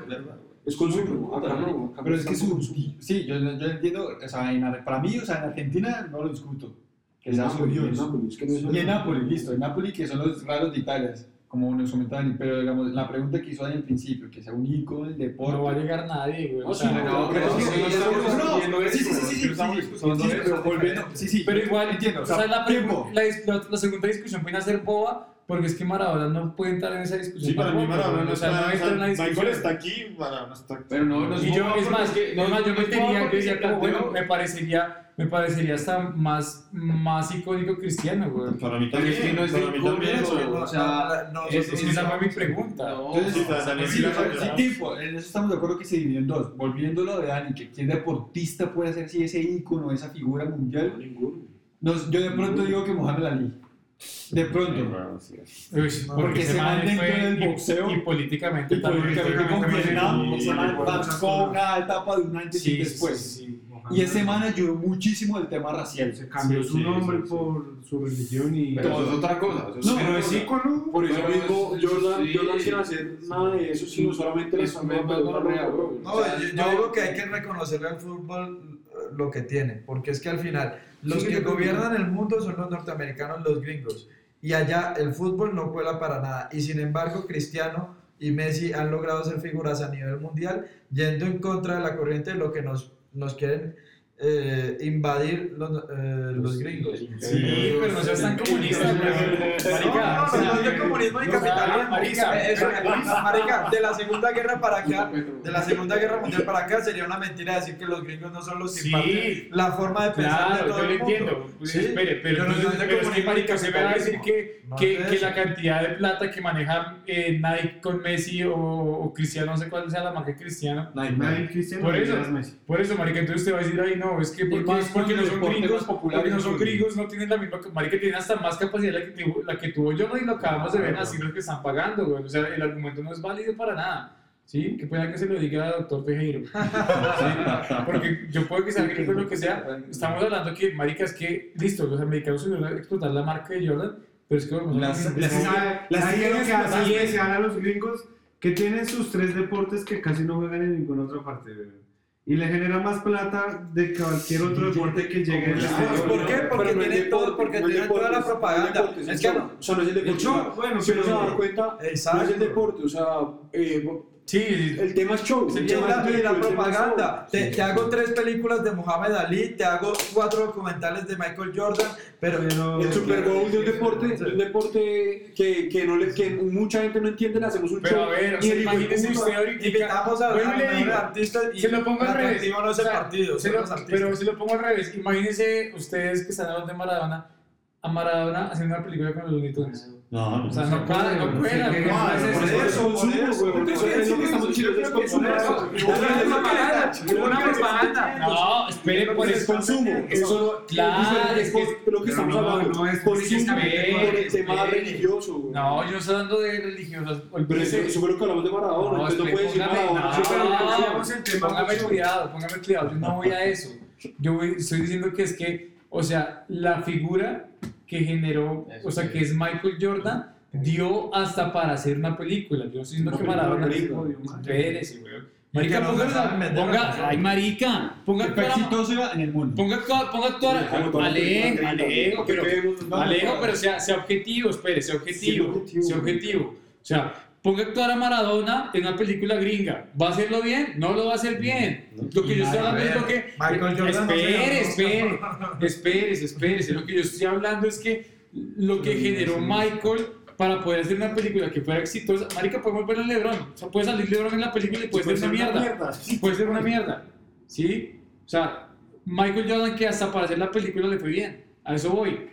Es consumo. Acá no, acá Pero es que su, consumo. sí, yo, yo entiendo, o sea, en para mí, o sea, en Argentina no lo discuto, que En sea su Nápoles, en Dios. Nápoles, es que no es- Y en Nápoles, listo, en Nápoles que son los raros de Italia, como nos comentaban, pero digamos, la pregunta que hizo en el principio, que sea un ícono del deporte. No va a llegar nadie, güey. No, O sea, sí, no, pero pero es sí, que- sí, estamos sí, discutiendo sí, eso, sí, sí, sí, sí, estamos sí, discutiendo sí, eso. pero volviendo, sí, sí, Pero igual, entiendo, o sea, la, tiempo. pregu- la, dis- la- la segunda discusión viene a ser boba porque es que Maradona no puede entrar en esa discusión. Sí, para mí Maradona no o sea, está, no entra en la discusión. Michael está aquí, Maradona está aquí. Pero no, no Y yo, es más, que no, yo metería, yo porque decía se como, bueno, me parecería, me parecería hasta más, más icónico cristiano, güey. Para mí Pero es que también, no es para mí icónico, también. Es que no- o sea, no- no- Es, es que esa fue mi pregunta. No, Entonces, Sí, sí, sí, tiempo, en eso estamos de acuerdo que se dividió en dos. Volviéndolo de Dani, que qué deportista puede hacer si ese ícono, esa figura mundial. Nos- yo de pronto digo que Mohamed Ali. De pronto. Uy, No, porque porque ese se man man dentro fue del y- boxeo y, políticamente Y también políticamente Sí, ese man sí, marcó una etapa de un antes y sí, un después. sí, sí. Y ese man ayudó muchísimo el tema racial. Se cambió Sí, su sí, nombre sí, sí. por su religión y. Pero eso es otra cosa. eso es No, pero es ícono. Por eso mismo, Jordan, sí. Jordan sin hacer nada de eso, sino solamente la güey. No, yo, digo que hay que reconocerle al fútbol lo que tiene, porque es que al final los Sí, que- gobiernan el mundo son los norteamericanos, los gringos, y allá el fútbol no cuela para nada, y sin embargo Cristiano y Messi han logrado ser figuras a nivel mundial, yendo en contra de la corriente de lo que nos, nos quieren eh, invadir los, eh, los gringos. Sí, pero no seas tan comunista. Marica, No, no, no es de comunismo ni capitalismo. marica, Eso, marica, de la Segunda Guerra para acá, de la Segunda Guerra Mundial para acá sería una mentira decir que los gringos no son los que Sí. la forma de pensar de Claro, todo yo lo el mundo. entiendo. Pues, Sí, espere, pero, no de pero es que, marica, se me va a decir que, No que, que la cantidad de plata que maneja eh, Nike con Messi o, o Cristiano, no sé cuál sea la marca de Cristiano. Nadie cristiano Por eso. Por eso, marica, entonces usted va a decir, ay, no, es que porque, más porque no son gringos, porque no son gringos, no tienen la misma, marica, tienen hasta más capacidad la que, tuvo, la que tuvo Jordan y lo acabamos de ver así los que están pagando, güey. O sea, el argumento no es válido para nada. ¿Sí? Que pueda que se lo diga al doctor Tejero. ¿Sí? Porque yo puedo que sea gringo lo que sea. Estamos hablando que, marica, es que, listo, los americanos subieron a explotar la marca de Jordan, Pero es que vamos a Las- las- ¿Sabe, las que siguen hace y- especial a los gringos? Que tienen sus tres deportes que casi no juegan en ninguna otra parte. Y le genera más plata de cualquier otro deporte que llegue en el Claro, exterior. ¿Por qué? pero Porque no es tienen todo- porque no es tienen toda la deporte, no es propaganda. Es que no- O sea, no es el deporte. show, bueno, si uno se pero- da cuenta, no es Exacto. el deporte. O sea, eh, Sí, el tema es show. El tema la, es la es propaganda. Te, te hago tres películas de Muhammad Ali, te hago cuatro documentales de Michael Jordan, pero, Pero- El Super Bowl de un deporte, Sí. un deporte que, que, no le, que mucha gente no entiende, le hacemos un Pero show. a ver, y el imagínese usted ahorita. invitamos a, a mejores digo, artistas y se lo pongo al revés. no es O sea, partido, se lo- pero si lo pongo al revés, imagínense ustedes que están hablando de Maradona, a Maradona haciendo una película con los Looney. No, no. O sea, no cuadra, no cuadra. Por eso, consumo, por eso. güey, eso es lo que estamos diciendo, es consumo. Una propaganda. No, espere, por Es consumo. Eso Claro, es lo que estamos hablando. no es Consumo precisamente por el tema espere. religioso. güey. No, yo no estoy hablando de religiosos. Pero eso, Olvídese. eso fue lo que hablamos de Maradona. No, entonces no puedes decir Maradona. Póngame cuidado, póngame cuidado. Yo no voy a eso. Yo estoy diciendo que es que, o sea, la figura que generó, o sea, que es Michael Jordan, dio hasta para hacer una película. Yo no estoy diciendo Una que Maradona. Y que Marica, no ponga, ponga- la ay, marica, ponga El exitoso en el mundo. ponga, ponga la- Alejo, Alejo, pero, Alejo, pero sea, sea objetivo, espere, sea objetivo, Sí, objetivo. sea objetivo. O sea, ponga a actuar a Maradona en una película gringa. ¿Va a hacerlo bien? No lo va a hacer bien. Lo que yo estoy hablando es lo que... Michael Jordan Espere, espere, espérese, espérese. Lo que yo estoy hablando es que lo que generó Michael para poder hacer una película que fuera exitosa... Marica, podemos ver a LeBron. O sea, puede salir LeBron en la película y puede ser una mierda. Puede ser una mierda. ¿Sí? O sea, Michael Jordan que hasta para hacer la película le fue bien. A eso voy.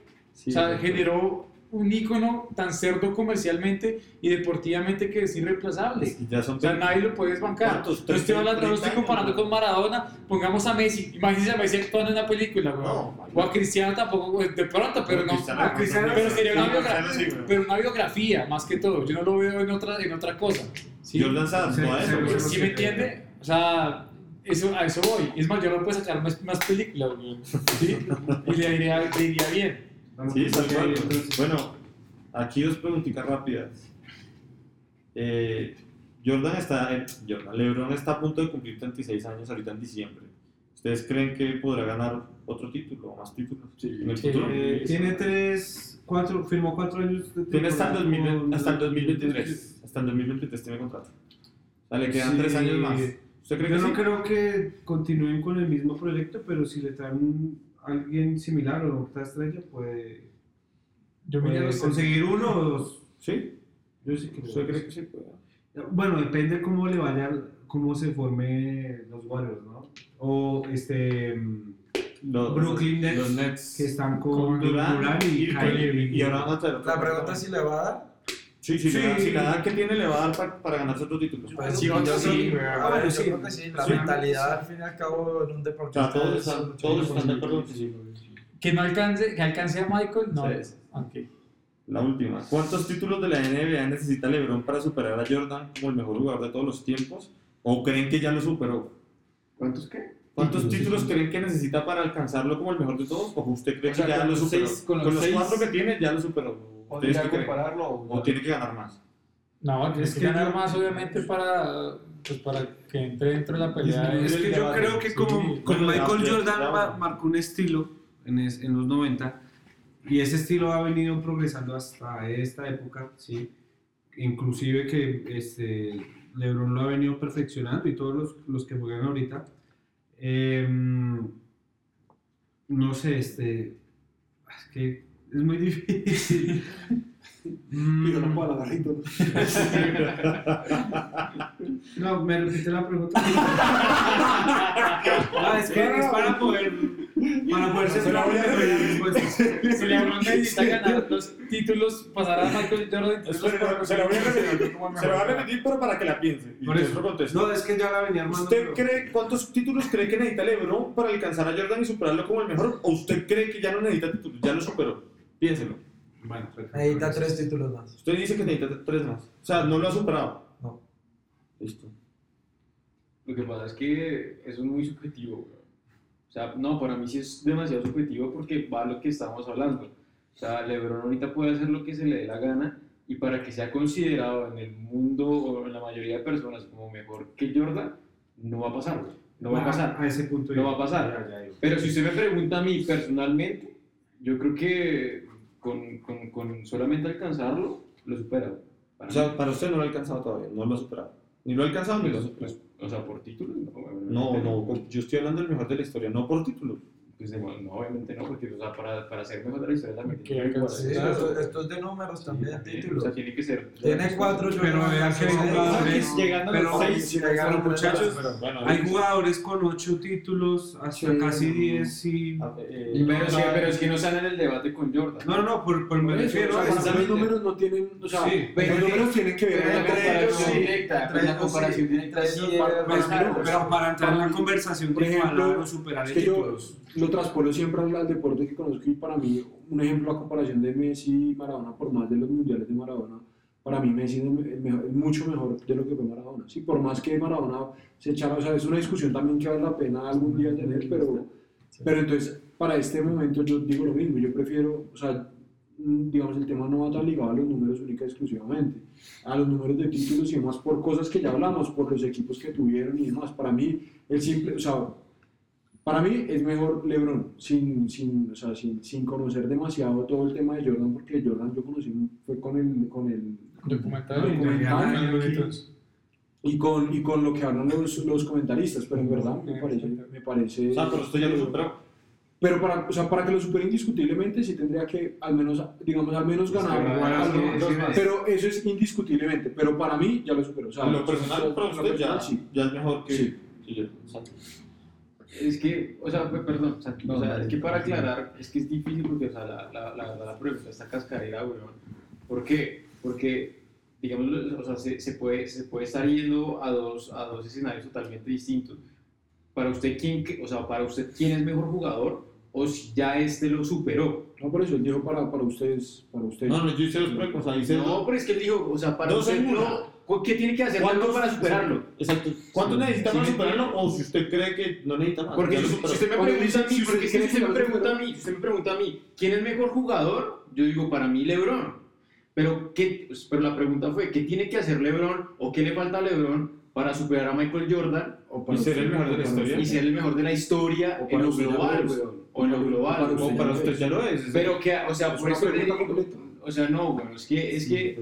o sea, generó un ícono tan cerdo comercialmente y deportivamente que es irreemplazable. Ya son O sea, nadie lo puede desbancar. No estoy, hablando, no 30 estoy comparando con Maradona. Pongamos a Messi. Imagínense a Messi actuando en una película. No, o a Cristiano tampoco, de pronto, pero no. Cristiano, a Cristiano, no, pero sería una biografía. sí, pero una biografía, más que todo. Yo no lo veo en otra, en otra cosa. ¿sí? Jordan se adaptó a eso. güey. ¿Sí me entiende? O sea, eso, a eso voy. Es más, yo no puedo sacar más, más películas. ¿Sí? Y le diría, le diría bien. Sí, otros- Bueno, aquí dos preguntitas rápidas. Eh, Jordan está, en- Jordan, LeBron está a punto de cumplir 36 años ahorita en diciembre. ¿Ustedes creen que podrá ganar otro título o más títulos en el Sí. futuro? Eh, tiene tres, cuatro, firmó cuatro años de Tiene hasta el, temporada 2020 con- hasta el 2023. Hasta el 2023 tiene contrato. O sea, le quedan Sí. tres años más. ¿Usted cree Yo que no sí? creo que continúen con el mismo proyecto, pero si le traen alguien similar o otra estrella, puede, Yo puede los- conseguir uno o dos. ¿Sí? Yo sí que ¿Usted creo. que sí? puede? Bueno, depende cómo le vaya, cómo se forme los Warriors, ¿no? O este mm, Los- Brooklyn Nets, los Nets. que están con, con Durant, Durant y, y, Kyrie Irving. y ahora La pregunta es si le va a dar. Sí, sí, Sí. Si la edad que tiene le va a dar para, para ganarse otro título. Pues Sí, yo yo creo- sí, ah, bueno, yo sí. creo que sí. La Sí. mentalidad, al fin y al cabo, en un O deportista. sea, todos es están, todos están de acuerdo que sí. Que no alcance, que alcance a Michael, no Sí. es. La última. ¿Cuántos títulos de la NBA necesita LeBron para superar a Jordan como el mejor jugador de todos los tiempos? ¿O creen que ya lo superó? ¿Cuántos qué? ¿Cuántos títulos creen que necesita para alcanzarlo como el mejor de todos? ¿O usted cree O sea, que ya lo superó? seis- con con los los, seis- cuatro que tiene ya lo superó. ¿Ustedes ¿Podría creen? compararlo? ¿O tiene que ganar más? No, tienes Es que que ganar yo- más, obviamente, para, pues, para que entre dentro de la pelea. Es que yo debate. creo que Sí. como, Bueno, Michael ya, Jordan ya, ma- bueno. marcó un estilo en, es- en los 90 y ese estilo ha venido progresando hasta esta época, ¿sí? inclusive que este, LeBron lo ha venido perfeccionando y todos los, los que juegan ahorita. Em, no sé, este, es que es muy difícil. Mm, Digo, no puedo hablar, ¿no? Me repite la pregunta. no, es que es para poder, para poder ser las respuestas. Si LeBron necesita ganar los títulos, pasar a Michael Jordan. se la voy a repetir, se la voy a repetir, pero para que la piense. Por eso. contesto. No, es que ya la venía armando. ¿Usted cree cuántos títulos cree que necesita LeBron para alcanzar a Jordan y superarlo como el mejor? ¿O usted cree que ya no necesita títulos? Ya lo superó. Piénselo. Bueno. Necesita tres títulos más. Usted dice que necesita tres más. O sea, no lo ha superado. No. Listo. Lo que pasa es que eso es muy subjetivo, güey. O sea, no, para mí sí es demasiado subjetivo porque va a lo que estamos hablando. O sea, LeBron ahorita puede hacer lo que se le dé la gana y para que sea considerado en el mundo o en la mayoría de personas como mejor que Jordan, no va a pasar. No va a pasar. A ese punto. No va a pasar. ya- ya digo. Pero si usted me pregunta a mí personalmente, yo creo que con, con, con solamente alcanzarlo, lo supera. Para O sea, mí. para usted no lo ha alcanzado todavía, no lo ha superado. Ni lo ha alcanzado ni lo ha superado. Pues, o sea, por títulos, no. No, no, yo estoy hablando del mejor de la historia, no por títulos. Pues, de- no, obviamente no, porque o sea, para, para ser mejor de la historia también tiene que Sí, jugar. esto, esto es de números también, También, títulos. O sea, tiene que ser. Tiene cuatro Pero Jordan, vean que hay jugadores llegando a pero, los seis, sí, pero llegaron muchachos, tres, Bueno, hay jugadores con 8 títulos, hasta Sí. casi 10 y... Ah, eh, Y pero, es que, pero es que no están en el debate con Jordan. No, no, no, por, por me refiero o sea, los números no tienen, o sea, Sí, pero los números tienen que ver Pero la entre ellos, comparación sí. directa, entre pues la comparación sí. directa sí. Pero para entrar en la conversación por ejemplo, superar el yo títulos. Lo transpolo siempre al, deporte que conozco y para mí, un ejemplo a comparación de Messi y Maradona, por más de los mundiales de Maradona, para mí Messi es, el me- el mejor- es mucho mejor de lo que fue Maradona. Sí, por más que Maradona se echara, o sea, es una discusión también que vale la pena algún día tener, pero, pero entonces, para este momento yo digo lo mismo, yo prefiero, o sea, mm, digamos, el tema no va tan ligado a los números única exclusivamente, a los números de títulos y demás, por cosas que ya hablamos, por los equipos que tuvieron y demás. Para mí, el simple, o sea, para mí es mejor LeBron, sin, sin, o sea, sin, sin conocer demasiado todo el tema de Jordan, porque Jordan yo conocí fue con el, con el Documental. Documental. documental. y con, y con lo que hablan los, los comentaristas, pero en verdad me parece, me parece O sea, pero usted ya lo superó. pero para, o sea, para que lo supere indiscutiblemente sí tendría que al menos, digamos, al menos ganar es que- sí, pero eso es indiscutiblemente, pero para mí ya lo superó. O sea, lo personal, para lo usted ya, personal, sí. ya es mejor que. Sí. sí, ya, exacto. Es que, o sea, pe- perdón, o sea, o sea, es que para aclarar, es que es difícil porque, o sea, la, la, la, la pregunta está cascarera, weón. ¿Por qué? Porque, digamos, o sea, se, se, puede, se puede estar yendo a dos, a dos escenarios totalmente distintos. Para usted, ¿quién, que- o sea, para usted, ¿quién es mejor jugador? O si ya este lo superó. No, por eso él dijo para, para ustedes, para ustedes. No, no, yo hice los pruebas, o sea, hice No, pero es que él dijo, o sea, para Dos usted no. ¿Qué tiene que hacer ¿Cuántos- Marco para superarlo? Exacto. ¿Cuánto necesita para superarlo? O si usted cree que no necesita más. Porque si, usted me pregunta a mí, si porque usted si me pregunta a mí, si usted me pregunta a mí, ¿quién es mejor jugador? Yo digo, para mí LeBron. Pero, ¿qué, pues, pero la pregunta fue, ¿qué tiene que hacer LeBron o qué le falta a LeBron para superar a Michael Jordan O para Y ser el mejor de la historia. y ser el mejor de la historia O en para lo global? O en lo global. O para usted ya lo es. Pero que, o sea, por eso o sea, no, bueno, es que, es que,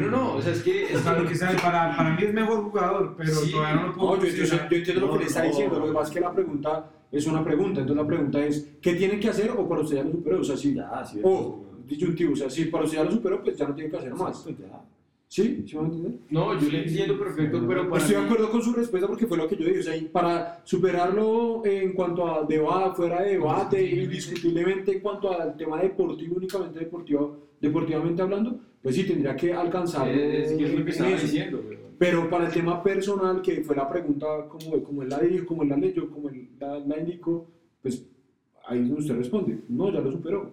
no, no, no, o sea, es que, es O sea, lo que que sabe, para, para mí es mejor jugador, pero Sí. todavía no lo puedo No, yo, yo- yo entiendo lo que le está No, diciendo, no. lo que pasa es que la pregunta es una pregunta, entonces la pregunta es, ¿qué tiene que hacer o para usted ya lo superó? O sea, sí, Ya, sí. o disyuntivo, o sea, si para usted ya lo superó, pues ya no tiene que hacer más. Exacto, ya. ¿Sí? ¿Sí me va a entender? no, yo le entiendo perfecto, pero para Estoy de mí- acuerdo con su respuesta porque fue lo que yo dije, o sea, para superarlo en cuanto a debate, fuera de debate, indiscutiblemente en cuanto al tema deportivo, únicamente deportivo, deportivamente hablando, pues sí tendría que alcanzarlo. es, es que es lo que en estaba eso. diciendo, weón. Pero para el tema personal, que fue la pregunta, como, como él la dijo, como él la leyó, como él la, la indicó, pues ahí es donde usted responde, no, ya lo superó.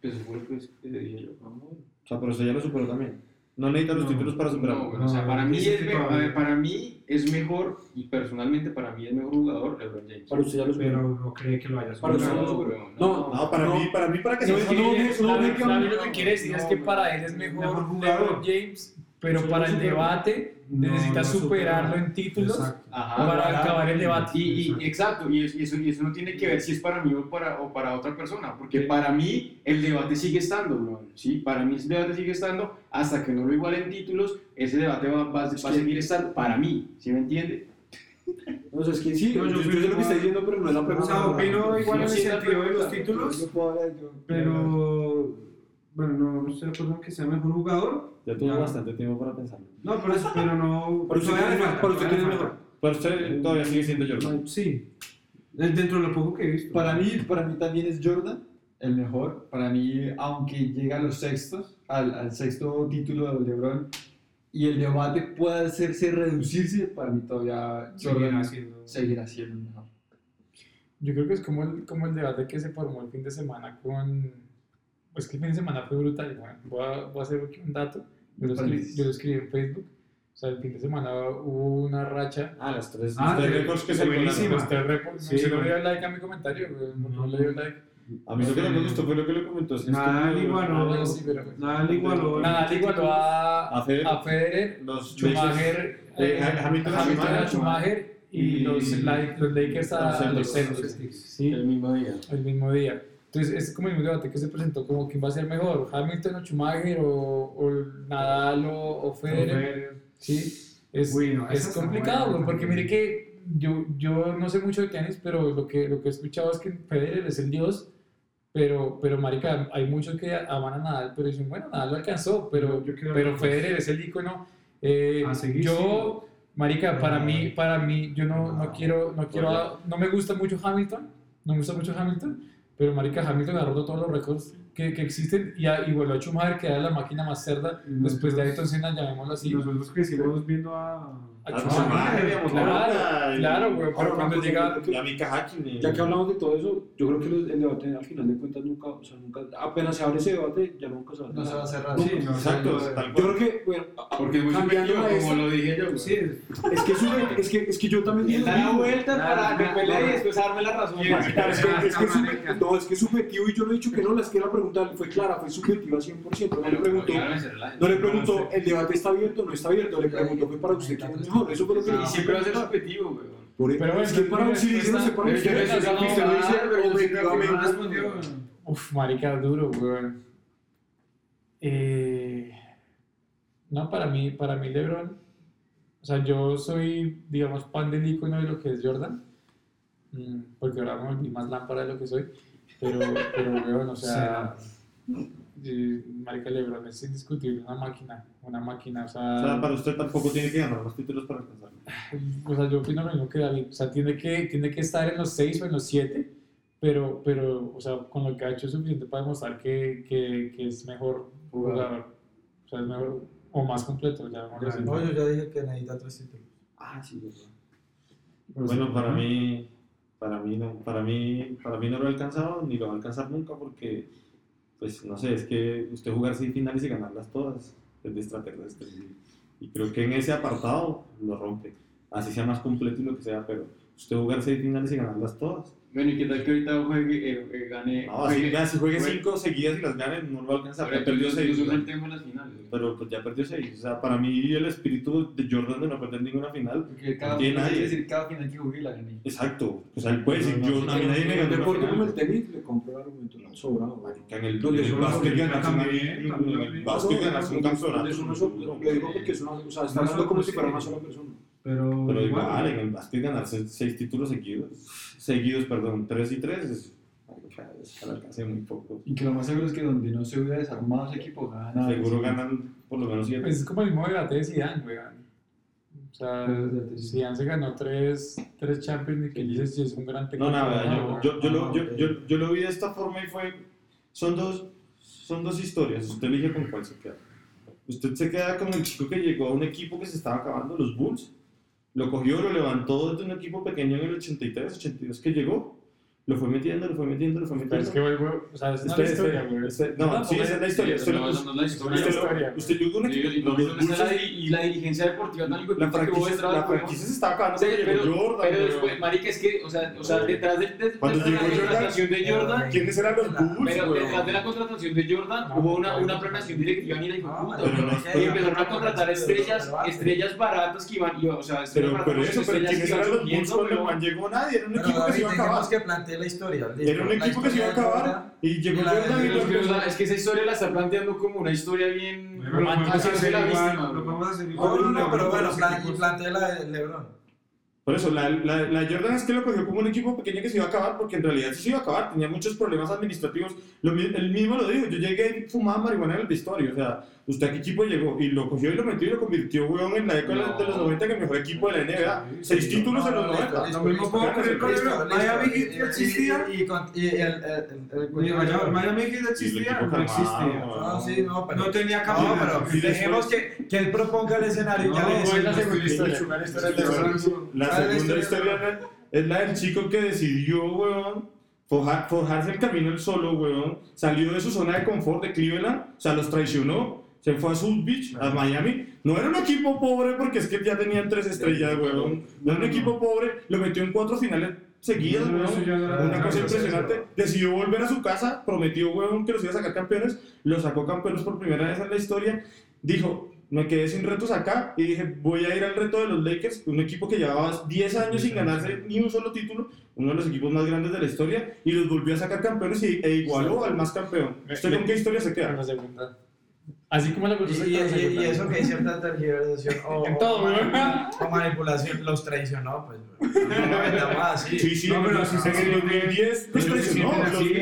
Pues fue lo que dije yo. O sea, pero usted ya lo superó también. No necesita los No, títulos para No, superarlo. bueno, o sea, No, para mí, es que mejor, todavía- a ver, para mí es mejor, y personalmente para mí es mejor jugador LeBron James. Para usted ya lo superó. Pero no cree que lo haya Para usted ya superado. lo superó. weón, No, No, para no. mí, para mí, para que No, sea no, no, no, no, no, lo que quiere decir es no, que no. para él es mejor Mejor jugador. LeBron James, pero Sí, para el debate No, necesita no superarlo superó. en títulos. Ajá. para acabar el debate. Y, y- exacto, y eso, y eso, no tiene que ver si es para mí o para, o para otra persona, porque para mí el debate sigue estando, bro, ¿sí? Para mí el debate sigue estando hasta que no lo igualen títulos, ese debate va, va- va a seguir estando para mí, ¿sí me entiende? O sea, es que sí, No, yo, yo yo lo que está diciendo, pero no es la O pregunta. sea, opino igual en Sí, el sentido de los títulos, Yo puedo hablar, yo- pero bueno, no, no estoy de acuerdo en que sea mejor jugador. Ya tuvo Ya. bastante tiempo para pensarlo. No, por eso, pero no. Para usted, todavía ¿quién le es- falta, para usted quién es todavía le mejor? Pero usted todavía sigue siendo Jordan. Sí. Es Dentro de lo poco que he visto. Para mí, para mí también es Jordan el mejor. Para mí, aunque llega a los sextos, al, al sexto título de LeBron, y el debate puede hacerse reducirse, para mí todavía Jordan seguirá siendo el mejor. Yo creo que es como el, como el debate que se formó el fin de semana con... Pues que el fin de semana fue brutal. Bueno, voy, a, voy a hacer un dato. Yo lo, escribí, yo lo escribí en Facebook. O sea, el fin de semana hubo una racha. Ah, las tres, Ah, los tres récords que se buenísima. colaron. Los tres récords. Sí, no le dio like a mi comentario, no, No. le dio like. A mí lo que no me gustó fue lo que le comentó. es que Nadal igualó, Ah, bueno, sí, pero- Nadal igualó. Nada, igualó a, A Federer. a Federer, Los Schumacher, Eh, eh, Hamilton Schumacher. a Schumacher y, Y- los, la- los Lakers a, los los Celtics. Celtics. Sí, El mismo día. el mismo día. Entonces, es como el mismo debate que se presentó, como quién va a ser mejor, Hamilton o Schumacher o, o Nadal o, o Federer. Sí, es, Uy, no, esa es complicado, buena. porque mire que yo, yo no sé mucho de tenis, pero lo que, lo que he escuchado es que Federer es el dios, pero, pero marica, hay muchos que aman a Nadal, pero dicen, bueno, Nadal lo alcanzó, pero, Yo pero ver- Federer es el ícono. Eh, yo, marica, para mí, para mí, yo no, no No. quiero, no quiero, no me gusta mucho Hamilton, no me gusta mucho Hamilton, pero marica, Hamilton ha roto todos los récords que, que existen y, a, y vuelve a Schumacher, que era la máquina más cerda, después de Ayrton Senna, llamémoslo así. Nosotros crecimos viendo a. A Ah, claro, claro, y- güey, pero cuando llega, La Mika. Ya que hablamos de todo eso, yo creo que el debate al final de cuentas nunca, o sea, nunca, apenas se abre ese debate, ya nunca se va a No se va a cerrar. Sí, no, Exacto, Yo creo que, bueno, Porque es muy subjetivo, como eso, lo dije yo. Sí, es que, es, que, es que yo también Da la vuelta Nada, para que pelee y después darme la razón. es que, es, que es sube- marica. no, es que es subjetivo y yo no he dicho que no, la- es que la pregunta fue clara, fue subjetiva 100%, no le preguntó, no le preguntó, el debate está abierto o no está abierto, le preguntó, fue para usted quién mejor, eso fue lo que Y siempre va a ser subjetivo, güey. Por Pero bueno, es que para no sé para pero usted, respondió. Uf, marica, duro, weón. Eh, no, para mí, para mí LeBron, o sea, yo soy, digamos, pan del icono de lo que es Jordan, mm, porque ahora me volví más lámpara de lo que soy, pero, pero weón, o sea, eh, marica, LeBron es indiscutible, una máquina, una máquina, o O sea, para usted tampoco tiene que ganar más títulos para alcanzarlo. o sea, yo opino lo mismo que David. O sea, tiene que, tiene que estar en los 6 o en los 7, pero, pero, o sea, con lo que ha hecho es suficiente para demostrar que, que, que es mejor jugador. O sea, es mejor o más completo, ya vamos a decir. No, yo ya dije que necesita tres títulos. Ah, sí, verdad. Bueno, para mí, para mí no, para mí, para mí no lo ha alcanzado ni lo va a alcanzar nunca porque, pues, no sé, es que usted jugar seis finales y ganarlas todas es de extraterrestre y, y creo que en ese apartado lo rompe, así sea más completo y lo que sea, pero usted jugar seis finales y ganarlas todas. Bueno, ¿y qué tal que ahorita juegue, eh, eh, gane? No, juegue- ya, si juegue juegue- cinco seguidas y las gane, no lo va a alcanzar, Ahora ya perdió seis. en las finales. Pero pues ya perdió seis. O sea, para mí el espíritu de Jordan de no perder ninguna final. Porque cada, No tiene nadie. decir cada final que jugué la gané. Exacto. O sea, él puede decir, No, yo, no, a mí nadie me un ganó deporte como el tenis, le compro el argumento, la sobrado. Que en el, básquet también. el básquet ganarse un campeonato. No Lo digo porque es una, o sea, está No, hablando como si fuera una sola persona. Pero. Pero igual, en el básquet ganarse seis títulos seguidos, seguidos, perdón, tres y tres, es, es al alcance de muy poco. Y que lo más seguro es que donde no se hubiera desarmado ese equipo, gana. Seguro ganan por lo menos siete. Pues es como el mismo debate de Zidane, weón. O sea, Zidane se ganó tres, tres Champions y que dices si es un gran No, técnico. nada, no, yo, yo, yo, lo, Ah, yo, yo, yo lo vi de esta forma y fue, son dos, son dos historias, usted elige con cuál se queda. Usted se queda con el chico que llegó a un equipo que se estaba acabando, los Bulls, lo cogió, lo levantó desde un equipo pequeño en el 83, 82 que llegó, lo fue metiendo, lo fue metiendo, lo fue Pero metiendo. es que vuelvo, o sea, es una historia, güey. no, sí, esa es la historia. Pero Usted, no, esa no es la historia. usted- historia, usted llegó a un Sí, equipo, y los ¿dónde está la, y la dirigencia deportiva de la puta que hubo franquicia, detrás, la güey. franquicia se estaba acabando pero, pero güey. después, marica, es que, o sea, o sea detrás de, la contratación de Jordan, ¿Quiénes eran los Bulls, pero güey? detrás de la contratación de Jordan No, hubo una, no, una no. planeación directiva ni la de puta. pero no- Y empezaron a contratar estrellas, estrellas baratas que iban, o sea, estrellas Pero, baratas, pero eso, pero estrellas ¿quiénes que iban eran los Bulls cuando llegó? Nadie, era un Pero equipo que se iba a acabar. Plantee la historia. Era un equipo que se iba a de acabar y llegó la de- Jordan y Pero lo es que, o sea, empezó. es que esa historia la está planteando como una historia bien Bueno, lo romántica, podemos hacer igual, víctima. lo güey. podemos hacer No, igual. no, no, pero bueno, plantea la de LeBron. Por eso, la, la, la Jordan es que lo cogió como un equipo pequeño que se iba a acabar, porque en realidad sí se iba a acabar, tenía muchos problemas administrativos. Lo, él mismo lo dijo, yo llegué y fumaba marihuana en el vestuario. O sea, ¿usted a qué equipo llegó? Y lo cogió y lo metió y lo convirtió, weón, en la década No. de los 90 en el mejor equipo de la NBA. Sí, Seis sí, títulos no, en los no, listo, 90. listo, Lo mismo puedo ocurrir con listo. Miami Y- Heat existía. Y, y con- y el, el, el, el- Miami Heat el existía, no existía. No, sí, no, pero. No tenía No, campeonato. pero dejemos que, que él proponga el escenario. ya No, le no, decimos. La segunda historia. sí, La historia de sí, LeBron. sí. La ¿Cuál es la del chico que decidió, weón, forja- forjarse el camino él solo, weón. Salió de su zona de confort de Cleveland, o sea, los traicionó. Se fue a South Beach, a Miami. No era un equipo pobre porque es que ya tenían tres estrellas, weón. No era un equipo pobre, lo metió en cuatro finales seguidas, No, weón. no Una cosa impresionante. Decidió volver a su casa, prometió, weón, que los iba a sacar campeones, los sacó campeones por primera vez en la historia. Dijo, me quedé sin retos acá y dije, voy a ir al reto de los Lakers, un equipo que llevaba 10 años sin ganarse ni un solo título, uno de los equipos más grandes de la historia, y los volvió a sacar campeones y, e igualó al más campeón. ¿Usted con qué historia se queda? Así como la Y, cosa y- y- y eso que hay cierta tergiversación o, En todo, o ¿no? o manipulación los traicionó, pues. No lo vendamos así. Sí, sí, No, pero sí se en el siente- 2010 los ellos se traicionó. sienten Los así, en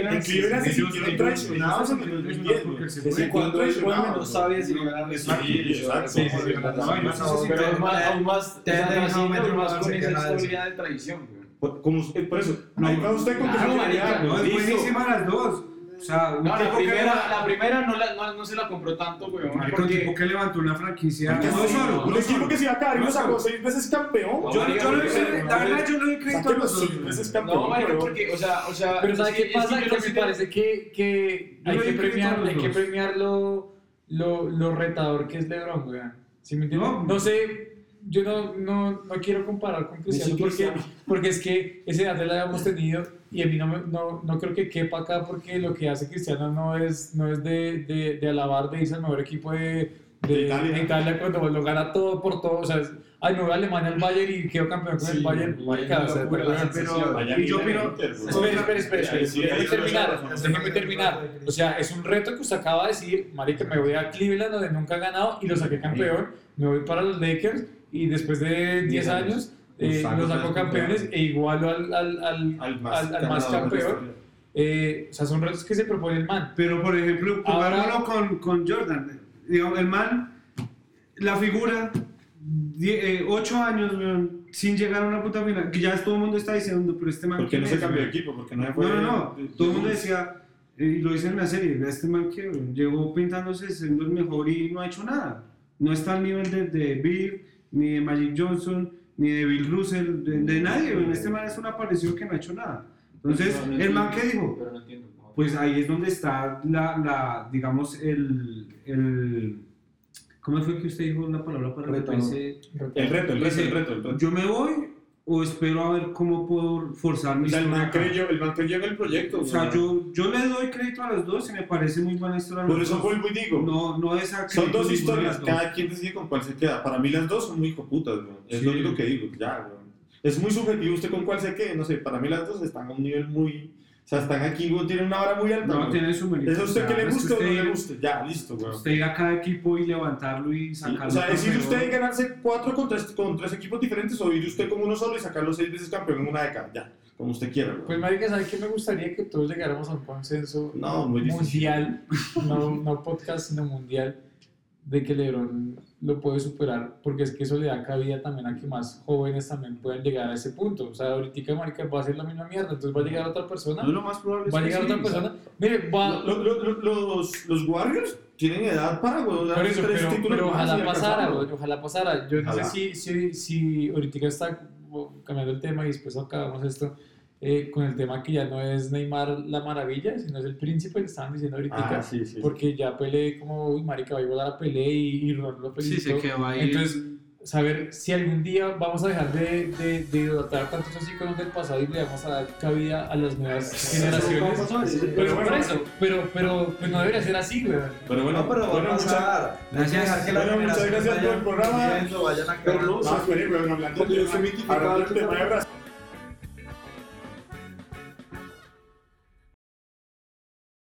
Cleveland se sintieron traicionados en el ellos- 2010. porque Cuando traicionados, menos güey. sabía si ganar Exacto, exacto. Sí, sí, sí, No, no, No, no, sí, Pero aún más, aún más, te aún más con esa historia de traición. Por, eh, por eso, No, ahí va usted con que claro, se No, es buenísima las dos. O sea, un No, la tipo primera, la primera no, la, no, no se la compró tanto, güey. Un Porque tipo que levantó una franquicia. Porque No sí, solo, un no equipo que se iba a caer y No lo sacó seis veces campeón. No, Yo, yo, doy- la verdad, yo le doy crédito a los seis veces campeón. No, porque, o sea, o sea. Pero ¿sabes es qué pasa? Que no me parece que, hay que premiar, hay que dos. premiar lo, lo, lo retador que es LeBron, weón. ¿Sí me entiendes? No. No, sé, yo no, no, no quiero comparar con Cristiano porque, porque es que ese edad la habíamos tenido y a mí no, no, no creo que quepa acá porque lo que hace Cristiano no es, no es de, de, de alabar, de irse al mejor equipo de, de, De Italia. de Italia cuando lo gana todo por todo. O sea, es, ay, me voy a Alemania al Bayern y quedo campeón con el Sí, Bayern. Sea, locura, pero- yo opino-. Espera, espera, espera, déjeme terminar, déjeme terminar. O sea, es un reto que usted acaba de decir, marica, me voy a Cleveland donde nunca he ganado y lo saqué campeón, me voy para los Lakers y después de 10 años eh, Lo campeón. campeones e igualo al, al, al, Al más, al- al más campeón. Eh, o sea, son retos que se propone el man. Pero, por ejemplo, comparándolo con, con Jordan. Digamos, el man, la figura, 8 años, weón, sin llegar a una puta final. Que ya todo el mundo está diciendo, pero este man. ¿Por qué no ¿quién se cambió de equipo? Porque no No, fue. no, no. Todo el mundo decía, eh, y lo dice en la serie, este man que llegó pintándose siendo el mejor y no ha hecho nada. No está al nivel de, de Bill, ni de Magic Johnson, ni de Bill Russell, de, de nadie. weón. Este man es un aparecido que no ha hecho nada. Entonces, No, no el man que dijo, Pero no entiendo. no. pues ahí es donde está la, la digamos, el, el... ¿Cómo fue que usted dijo la palabra para Reto? El reto, el reto, el reto. El reto. Yo me voy o espero a ver cómo puedo forzar mi O sea, el man creyó, el man creyó en el proyecto. O sea, yo, yo le doy crédito a los dos y me parece muy buena historia. Por eso vuelvo y digo. No, no es Son dos historias, las dos. cada quien decide con cuál se queda. Para mí las dos son muy coputas, güey. Es Sí. lo único que digo, ya, güey. Es muy subjetivo usted con cuál se quede, no sé, para mí las dos están a un nivel muy... O sea, están aquí, güey, tienen una hora muy alta, No, güey. tiene su mérito. ¿Es a usted que le guste o no le guste? Ya, listo, güey. Usted ir a cada equipo y levantarlo y sacarlo. O sea, es ir campeón. usted y ganarse cuatro con tres, con tres equipos diferentes o ir usted como uno solo y sacarlo seis veces campeón en una década, ya, como usted quiera, güey. Pues, marica, ¿sabe qué me gustaría que todos llegáramos a un consenso No, muy difícil. mundial, no, no podcast, sino mundial, de que LeBron lo puede superar, porque es que eso le da cabida también a que más jóvenes también puedan llegar a ese punto. O sea, ahorita, marica, va a ser la misma mierda, entonces va a llegar otra persona, No, lo más probable va a llegar sí, otra persona. Mire, va... Lo- lo- lo- los, los Warriors tienen edad para, güey, tres pero, títulos ojalá pasara, güey, ojalá pasara. Yo no Ojalá. sé si, si, si ahorita está como cambiando el tema y después acabamos esto eh, con el tema que ya no es Neymar la maravilla, sino es el príncipe que estaban diciendo ahorita. Ah, sí, sí. Porque ya Pelé, como, uy, marica, va a a Pelé y, y Ronaldo lo Sí, felicitó. se quedó ahí. Entonces, saber si algún día vamos a dejar de, de, de idolatrar tantos iconos del pasado y le vamos a dar cabida a las nuevas generaciones. Pero, bueno, eso, pero, pero pues no debería ser así, güey. Pero bueno, No, pero bueno, a muchas-. Gracias. Que Bueno, muchas gracias por el vayan programa. vayan Pero acabando. no, No, yo